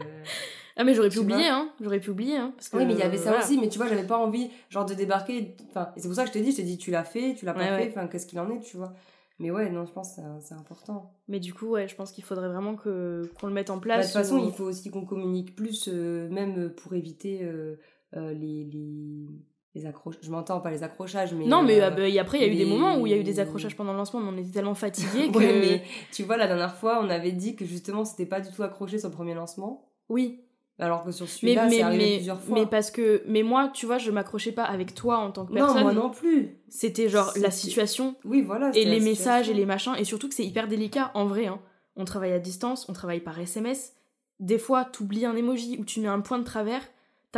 Speaker 1: Ah, mais j'aurais pu
Speaker 2: Tu
Speaker 1: oublier, hein. J'aurais pu oublier, hein. Parce que,
Speaker 2: Oui, mais il y avait ça
Speaker 1: voilà.
Speaker 2: aussi, mais tu vois, j'avais pas envie, genre, de débarquer. Enfin, et c'est pour ça que je t'ai dit, je t'ai dit, tu l'as fait, tu l'as pas
Speaker 1: Ouais,
Speaker 2: fait, enfin, qu'est-ce qu'il en est, tu vois. Mais ouais, non, je pense que c'est- important.
Speaker 1: Mais du coup, ouais, je pense qu'il faudrait vraiment que qu'on le mette en
Speaker 2: Bah, de
Speaker 1: place.
Speaker 2: toute façon, il faut aussi qu'on communique plus, euh, même pour éviter euh, les, les, les accrochages. Je m'entends pas les accrochages, mais.
Speaker 1: Non, mais
Speaker 2: euh,
Speaker 1: euh, bah, et après, il y a eu des moments où il y a eu des accrochages pendant le lancement, mais on était tellement fatigués *laughs* que.
Speaker 2: Ouais, mais tu vois, la dernière fois, on avait dit que justement, c'était pas du tout accroché sur le premier lancement.
Speaker 1: Oui,
Speaker 2: Alors que sur celui-là,
Speaker 1: mais,
Speaker 2: c'est arrivé
Speaker 1: mais,
Speaker 2: plusieurs fois.
Speaker 1: mais parce que. Mais moi, tu vois, je m'accrochais pas avec toi en tant que
Speaker 2: non,
Speaker 1: personne.
Speaker 2: moi non plus.
Speaker 1: C'était genre la situation
Speaker 2: Oui, voilà.
Speaker 1: et les messages et les machins. Et surtout que c'est hyper délicat en vrai. Hein. On travaille à distance, on travaille par SMS. Des fois, t'oublies un emoji ou tu mets un point de travers.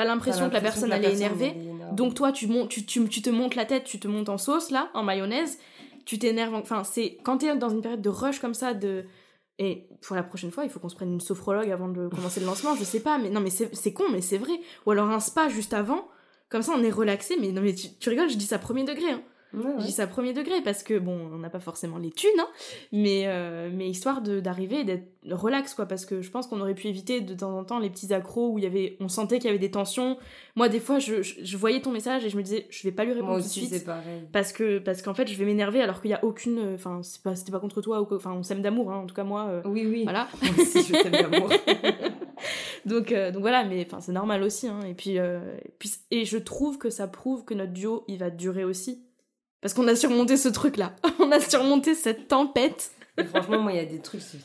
Speaker 1: T'as l'impression que la personne
Speaker 2: que
Speaker 1: elle est énervée. Donc toi, tu, montes, tu, tu, tu te montes la tête, tu te montes en sauce, là, en mayonnaise, tu t'énerves. Enfin, c'est quand t'es dans une période de rush comme ça, de... Et pour la prochaine fois, il faut qu'on se prenne une sophrologue avant de commencer le lancement, je sais pas, mais non, mais c'est c'est con, mais c'est vrai. Ou alors un spa juste avant, comme ça on est relaxé, mais non, mais tu, tu rigoles, je dis ça premier degré. Hein.
Speaker 2: Ouais,
Speaker 1: Je dis ça premier degré parce que, bon, on n'a pas forcément les thunes, hein, mais, euh, mais histoire d'arriver et d'être relax, quoi, parce que je pense qu'on aurait pu éviter de temps en temps les petits accros où il y avait, on sentait qu'il y avait des tensions. Moi, des fois, je, je, je voyais ton message et je me disais, je vais pas lui répondre
Speaker 2: Moi
Speaker 1: tout de suite
Speaker 2: pareil.
Speaker 1: parce que parce qu'en fait je vais m'énerver alors qu'il y a aucune enfin c'est pas c'était pas contre toi enfin on s'aime d'amour hein, en tout cas moi euh,
Speaker 2: Oui, oui.
Speaker 1: voilà *laughs*
Speaker 2: Moi aussi, je t'aime d'amour. *laughs*
Speaker 1: donc euh, donc voilà mais enfin c'est normal aussi hein. et puis et puis et je trouve que ça prouve que notre duo il va durer aussi parce qu'on a surmonté ce truc là *laughs* on a surmonté cette tempête
Speaker 2: Et franchement, moi, il y a des trucs, ça me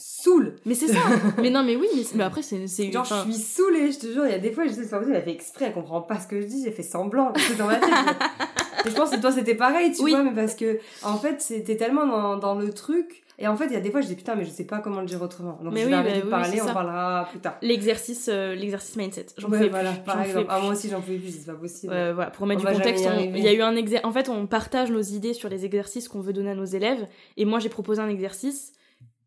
Speaker 2: saoule.
Speaker 1: mais c'est ça *laughs* mais non mais oui mais, mais après c'est
Speaker 2: Genre,
Speaker 1: enfin,
Speaker 2: je suis saoulée, je te jure. Il y a des fois, je sais, possible, elle fait exprès, elle comprend pas ce que je dis, j'ai fait semblant. C'est dans ma tête. je- Et *laughs* je pense que toi, c'était pareil, tu
Speaker 1: Oui.
Speaker 2: vois, mais parce que, en fait, c'était tellement dans, dans le truc. Et en fait, il y a des fois, je dis putain, mais je sais pas comment le dire autrement. Donc,
Speaker 1: Mais
Speaker 2: je
Speaker 1: oui,
Speaker 2: vais arrêter
Speaker 1: bah
Speaker 2: de
Speaker 1: oui,
Speaker 2: parler, on
Speaker 1: ça.
Speaker 2: parlera plus tard.
Speaker 1: l'exercice euh, l'exercice mindset j'en
Speaker 2: Ouais,
Speaker 1: pouvais
Speaker 2: voilà,
Speaker 1: plus,
Speaker 2: par exemple. Ah, moi aussi, j'en pouvais plus, c'est pas possible.
Speaker 1: Euh, voilà, pour mettre
Speaker 2: On
Speaker 1: du contexte, il y a eu un exercice. En fait, on partage nos idées sur les exercices qu'on veut donner à nos élèves. Et moi, j'ai proposé un exercice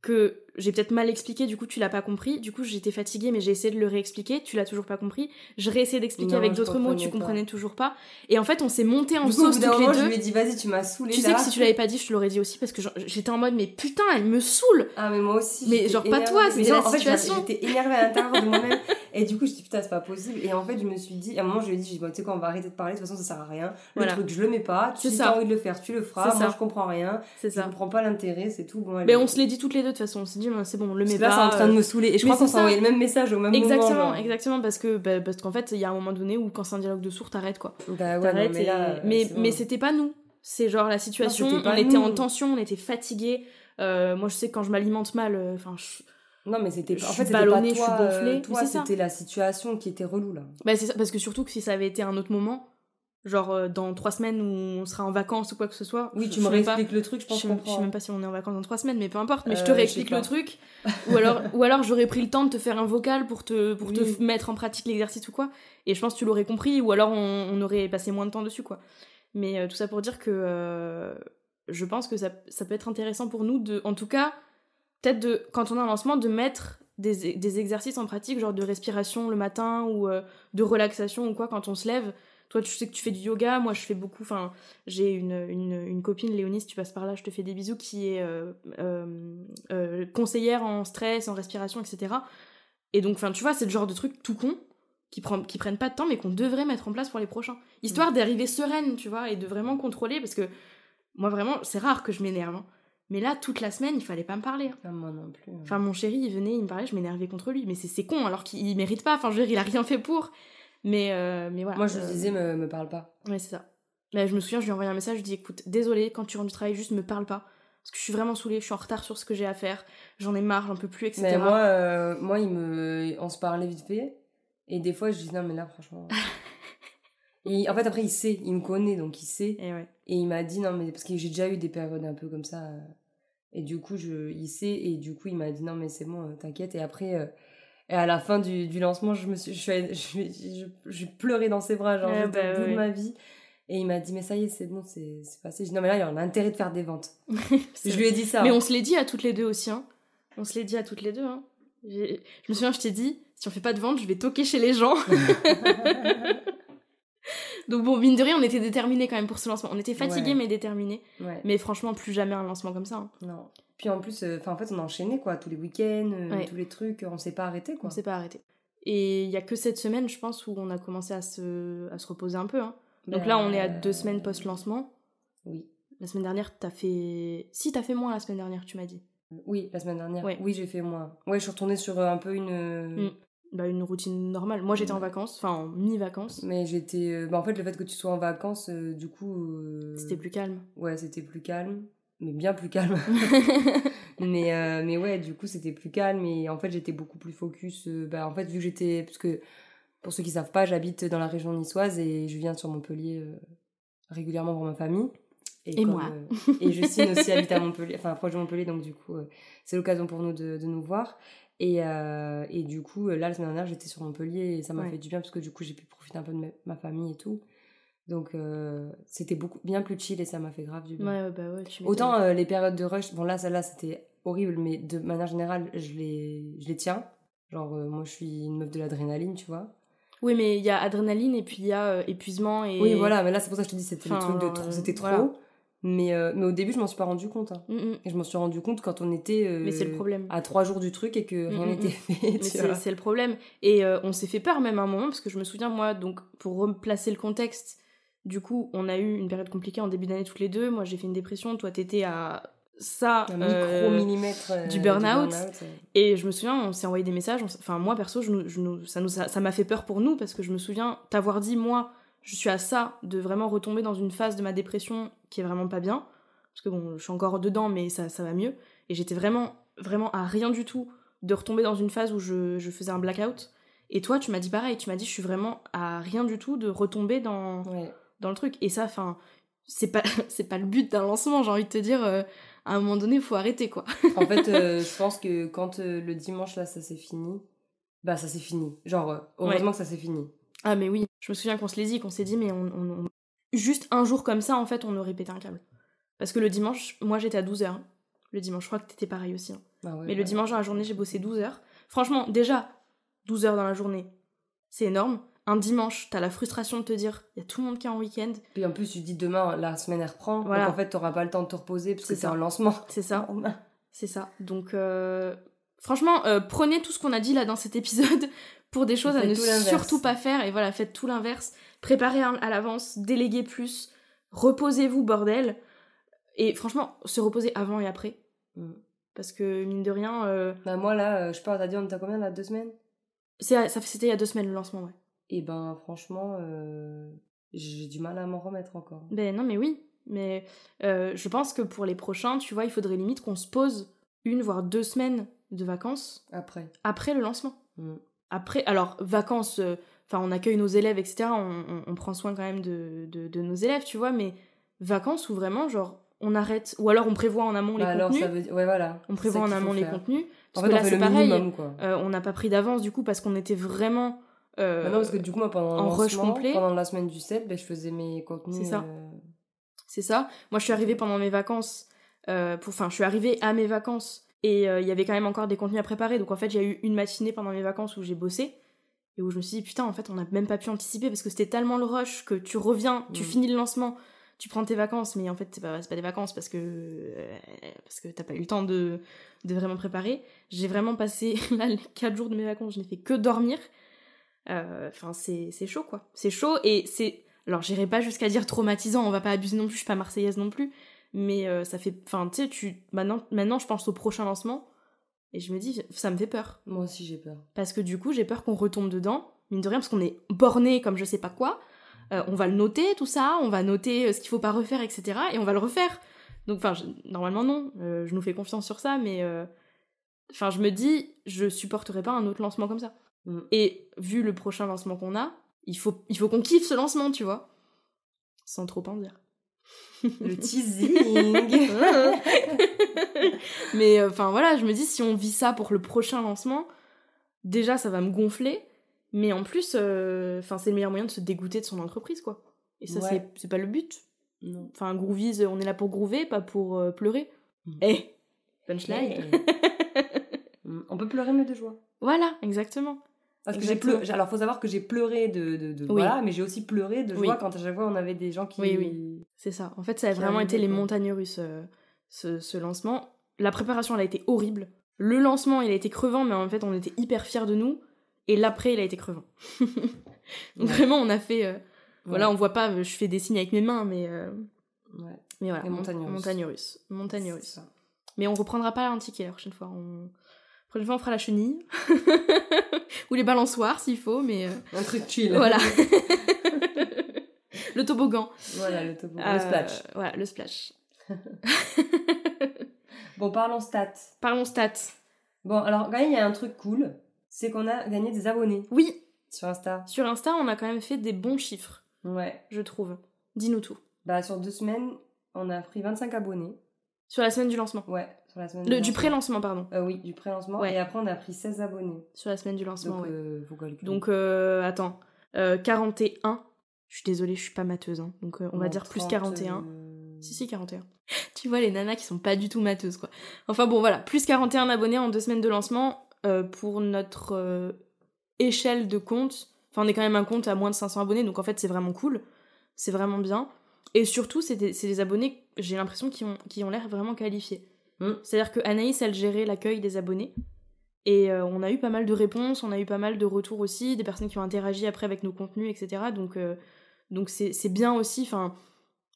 Speaker 1: que j'ai peut-être mal expliqué, du coup, tu l'as pas compris. Du coup, j'étais fatiguée, mais j'ai essayé de le réexpliquer. Tu l'as toujours pas compris. Je réessayé d'expliquer avec d'autres mots, tu
Speaker 2: comprenais pas.
Speaker 1: toujours pas. Et en fait, on s'est monté en
Speaker 2: Du
Speaker 1: sauce toutes les
Speaker 2: moment, je
Speaker 1: deux.
Speaker 2: lui ai dit, vas-y, tu m'as saoulée.
Speaker 1: Tu sais que si tu l'avais pas dit, je te l'aurais dit aussi parce que j'étais en mode, mais putain, elle me saoule!
Speaker 2: Ah, mais moi aussi.
Speaker 1: Mais genre, pas toi, c'était la
Speaker 2: en fait. J'étais énervée à l'intérieur de moi-même. *laughs* Et du coup, je dis putain, c'est pas possible. Et en fait, je me suis dit, à un moment, je lui ai dit, bon, tu sais quoi, on va arrêter de parler, de toute façon, ça sert à rien. Le
Speaker 1: Voilà.
Speaker 2: truc, je le mets pas.
Speaker 1: Ça.
Speaker 2: t'as envie de le faire, tu le feras. Moi, je comprends rien. Je comprends pas l'intérêt, c'est tout.
Speaker 1: Mais on se l'est dit toutes les deux de toute façon. Dit, ben, c'est bon, on le met
Speaker 2: que là,
Speaker 1: pas.
Speaker 2: c'est en train de
Speaker 1: euh,
Speaker 2: me saouler. Et je crois qu'on s'est envoyé le même message au même moment.
Speaker 1: Exactement, exactement, parce que bah, parce qu'en fait, il y a un moment donné où quand c'est un dialogue de sourds, t'arrêtes quoi.
Speaker 2: Bah ouais, non, mais
Speaker 1: et-
Speaker 2: là.
Speaker 1: mais,
Speaker 2: bon.
Speaker 1: c'était pas nous. C'est genre la situation,
Speaker 2: pas
Speaker 1: on était
Speaker 2: nous.
Speaker 1: en tension, on était fatigués. Euh, moi, je sais que quand je m'alimente mal, euh, enfin, je-
Speaker 2: Non, mais c'était En fait, c'était pas
Speaker 1: ballonnée, je
Speaker 2: toi.
Speaker 1: suis gonflée,
Speaker 2: euh, Toi, c'était la situation qui était relou, là.
Speaker 1: bah, c'est ça, parce que surtout que si ça avait été un autre moment, genre euh, dans trois semaines où on sera en vacances ou quoi que ce soit.
Speaker 2: Oui,
Speaker 1: je-
Speaker 2: tu
Speaker 1: je
Speaker 2: me
Speaker 1: pas-
Speaker 2: réexpliques le truc, je
Speaker 1: Je
Speaker 2: pense qu'on
Speaker 1: je sais même pas si on est en vacances dans trois semaines, mais peu importe. Mais je te
Speaker 2: Euh,
Speaker 1: réexplique
Speaker 2: je sais
Speaker 1: le truc. *laughs* ou alors, ou alors j'aurais pris le temps de te faire un vocal pour te, pour te
Speaker 2: Oui.
Speaker 1: mettre en pratique l'exercice ou quoi. Et je pense que tu l'aurais compris. Ou alors on, on aurait passé moins de temps dessus, quoi. Mais euh, tout ça pour dire que euh, je pense que ça, ça peut être intéressant pour nous de, en tout cas, peut-être de, quand on a un lancement, de mettre des, des exercices en pratique, genre de respiration le matin ou de relaxation ou quoi quand on se lève. Toi, tu sais que tu fais du yoga, moi je fais beaucoup. Enfin, j'ai une, une, une copine, Léonie, si tu passes par là, je te fais des bisous, qui est euh, euh, euh, conseillère en stress, en respiration, etc. Et donc, enfin, tu vois, c'est le genre de truc tout con qui, prend, qui prennent pas de temps, mais qu'on devrait mettre en place pour les prochains. Histoire d'arriver sereine, tu vois, et de vraiment contrôler, parce que moi, vraiment, c'est rare que je m'énerve. hein. Mais là, toute la semaine, il fallait pas me parler. hein.
Speaker 2: Ah, moi non plus.
Speaker 1: Enfin, mon chéri, il venait, il me parlait, je m'énervais contre lui. Mais c'est c'est con, alors qu'il il mérite pas. Enfin, je veux dire, il a rien fait pour. Mais, euh, mais voilà.
Speaker 2: Moi, je
Speaker 1: Euh,
Speaker 2: disais, me, me parle pas.
Speaker 1: Ouais, c'est ça. Mais je me souviens, je lui ai envoyé un message, je lui ai dit écoute, désolé, quand tu rentres du travail, juste me parle pas. Parce que je suis vraiment saoulée, je suis en retard sur ce que j'ai à faire, j'en ai marre, j'en peux plus, etc.
Speaker 2: Mais moi, euh, moi il me... on se parlait vite fait. Et des fois, je dis non, mais là, franchement. *laughs* et en fait, après, il sait, il me connaît, donc il sait.
Speaker 1: Et ouais.
Speaker 2: Et il m'a dit non, mais parce que j'ai déjà eu des périodes un peu comme ça. Et du coup, je... il sait. Et du coup, il m'a dit non, mais c'est bon, t'inquiète. Et après, et à la fin du, du lancement, je me suis, je, suis allée- *laughs* je, je, je pleurais dans ses bras, genre, j'étais
Speaker 1: bah
Speaker 2: au bout
Speaker 1: ouais.
Speaker 2: de ma vie. Et il m'a dit, mais ça y est, c'est bon, c'est passé. J'ai dit, non, mais là, il y a un intérêt de faire des ventes. *laughs* Je lui ai dit ça.
Speaker 1: Mais on se l'est dit à toutes les deux aussi, hein. On se l'est dit à toutes les deux, hein. Je me souviens, je t'ai dit, si on fait pas de vente, je vais toquer chez les gens. *laughs* Donc bon, mine de rien, on était déterminés quand même pour ce lancement. On était fatigués mais déterminés. Mais franchement, plus jamais un lancement comme ça. Hein.
Speaker 2: Non. Puis en plus, euh, en fait, on a enchaîné quoi, tous les week-ends, euh, tous les trucs, on s'est pas arrêté quoi.
Speaker 1: On s'est pas arrêté. Et il y a que cette semaine, je pense, où on a commencé à se, à se reposer un peu. Hein. Donc là, on est à deux semaines post-lancement. Oui. La semaine dernière, t'as fait. Si, t'as fait moins la semaine dernière, tu m'as dit.
Speaker 2: Oui, la semaine dernière. Oui, j'ai fait moins. Ouais, je suis retournée sur euh, un peu une.
Speaker 1: Mm. Bah, une routine normale. Moi, j'étais en vacances, enfin en mi-vacances.
Speaker 2: Mais j'étais. Euh, bah, en fait, le fait que tu sois en vacances, euh, du coup.
Speaker 1: C'était plus calme.
Speaker 2: Ouais, c'était plus calme. Mais bien plus calme. *laughs* *laughs* mais, mais ouais, du coup, c'était plus calme. Et en fait, j'étais beaucoup plus focus. bah, en fait, vu que j'étais. Parce que, pour ceux qui savent pas, j'habite dans la région niçoise et je viens sur Montpellier régulièrement pour ma famille.
Speaker 1: Et, moi.
Speaker 2: Euh, et Justine aussi habite à Montpellier, enfin proche de Montpellier, donc du coup, euh, c'est l'occasion pour nous de, de, nous voir. Et, euh, et du coup, là, la semaine dernière, j'étais sur Montpellier et ça m'a fait du bien parce que du coup, j'ai pu profiter un peu de ma, famille et tout. Donc, c'était beaucoup bien plus chill et ça m'a fait grave du
Speaker 1: bien. Ouais, bah ouais,
Speaker 2: Autant les périodes de rush, bon là, celle-là, c'était horrible, mais de manière générale, je les, je les tiens. Genre, moi, je suis une meuf de l'adrénaline, tu vois.
Speaker 1: Oui, mais il y a adrénaline et puis il y a épuisement. Et...
Speaker 2: Oui, voilà, mais là, c'est pour ça que je te dis, c'était le truc de trop. C'était trop. Mais, euh, mais au début, je m'en suis pas rendu compte. Hein. Mm, mm. Et je m'en suis rendu compte quand on était euh,
Speaker 1: mais c'est le problème.
Speaker 2: à trois jours du truc et que rien mm, n'était fait.
Speaker 1: c'est le problème. Et euh, on s'est fait peur même à un moment, parce que je me souviens, moi, donc pour replacer le contexte, du coup, on a eu une période compliquée en début d'année toutes les deux. Moi, j'ai fait une dépression. Toi, t'étais à ça
Speaker 2: un micro millimètre
Speaker 1: du burn-out et je me souviens on s'est envoyé des messages enfin moi perso je, je, ça nous ça m'a fait peur pour nous parce que je me souviens t'avoir dit moi je suis à ça de vraiment retomber dans une phase de ma dépression qui est vraiment pas bien. Parce que bon, je suis encore dedans, mais ça, ça va mieux. Et j'étais vraiment, vraiment à rien du tout de retomber dans une phase où je, je faisais un blackout. Et toi, tu m'as dit pareil, tu m'as dit je suis vraiment à rien du tout de retomber dans, dans le truc. Et ça, enfin, c'est pas, *laughs* c'est pas le but d'un lancement, j'ai envie de te dire. Euh, à un moment donné, il faut arrêter, quoi. *laughs*
Speaker 2: en fait, euh, je pense que quand euh, le dimanche, là, ça s'est fini, bah ça s'est fini. Genre, heureusement que ça s'est fini.
Speaker 1: Ah mais oui, je me souviens qu'on se les dit, qu'on s'est dit, mais on, juste un jour comme ça, en fait, on aurait pété un câble. Parce que le dimanche, moi j'étais à 12h. Le dimanche, je crois que t'étais pareil aussi. Hein. Ah mais le dimanche dans la journée, j'ai bossé 12 heures. Franchement, déjà, 12 heures dans la journée, c'est énorme. Un dimanche, t'as la frustration de te dire, il y a tout le monde qui est en week-end.
Speaker 2: Puis en plus, tu dis demain, la semaine elle reprend. Donc en fait, t'auras pas le temps de te reposer parce que c'est un lancement.
Speaker 1: C'est ça. *laughs* c'est ça. Donc, euh, franchement, euh, prenez tout ce qu'on a dit là dans cet épisode pour des choses à ne surtout pas faire. Et voilà, faites tout l'inverse. Préparez à l'avance, déléguez plus, reposez-vous, bordel. Et franchement, se reposer avant et après. Mm. Parce que, mine de rien. Euh,
Speaker 2: bah, moi, là, euh, je pars, t'as dit, on était combien là Deux semaines?
Speaker 1: C'était il y a deux semaines le lancement, ouais.
Speaker 2: Et ben, franchement, euh, j'ai du mal à m'en remettre encore.
Speaker 1: Ben non, mais oui. Mais je pense que pour les prochains, tu vois, il faudrait limite qu'on se pose une voire deux semaines de vacances.
Speaker 2: Après.
Speaker 1: Après le lancement. Mm. Après, alors, vacances, euh, enfin, on accueille nos élèves, etc. On, prend soin quand même de, de, nos élèves, tu vois, mais vacances où vraiment, genre, on arrête, ou alors on prévoit en amont les bah, contenus. Ça veut...
Speaker 2: ouais, voilà.
Speaker 1: On prévoit en amont les contenus. Parce que là, c'est pareil. Euh, on n'a pas pris d'avance, du coup, parce qu'on était vraiment.
Speaker 2: Euh, bah non, parce que du coup, moi, pendant, en rush complet, pendant la semaine du 7, ben, je faisais mes contenus.
Speaker 1: C'est ça. C'est ça. Moi, je suis arrivée pendant mes vacances. Enfin, je suis arrivée à mes vacances et euh, il y avait quand même encore des contenus à préparer. Donc en fait, j'ai eu une matinée pendant mes vacances où j'ai bossé. Et où je me suis dit, putain, en fait, on n'a même pas pu anticiper parce que c'était tellement le rush que tu reviens, tu mm. finis le lancement, tu prends tes vacances, mais en fait, c'est pas, pas des vacances parce que, euh, parce que t'as pas eu le temps de, de vraiment préparer. J'ai vraiment passé, *laughs* là, les 4 jours de mes vacances, je n'ai fait que dormir. Euh, enfin, c'est chaud, quoi. C'est chaud et c'est. Alors, j'irai pas jusqu'à dire traumatisant, on va pas abuser non plus, je suis pas marseillaise non plus mais euh, ça fait enfin tu sais tu maintenant maintenant je pense au prochain lancement. Et je me dis ça me fait peur.
Speaker 2: Moi aussi j'ai peur.
Speaker 1: Parce que du coup j'ai peur qu'on retombe dedans. Mine de rien parce qu'on est borné comme je sais pas quoi. Euh, on va le noter tout ça. On va noter euh, ce qu'il faut pas refaire etc et on va le refaire. Donc enfin normalement non. Je nous fais confiance sur ça mais enfin je me dis je supporterai pas un autre lancement comme ça. Mm. et vu le prochain lancement qu'on a il faut il faut qu'on kiffe ce lancement tu vois. Sans trop en dire
Speaker 2: le teasing. *laughs*
Speaker 1: Mais euh, enfin voilà, je me dis si on vit ça pour le prochain lancement, déjà ça va me gonfler, mais en plus, euh, enfin c'est le meilleur moyen de se dégoûter de son entreprise quoi. Et ça c'est pas le but. Enfin Groovies, on est là pour groover, pas pour euh, pleurer. Mm. Eh, punchline. *laughs*
Speaker 2: on peut pleurer mais de joie.
Speaker 1: Voilà, exactement.
Speaker 2: Parce que j'ai pleuré. Alors, faut savoir que j'ai pleuré de, de, voilà, mais j'ai aussi pleuré de joie quand à chaque fois on avait des gens qui.
Speaker 1: Oui, oui. C'est ça. En fait, ça a vraiment été les montagnes russes, euh, ce, ce, lancement. La préparation, elle a été horrible. Le lancement, il a été crevant, mais en fait, on était hyper fiers de nous. Et l'après, il a été crevant. *laughs* Donc, vraiment, on a fait. Euh, voilà, on voit pas, je fais des signes avec mes mains, mais. Euh, ouais. Mais voilà, montagne russe. Montagne russe. Mais on reprendra pas l'antiqué la prochaine fois. On... Prochaine fois, on fera la chenille. *laughs* Ou les balançoires s'il faut, mais. Euh,
Speaker 2: Un truc chill.
Speaker 1: Voilà. *laughs* le toboggan.
Speaker 2: Voilà, le toboggan. le splash.
Speaker 1: Voilà, le splash. *laughs*
Speaker 2: bon, parlons stats.
Speaker 1: Parlons stats.
Speaker 2: Bon, alors, quand il y a un truc cool, c'est qu'on a gagné des abonnés.
Speaker 1: Oui.
Speaker 2: Sur Insta.
Speaker 1: Sur Insta, on a quand même fait des bons chiffres.
Speaker 2: Ouais.
Speaker 1: Je trouve. Dis-nous tout.
Speaker 2: Bah, sur deux semaines, on a pris 25 abonnés.
Speaker 1: Sur la semaine du lancement
Speaker 2: Ouais, sur la semaine
Speaker 1: Le, du pré-lancement, pardon.
Speaker 2: Euh, oui, du pré-lancement. Et après, on a pris 16 abonnés.
Speaker 1: Sur la semaine du lancement,
Speaker 2: Donc,
Speaker 1: ouais.
Speaker 2: euh.
Speaker 1: Donc, euh, attends. 41. Je suis désolée, je suis pas matheuse. Hein. Donc, on va dire plus 41. Si, si, 41. *laughs* tu vois, les nanas qui sont pas du tout matheuses, quoi. Enfin bon, voilà. Plus 41 abonnés en deux semaines de lancement pour notre échelle de compte. Enfin, on est quand même un compte à moins de 500 abonnés, donc en fait, c'est vraiment cool. C'est vraiment bien. Et surtout, c'est des, abonnés, j'ai l'impression, qui ont, qui ont l'air vraiment qualifiés.
Speaker 2: Mm.
Speaker 1: C'est-à-dire que Anaïs, elle gérait l'accueil des abonnés. Et euh, on a eu pas mal de réponses, on a eu pas mal de retours aussi, des personnes qui ont interagi après avec nos contenus, etc. Donc, euh, donc c'est, bien aussi. Enfin,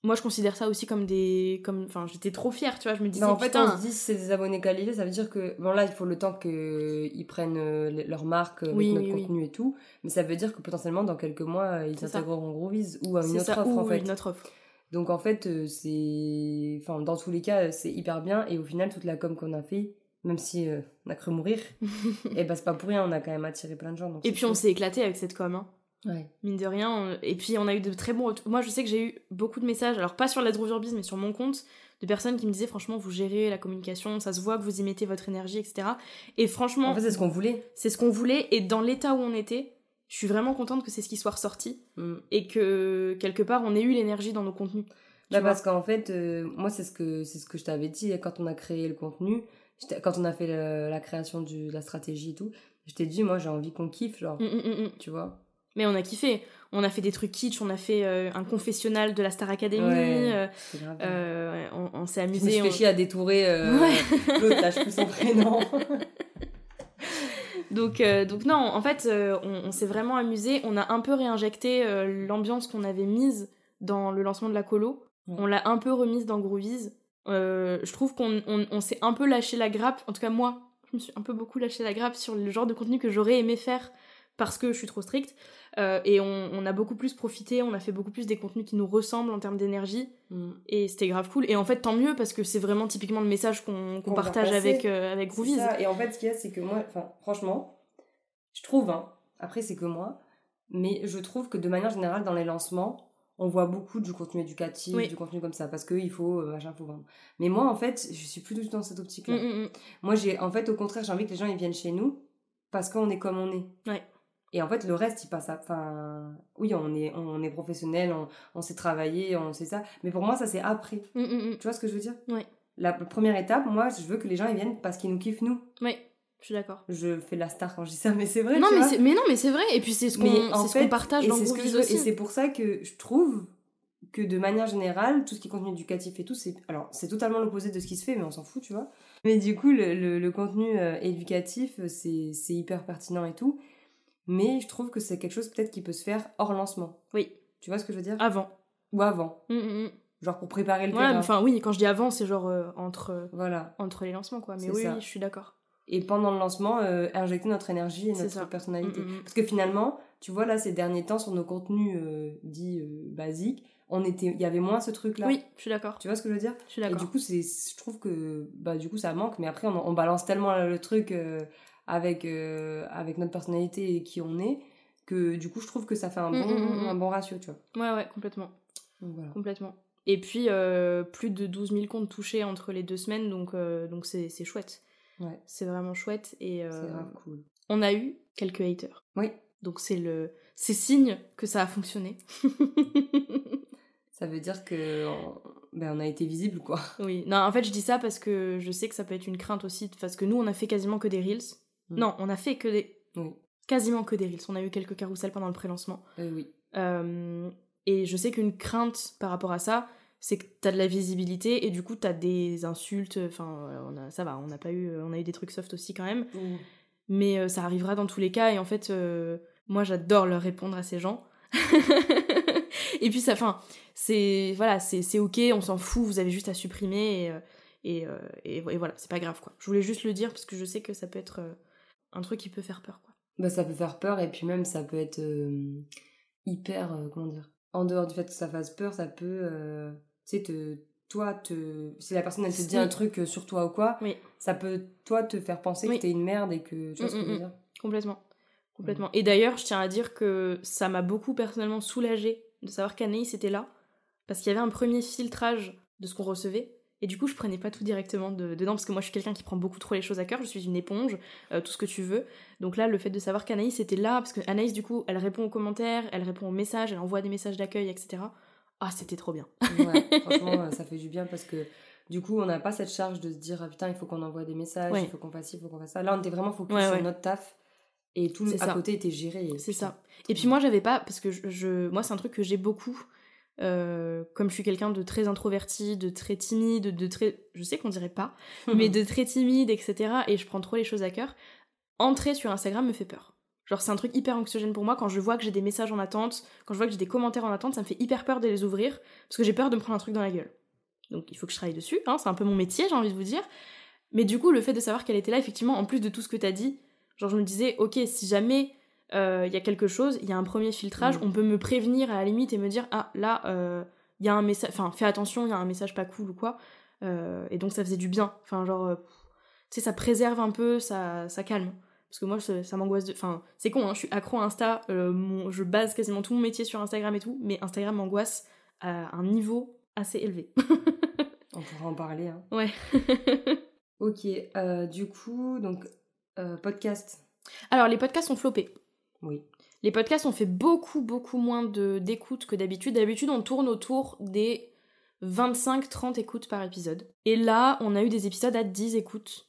Speaker 1: moi, je considère ça aussi comme des. Comme, enfin, j'étais trop fière, tu vois. Je me disais.
Speaker 2: en fait, on se dit si c'est des abonnés qualifiés, ça veut dire que. Bon, là, il faut le temps qu'ils prennent euh, leur marque avec notre contenu et tout. Mais ça veut dire que potentiellement, dans quelques mois, ils intégreront Groovies ou à une autre offre, en fait.
Speaker 1: Une autre offre.
Speaker 2: Donc en fait, euh, c'est. Enfin, dans tous les cas, c'est hyper bien. Et au final, toute la com qu'on a fait, même si euh, on a cru mourir, et *laughs* eh ben c'est pas pour rien, on a quand même attiré plein de gens.
Speaker 1: et puis on s'est éclaté avec cette com. Hein.
Speaker 2: Ouais.
Speaker 1: Mine de rien. Et puis on a eu de très bons Moi, je sais que j'ai eu beaucoup de messages, alors pas sur la Biz, mais sur mon compte, de personnes qui me disaient franchement, vous gérez la communication, ça se voit que vous y mettez votre énergie, etc. Et franchement.
Speaker 2: En fait, c'est ce qu'on voulait.
Speaker 1: C'est ce qu'on voulait. Et dans l'état où on était, je suis vraiment contente que c'est ce qui soit ressorti mm. et que quelque part on ait eu l'énergie dans nos contenus.
Speaker 2: Bah parce qu'en fait, euh, moi c'est ce que c'est ce que je t'avais dit quand on a créé le contenu, quand on a fait la création de la stratégie et tout, je t'ai dit moi j'ai envie qu'on kiffe genre, mm, mm, tu vois?
Speaker 1: Mais on a kiffé. On a fait des trucs kitsch, on a fait euh, un confessionnal de la Star Academy. Euh, on, s'est amusé.
Speaker 2: Je me suis on... à détourer l'autre, là, je plus son prénom. *laughs*
Speaker 1: Donc, euh, donc non, en fait, euh, on, s'est vraiment amusé. On a un peu réinjecté euh, l'ambiance qu'on avait mise dans le lancement de la colo. On l'a un peu remise dans Groovies. je trouve qu'on on, s'est un peu lâché la grappe. En tout cas, moi, je me suis un peu beaucoup lâché la grappe sur le genre de contenu que j'aurais aimé faire parce que je suis trop stricte. et on, a beaucoup plus profité, on a fait beaucoup plus des contenus qui nous ressemblent en termes d'énergie. Mm. Et c'était grave cool. Et en fait, tant mieux parce que c'est vraiment typiquement le message qu'on partage avec, avec Groovies.
Speaker 2: Et en fait, ce qu'il y a, c'est que moi, franchement, je trouve, hein, après c'est que moi, mais je trouve que de manière générale dans les lancements, on voit beaucoup du contenu éducatif, du contenu comme ça, parce qu'il faut, euh, machin, faut vendre. Mais moi, en fait, je suis plus du tout dans cette optique-là. Mm, mm, mm. Moi, j'ai, en fait, au contraire, j'ai envie que les gens ils viennent chez nous parce qu'on est comme on est. Et en fait, le reste, il passe à. Enfin, oui, on est, on est professionnel, on, on sait travailler, on sait ça. Mais pour moi, ça, c'est après. Tu vois ce que je veux dire? La première étape, moi, je veux que les gens ils viennent parce qu'ils nous kiffent, nous.
Speaker 1: Oui. Je suis d'accord.
Speaker 2: Je fais la star quand je dis ça, mais c'est vrai.
Speaker 1: Non, mais, mais non, mais c'est vrai. Et puis c'est ce qu'on partage dans Groovies aussi.
Speaker 2: Et c'est pour ça que je trouve que de manière générale, tout ce qui est contenu éducatif et tout, c'est alors c'est totalement l'opposé de ce qui se fait, mais on s'en fout, tu vois. Mais du coup, le, le, contenu euh, éducatif, c'est hyper pertinent et tout. Mais je trouve que c'est quelque chose peut-être qui peut se faire hors lancement.
Speaker 1: Oui.
Speaker 2: Tu vois ce que je veux dire?
Speaker 1: Avant.
Speaker 2: Ou avant.
Speaker 1: Mmh, mmh, mmh.
Speaker 2: Genre pour préparer le
Speaker 1: ouais, Enfin oui, quand je dis avant, c'est genre euh, entre,
Speaker 2: voilà.
Speaker 1: entre les lancements, quoi. Mais oui, oui, je suis d'accord
Speaker 2: et pendant le lancement euh, injecter notre énergie et notre personnalité. Mm, mm, mm. Parce que finalement, tu vois là ces derniers temps sur nos contenus euh, dits basiques, on était il y avait moins ce truc là.
Speaker 1: Oui, je suis d'accord.
Speaker 2: Tu vois ce que je veux dire?
Speaker 1: Je suis d'accord.
Speaker 2: Et du coup, c'est je trouve que bah du coup ça manque mais après on, balance tellement le truc avec avec notre personnalité et qui on est que du coup, je trouve que ça fait un bon un bon ratio, tu
Speaker 1: vois. Ouais ouais, complètement. Complètement. Et puis, plus de 12 000 comptes touchés entre les deux semaines, donc donc c'est chouette. C'est vraiment chouette et
Speaker 2: euh, cool.
Speaker 1: on a eu quelques haters.
Speaker 2: Oui.
Speaker 1: Donc c'est le c'est signe que ça a fonctionné. *laughs*
Speaker 2: ça veut dire que ben, on a été visible quoi.
Speaker 1: Oui. Non, en fait, je dis ça parce que je sais que ça peut être une crainte aussi parce que nous on a fait quasiment que des reels. Mm. Non, on a fait que des
Speaker 2: Oui.
Speaker 1: quasiment que des reels. On a eu quelques carousels pendant le pré-lancement.
Speaker 2: oui.
Speaker 1: et je sais qu'une crainte par rapport à ça, c'est que t'as de la visibilité et du coup t'as des insultes. Enfin, on a, ça va, on n'a pas eu, on a eu des trucs soft aussi quand même. Mmh. Mais ça arrivera dans tous les cas et en fait, moi j'adore leur répondre à ces gens. *laughs* et puis ça, enfin, c'est voilà, c'est ok, on s'en fout, vous avez juste à supprimer et, euh, et, et, voilà, c'est pas grave quoi. Je voulais juste le dire parce que je sais que ça peut être euh, un truc qui peut faire peur quoi.
Speaker 2: Bah ça peut faire peur et puis même ça peut être euh, hyper, comment dire, en dehors du fait que ça fasse peur, ça peut, tu sais, te toi, te... si la personne elle te dit un truc sur toi ou quoi, oui. ça peut toi te faire penser que t'es une merde et que tu vois ce que je veux mm, mm, mm. dire.
Speaker 1: Complètement. Complètement. Et d'ailleurs, je tiens à dire que ça m'a beaucoup personnellement soulagé de savoir qu'Anaïs était là, parce qu'il y avait un premier filtrage de ce qu'on recevait. Et du coup, je prenais pas tout directement dedans, parce que moi, je suis quelqu'un qui prend beaucoup trop les choses à cœur, je suis une éponge, euh, tout ce que tu veux. Donc là, le fait de savoir qu'Anaïs était là, parce que Anaïs, du coup, elle répond aux commentaires, elle répond aux messages, elle envoie des messages d'accueil, etc. Ah, c'était trop bien.
Speaker 2: ouais, *laughs* franchement, ça fait du bien, parce que du coup, on n'a pas cette charge de se dire, ah, putain, il faut qu'on envoie des messages, il faut qu'on fasse ci, il faut qu'on fasse ça. Là, on était vraiment focus sur notre taf et tout à côté était géré.
Speaker 1: C'est ça. Et puis moi, j'avais pas, parce que je, moi, c'est un truc que j'ai beaucoup. Euh, comme je suis quelqu'un de très introverti, de très timide, de très. Je sais qu'on dirait pas, *laughs* mais de très timide, etc. Et je prends trop les choses à cœur. Entrer sur Instagram me fait peur. Genre, c'est un truc hyper anxiogène pour moi quand je vois que j'ai des messages en attente, quand je vois que j'ai des commentaires en attente, ça me fait hyper peur de les ouvrir parce que j'ai peur de me prendre un truc dans la gueule. Donc, il faut que je travaille dessus, hein, c'est un peu mon métier, j'ai envie de vous dire. Mais du coup, le fait de savoir qu'elle était là, effectivement, en plus de tout ce que t'as dit, Genre, je me disais, ok, si jamais il euh, y a quelque chose, il y a un premier filtrage, mm. on peut me prévenir à la limite et me dire, ah là, il euh, y a un message, enfin, fais attention, il y a un message pas cool ou quoi. Euh, et donc, ça faisait du bien. Enfin, genre, tu sais, ça préserve un peu, ça, ça calme. Parce que moi, ça, m'angoisse de. Enfin, c'est con, hein, je suis accro à Insta, je base quasiment tout mon métier sur Instagram et tout, mais Instagram m'angoisse à un niveau assez élevé.
Speaker 2: on pourra en parler. Hein.
Speaker 1: Ouais. *laughs*
Speaker 2: ok, du coup, donc podcast
Speaker 1: Alors, les podcasts ont floppé.
Speaker 2: Oui.
Speaker 1: Les podcasts ont fait beaucoup, beaucoup moins d'écoutes que d'habitude. D'habitude, on tourne autour des 25-30 écoutes par épisode. Et là, on a eu des épisodes à 10 écoutes.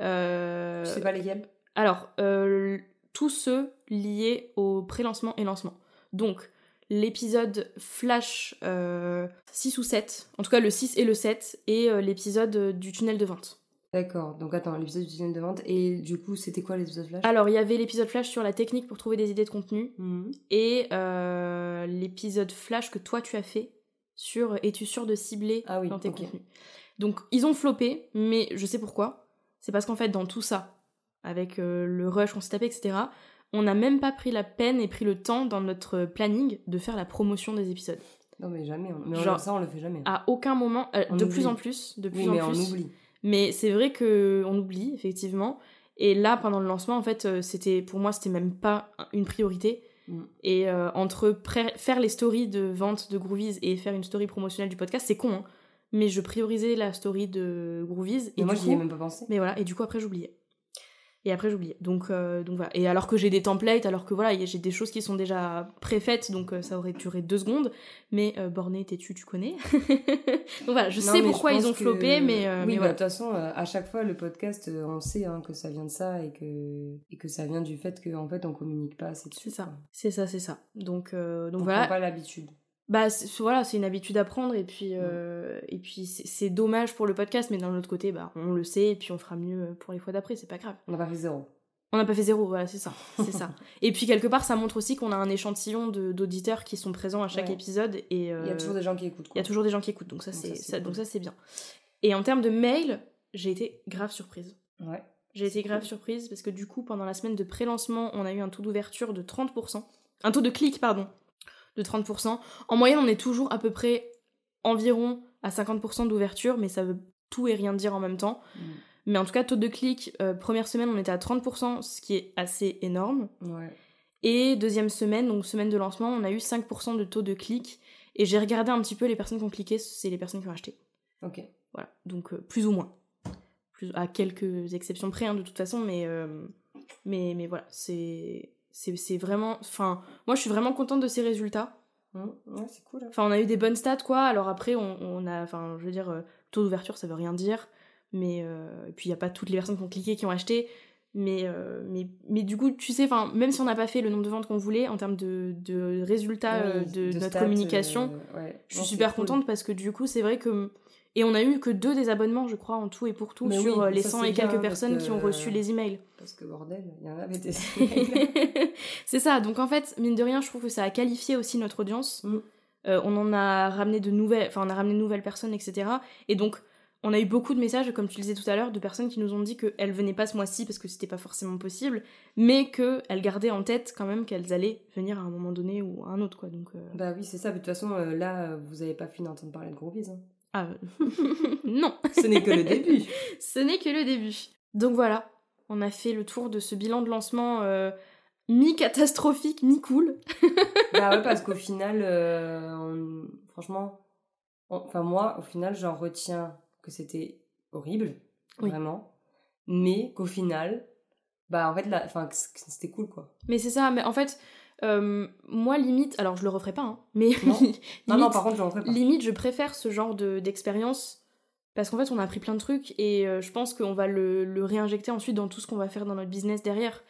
Speaker 2: Euh... Je sais pas lesquels?
Speaker 1: Alors, euh, tous ceux liés au pré-lancement et lancement. Donc, l'épisode Flash 6 euh, ou 7, en tout cas le 6 et le 7, et l'épisode du tunnel de vente.
Speaker 2: D'accord, donc attends, l'épisode du tunnel de vente, et du coup, c'était quoi l'épisode flash?
Speaker 1: Alors, il y avait l'épisode flash sur la technique pour trouver des idées de contenu, mhm. et euh, l'épisode flash que toi tu as fait sur es-tu sûr de cibler
Speaker 2: ah
Speaker 1: dans tes contenus? Donc, ils ont floppé, mais je sais pourquoi. C'est parce qu'en fait, dans tout ça, avec euh, le rush qu'on s'est tapé, etc., on n'a même pas pris la peine et pris le temps dans notre planning de faire la promotion des épisodes.
Speaker 2: Non, mais jamais. Mais Genre, ça, on le fait jamais.
Speaker 1: À aucun moment, euh, de plus en plus, de plus
Speaker 2: oui,
Speaker 1: en
Speaker 2: mais on oublie.
Speaker 1: Mais c'est vrai que on oublie effectivement. Et là, pendant le lancement, en fait, euh, c'était pour moi, c'était même pas une priorité. Mm. Et euh, entre faire les stories de vente de Groovies et faire une story promotionnelle du podcast, c'est con. Hein. mais je priorisais la story de Groovies.
Speaker 2: Et moi, j'y ai même pas pensé.
Speaker 1: Mais voilà, et du coup, après, j'oubliais. Et après, j'oubliais. Donc, euh, donc voilà. Et alors que j'ai des templates, alors que voilà, j'ai des choses qui sont déjà préfaites, donc euh, ça aurait duré deux secondes. Mais euh, borné, têtu, tu connais? *laughs* donc voilà, je sais pourquoi ils ont floppé, mais.
Speaker 2: oui,
Speaker 1: bah,
Speaker 2: de toute façon, à chaque fois, le podcast, on sait hein, que ça vient de ça et que, et que ça vient du fait qu'en fait, on communique pas assez dessus.
Speaker 1: C'est ça, c'est ça, c'est ça. Donc, donc
Speaker 2: on
Speaker 1: voilà.
Speaker 2: pas l'habitude
Speaker 1: bah voilà c'est une habitude à prendre et puis euh, et puis c'est dommage pour le podcast mais d'un autre côté bah on le sait et puis on fera mieux pour les fois d'après c'est pas grave.
Speaker 2: On n'a pas fait zéro.
Speaker 1: On n'a pas fait zéro voilà c'est ça *laughs* c'est ça. Et puis quelque part ça montre aussi qu'on a un échantillon d'auditeurs qui sont présents à chaque épisode et il y a
Speaker 2: euh, toujours des gens qui écoutent
Speaker 1: il y a toujours des gens qui écoutent donc ça c'est donc ça c'est bien. Et en termes de mail j'ai été grave surprise.
Speaker 2: Ouais.
Speaker 1: J'ai été grave surprise parce que du coup pendant la semaine de pré-lancement on a eu un taux d'ouverture de 30% un taux de clic pardon de 30%. En moyenne, on est toujours à peu près environ à 50% d'ouverture, mais ça veut tout et rien dire en même temps. Mm. Mais en tout cas, taux de clic, euh, première semaine, on était à 30%, ce qui est assez énorme. Et deuxième semaine, donc semaine de lancement, on a eu 5% de taux de clic. Et j'ai regardé un petit peu les personnes qui ont cliqué, c'est les personnes qui ont acheté.
Speaker 2: Ok.
Speaker 1: Voilà, donc euh, plus ou moins. Plus, à quelques exceptions près, hein, de toute façon, mais, euh, mais, mais voilà, c'est c'est vraiment. Enfin, moi, je suis vraiment contente de ces résultats.
Speaker 2: Mmh, ouais, c'est cool. Hein.
Speaker 1: Enfin, on a eu des bonnes stats, quoi. Alors après, on, a. Enfin, je veux dire, euh, taux d'ouverture, ça veut rien dire. Mais. Euh, et puis, il n'y a pas toutes les personnes qui ont cliqué qui ont acheté. Mais, euh, mais, mais du coup, tu sais, même si on n'a pas fait le nombre de ventes qu'on voulait en termes de, de résultats euh, de, notre communication, je suis super contente parce que du coup, c'est vrai que. Et on a eu que deux désabonnements, je crois, en tout et pour tout, sur les 100 et quelques personnes qui ont reçu les emails.
Speaker 2: Parce que bordel, il y en avait des *laughs*
Speaker 1: C'est ça, donc en fait, mine de rien, je trouve que ça a qualifié aussi notre audience. Mm. Euh, on en a ramené de nouvelles, enfin, on a ramené de nouvelles personnes, etc. Et donc, on a eu beaucoup de messages, comme tu le disais tout à l'heure, de personnes qui nous ont dit qu'elles venaient pas ce mois-ci parce que c'était pas forcément possible, mais qu'elles gardaient en tête quand même qu'elles allaient venir à un moment donné ou à un autre, quoi. Donc, euh.
Speaker 2: Bah oui, c'est ça. De toute façon, euh, là, vous avez pas fini d'entendre parler de gros Hein.
Speaker 1: Ah, *laughs* non
Speaker 2: Ce n'est que le début
Speaker 1: Ce n'est que le début. Donc voilà, on a fait le tour de ce bilan de lancement euh, mi-catastrophique, mi-cool. *laughs*
Speaker 2: bah ouais, parce qu'au *laughs* final, franchement, enfin moi, au final, j'en retiens que c'était horrible, vraiment, mais qu'au final, bah en fait, enfin, c'était cool quoi.
Speaker 1: Mais c'est ça, mais en fait, euh, moi limite, alors je le referai pas, hein, mais
Speaker 2: non. *laughs* limite, non, par contre, je le referai pas.
Speaker 1: Limite, je préfère ce genre d'expérience. parce qu'en fait, on a appris plein de trucs et euh, je pense qu'on va le, le, réinjecter ensuite dans tout ce qu'on va faire dans notre business derrière.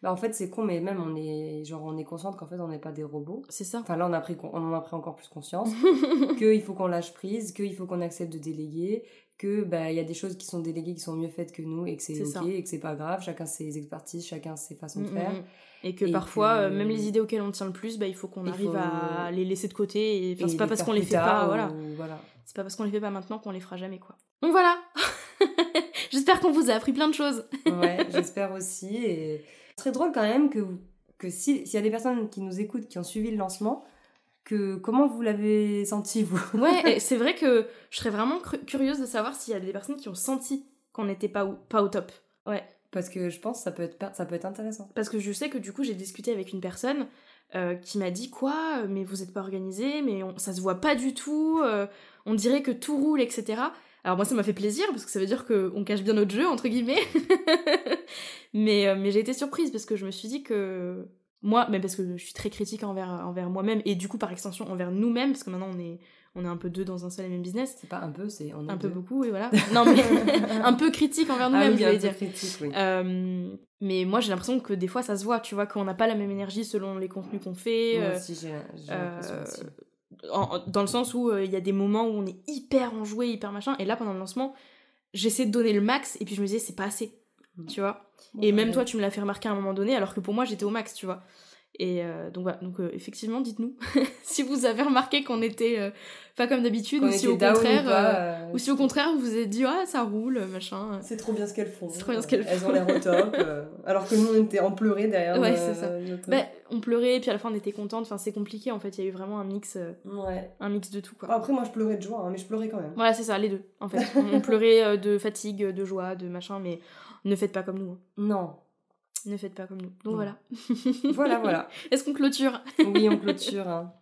Speaker 2: Bah en fait c'est con mais même on est genre on est consciente qu'en fait on n'est pas des robots.
Speaker 1: C'est ça.
Speaker 2: Enfin là on a pris on en a pris encore plus conscience *laughs* qu'il faut qu'on lâche prise, qu'il faut qu'on accepte de déléguer, que bah il y a des choses qui sont déléguées qui sont mieux faites que nous et que c'est ok et que c'est pas grave, chacun ses expertises, chacun ses façons de mm, mm, faire. Mm.
Speaker 1: Et que parfois euh, même les idées auxquelles on tient le plus, bah il faut qu'on arrive à les laisser de côté et enfin, c'est pas parce qu'on les fait pas voilà. voilà. C'est pas parce qu'on les fait pas maintenant qu'on les fera jamais quoi. Donc voilà. *laughs* J'espère qu'on vous a appris plein de choses.
Speaker 2: ouais, *laughs* j'espère aussi et très drôle quand même que, que s'il y a des personnes qui nous écoutent, qui ont suivi le lancement, que comment vous l'avez senti, vous *laughs*
Speaker 1: Ouais, c'est vrai que je serais vraiment curieuse de savoir s'il y a des personnes qui ont senti qu'on n'était pas, pas au top. Ouais.
Speaker 2: Parce que je pense que ça peut être, ça peut être intéressant.
Speaker 1: Parce que je sais que du coup, j'ai discuté avec une personne euh, qui m'a dit quoi Mais vous n'êtes pas organisé, mais ça se voit pas du tout, euh, on dirait que tout roule, etc. Alors moi ça m'a fait plaisir parce que ça veut dire qu'on cache bien notre jeu entre guillemets. *laughs* mais euh, mais j'ai été surprise parce que je me suis dit que moi, mais parce que je suis très critique envers, envers moi-même et du coup par extension envers nous-mêmes parce que maintenant on est on est un peu deux dans un seul et même business.
Speaker 2: C'est pas un peu, c'est
Speaker 1: un peu beaucoup et voilà. non mais *laughs* un peu critique envers nous-mêmes, ah je vais dire.
Speaker 2: Critique, oui.
Speaker 1: Euh, mais moi j'ai l'impression que des fois ça se voit, tu vois, qu'on n'a pas la même énergie selon les contenus qu'on fait.
Speaker 2: Moi euh, aussi j'ai aussi
Speaker 1: dans le sens où euh, il y a des moments où on est hyper enjoué, hyper machin, et là pendant le lancement, j'essaie de donner le max, et puis je me disais c'est pas assez, mm. tu vois. Et même toi tu me l'as fait remarquer à un moment donné, alors que pour moi j'étais au max, tu vois. Et euh, donc voilà, donc euh, effectivement, dites-nous *laughs* si vous avez remarqué qu'on était euh, pas comme d'habitude ou si au contraire ou, si au contraire vous vous êtes dit ah ça roule machin.
Speaker 2: C'est trop bien ce qu'elles font.
Speaker 1: C'est trop bien ce qu'elles font.
Speaker 2: Elles ont l'air au top. *laughs* alors que nous on était en pleurer derrière.
Speaker 1: Ouais, c'est ça. Bah, on pleurait et puis à la fin on était contente. Enfin c'est compliqué en fait. Il y a eu vraiment un mix.
Speaker 2: ouais.
Speaker 1: Un mix de tout quoi.
Speaker 2: Après moi je pleurais de joie, hein, mais je pleurais quand même.
Speaker 1: Voilà c'est ça les deux en fait. on pleurait de fatigue, de joie, de machin, mais ne faites pas comme nous. Hein.
Speaker 2: Non.
Speaker 1: Ne faites pas comme nous. Donc *laughs* voilà.
Speaker 2: voilà, voilà. *laughs*
Speaker 1: Est-ce qu'on clôture?
Speaker 2: Oui, on clôture. Hein.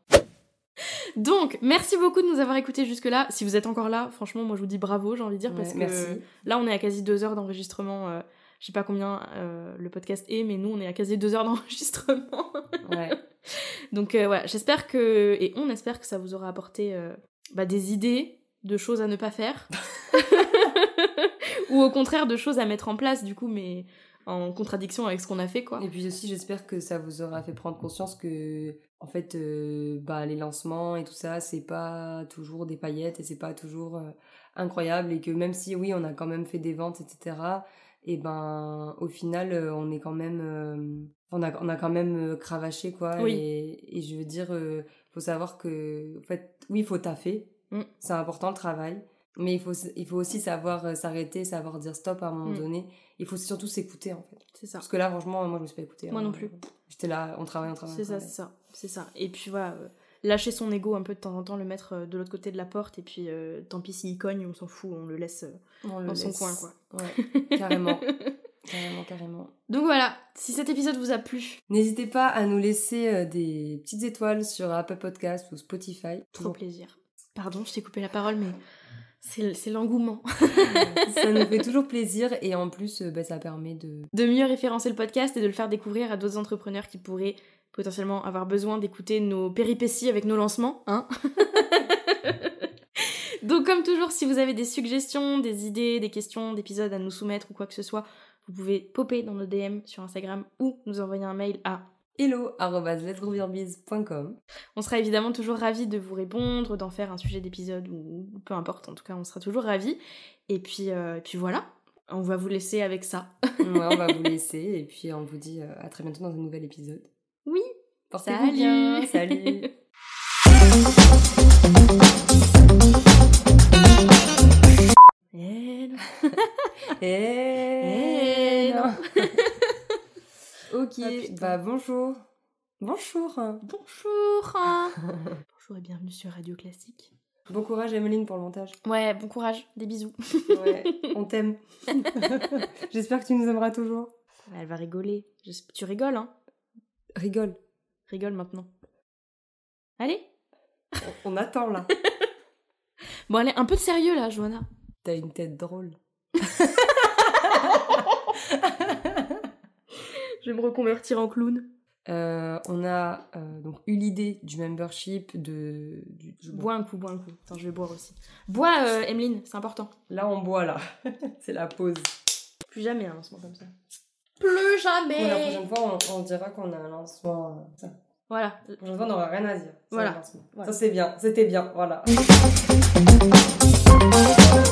Speaker 2: *laughs*
Speaker 1: Donc, merci beaucoup de nous avoir écoutés jusque-là. Si vous êtes encore là, franchement, moi je vous dis bravo, j'ai envie de dire, parce que là on est à quasi deux heures d'enregistrement. Euh, je sais pas combien euh, le podcast est, mais nous on est à quasi deux heures d'enregistrement.
Speaker 2: ouais.
Speaker 1: Donc euh, voilà, j'espère que, et on espère que ça vous aura apporté bah, des idées de choses à ne pas faire. Ou au contraire de choses à mettre en place, du coup, mais en contradiction avec ce qu'on a fait quoi.
Speaker 2: Et puis aussi j'espère que ça vous aura fait prendre conscience que en fait euh, bah les lancements et tout ça c'est pas toujours des paillettes et c'est pas toujours euh, incroyable et que même si oui on a quand même fait des ventes etc et ben au final euh, on est quand même on a on a quand même cravaché quoi et, et, je veux dire faut savoir que en fait oui il faut taffer mm. c'est important le travail mais il faut, il faut aussi savoir s'arrêter, savoir dire stop à un moment mm. donné il faut surtout s'écouter en fait.
Speaker 1: C'est ça.
Speaker 2: Parce que là, franchement, moi je me suis pas écoutée.
Speaker 1: Moi
Speaker 2: hein.
Speaker 1: non plus.
Speaker 2: J'étais là, on travaille, on travaille.
Speaker 1: C'est ça, c'est ça, c'est ça. Et puis voilà, euh, lâcher son ego un peu de temps en temps, le mettre euh, de l'autre côté de la porte, et puis euh, tant pis s'il cogne, on s'en fout, on le laisse dans son coin quoi.
Speaker 2: Ouais, *laughs* carrément. Carrément, carrément.
Speaker 1: Donc voilà, si cet épisode vous a plu,
Speaker 2: n'hésitez pas à nous laisser des petites étoiles sur Apple Podcast ou Spotify.
Speaker 1: Trop plaisir. Pardon, je t'ai coupé la parole, mais c'est l'engouement. *laughs*
Speaker 2: ça nous fait toujours plaisir et en plus, euh, bah, ça permet de...
Speaker 1: De mieux référencer le podcast et de le faire découvrir à d'autres entrepreneurs qui pourraient potentiellement avoir besoin d'écouter nos péripéties avec nos lancements. Hein *laughs* Donc comme toujours, si vous avez des suggestions, des idées, des questions d'épisodes à nous soumettre ou quoi que ce soit, vous pouvez popper dans nos DM sur Instagram ou nous envoyer un mail à
Speaker 2: hello.let'sgrowyourbiz.com
Speaker 1: On sera évidemment toujours ravis de vous répondre, d'en faire un sujet d'épisode ou peu importe, en tout cas on sera toujours ravis. Et puis, euh, puis voilà, on va vous laisser avec ça.
Speaker 2: ouais, on va vous *laughs* laisser et puis on vous dit euh, à très bientôt dans un nouvel épisode.
Speaker 1: Oui,
Speaker 2: portez-vous bien. Salut. *laughs* *laughs* ok,
Speaker 1: Ah,
Speaker 2: bah bonjour. Bonjour.
Speaker 1: Bonjour *laughs* Bonjour et bienvenue sur Radio Classique.
Speaker 2: Bon courage Emeline pour le montage.
Speaker 1: Ouais, bon courage, des bisous.
Speaker 2: Ouais, on *laughs* t'aime. *laughs* J'espère que tu nous aimeras toujours.
Speaker 1: Elle va rigoler. Tu rigoles, hein?
Speaker 2: Rigole.
Speaker 1: Rigole maintenant. Allez
Speaker 2: On, on attend là.
Speaker 1: Bon, allez, un peu de sérieux là, Johanna.
Speaker 2: T'as une tête drôle.
Speaker 1: Je vais me reconvertir en clown.
Speaker 2: Euh, on a euh, donc eu l'idée du membership de. Du, du-
Speaker 1: Bois un coup, bois un coup. Attends, je vais boire aussi. Bois, euh, Emeline, c'est important.
Speaker 2: Là, on boit là. *laughs* C'est la pause.
Speaker 1: Plus jamais un lancement comme ça. Plus
Speaker 2: Bon,
Speaker 1: jamais
Speaker 2: la prochaine fois, on, on dira qu'on a un lancement. euh, ça.
Speaker 1: Voilà.
Speaker 2: La prochaine fois, on n'aura rien à dire.
Speaker 1: Voilà. Voilà.
Speaker 2: Ça, c'est bien. C'était bien. Voilà. *laughs*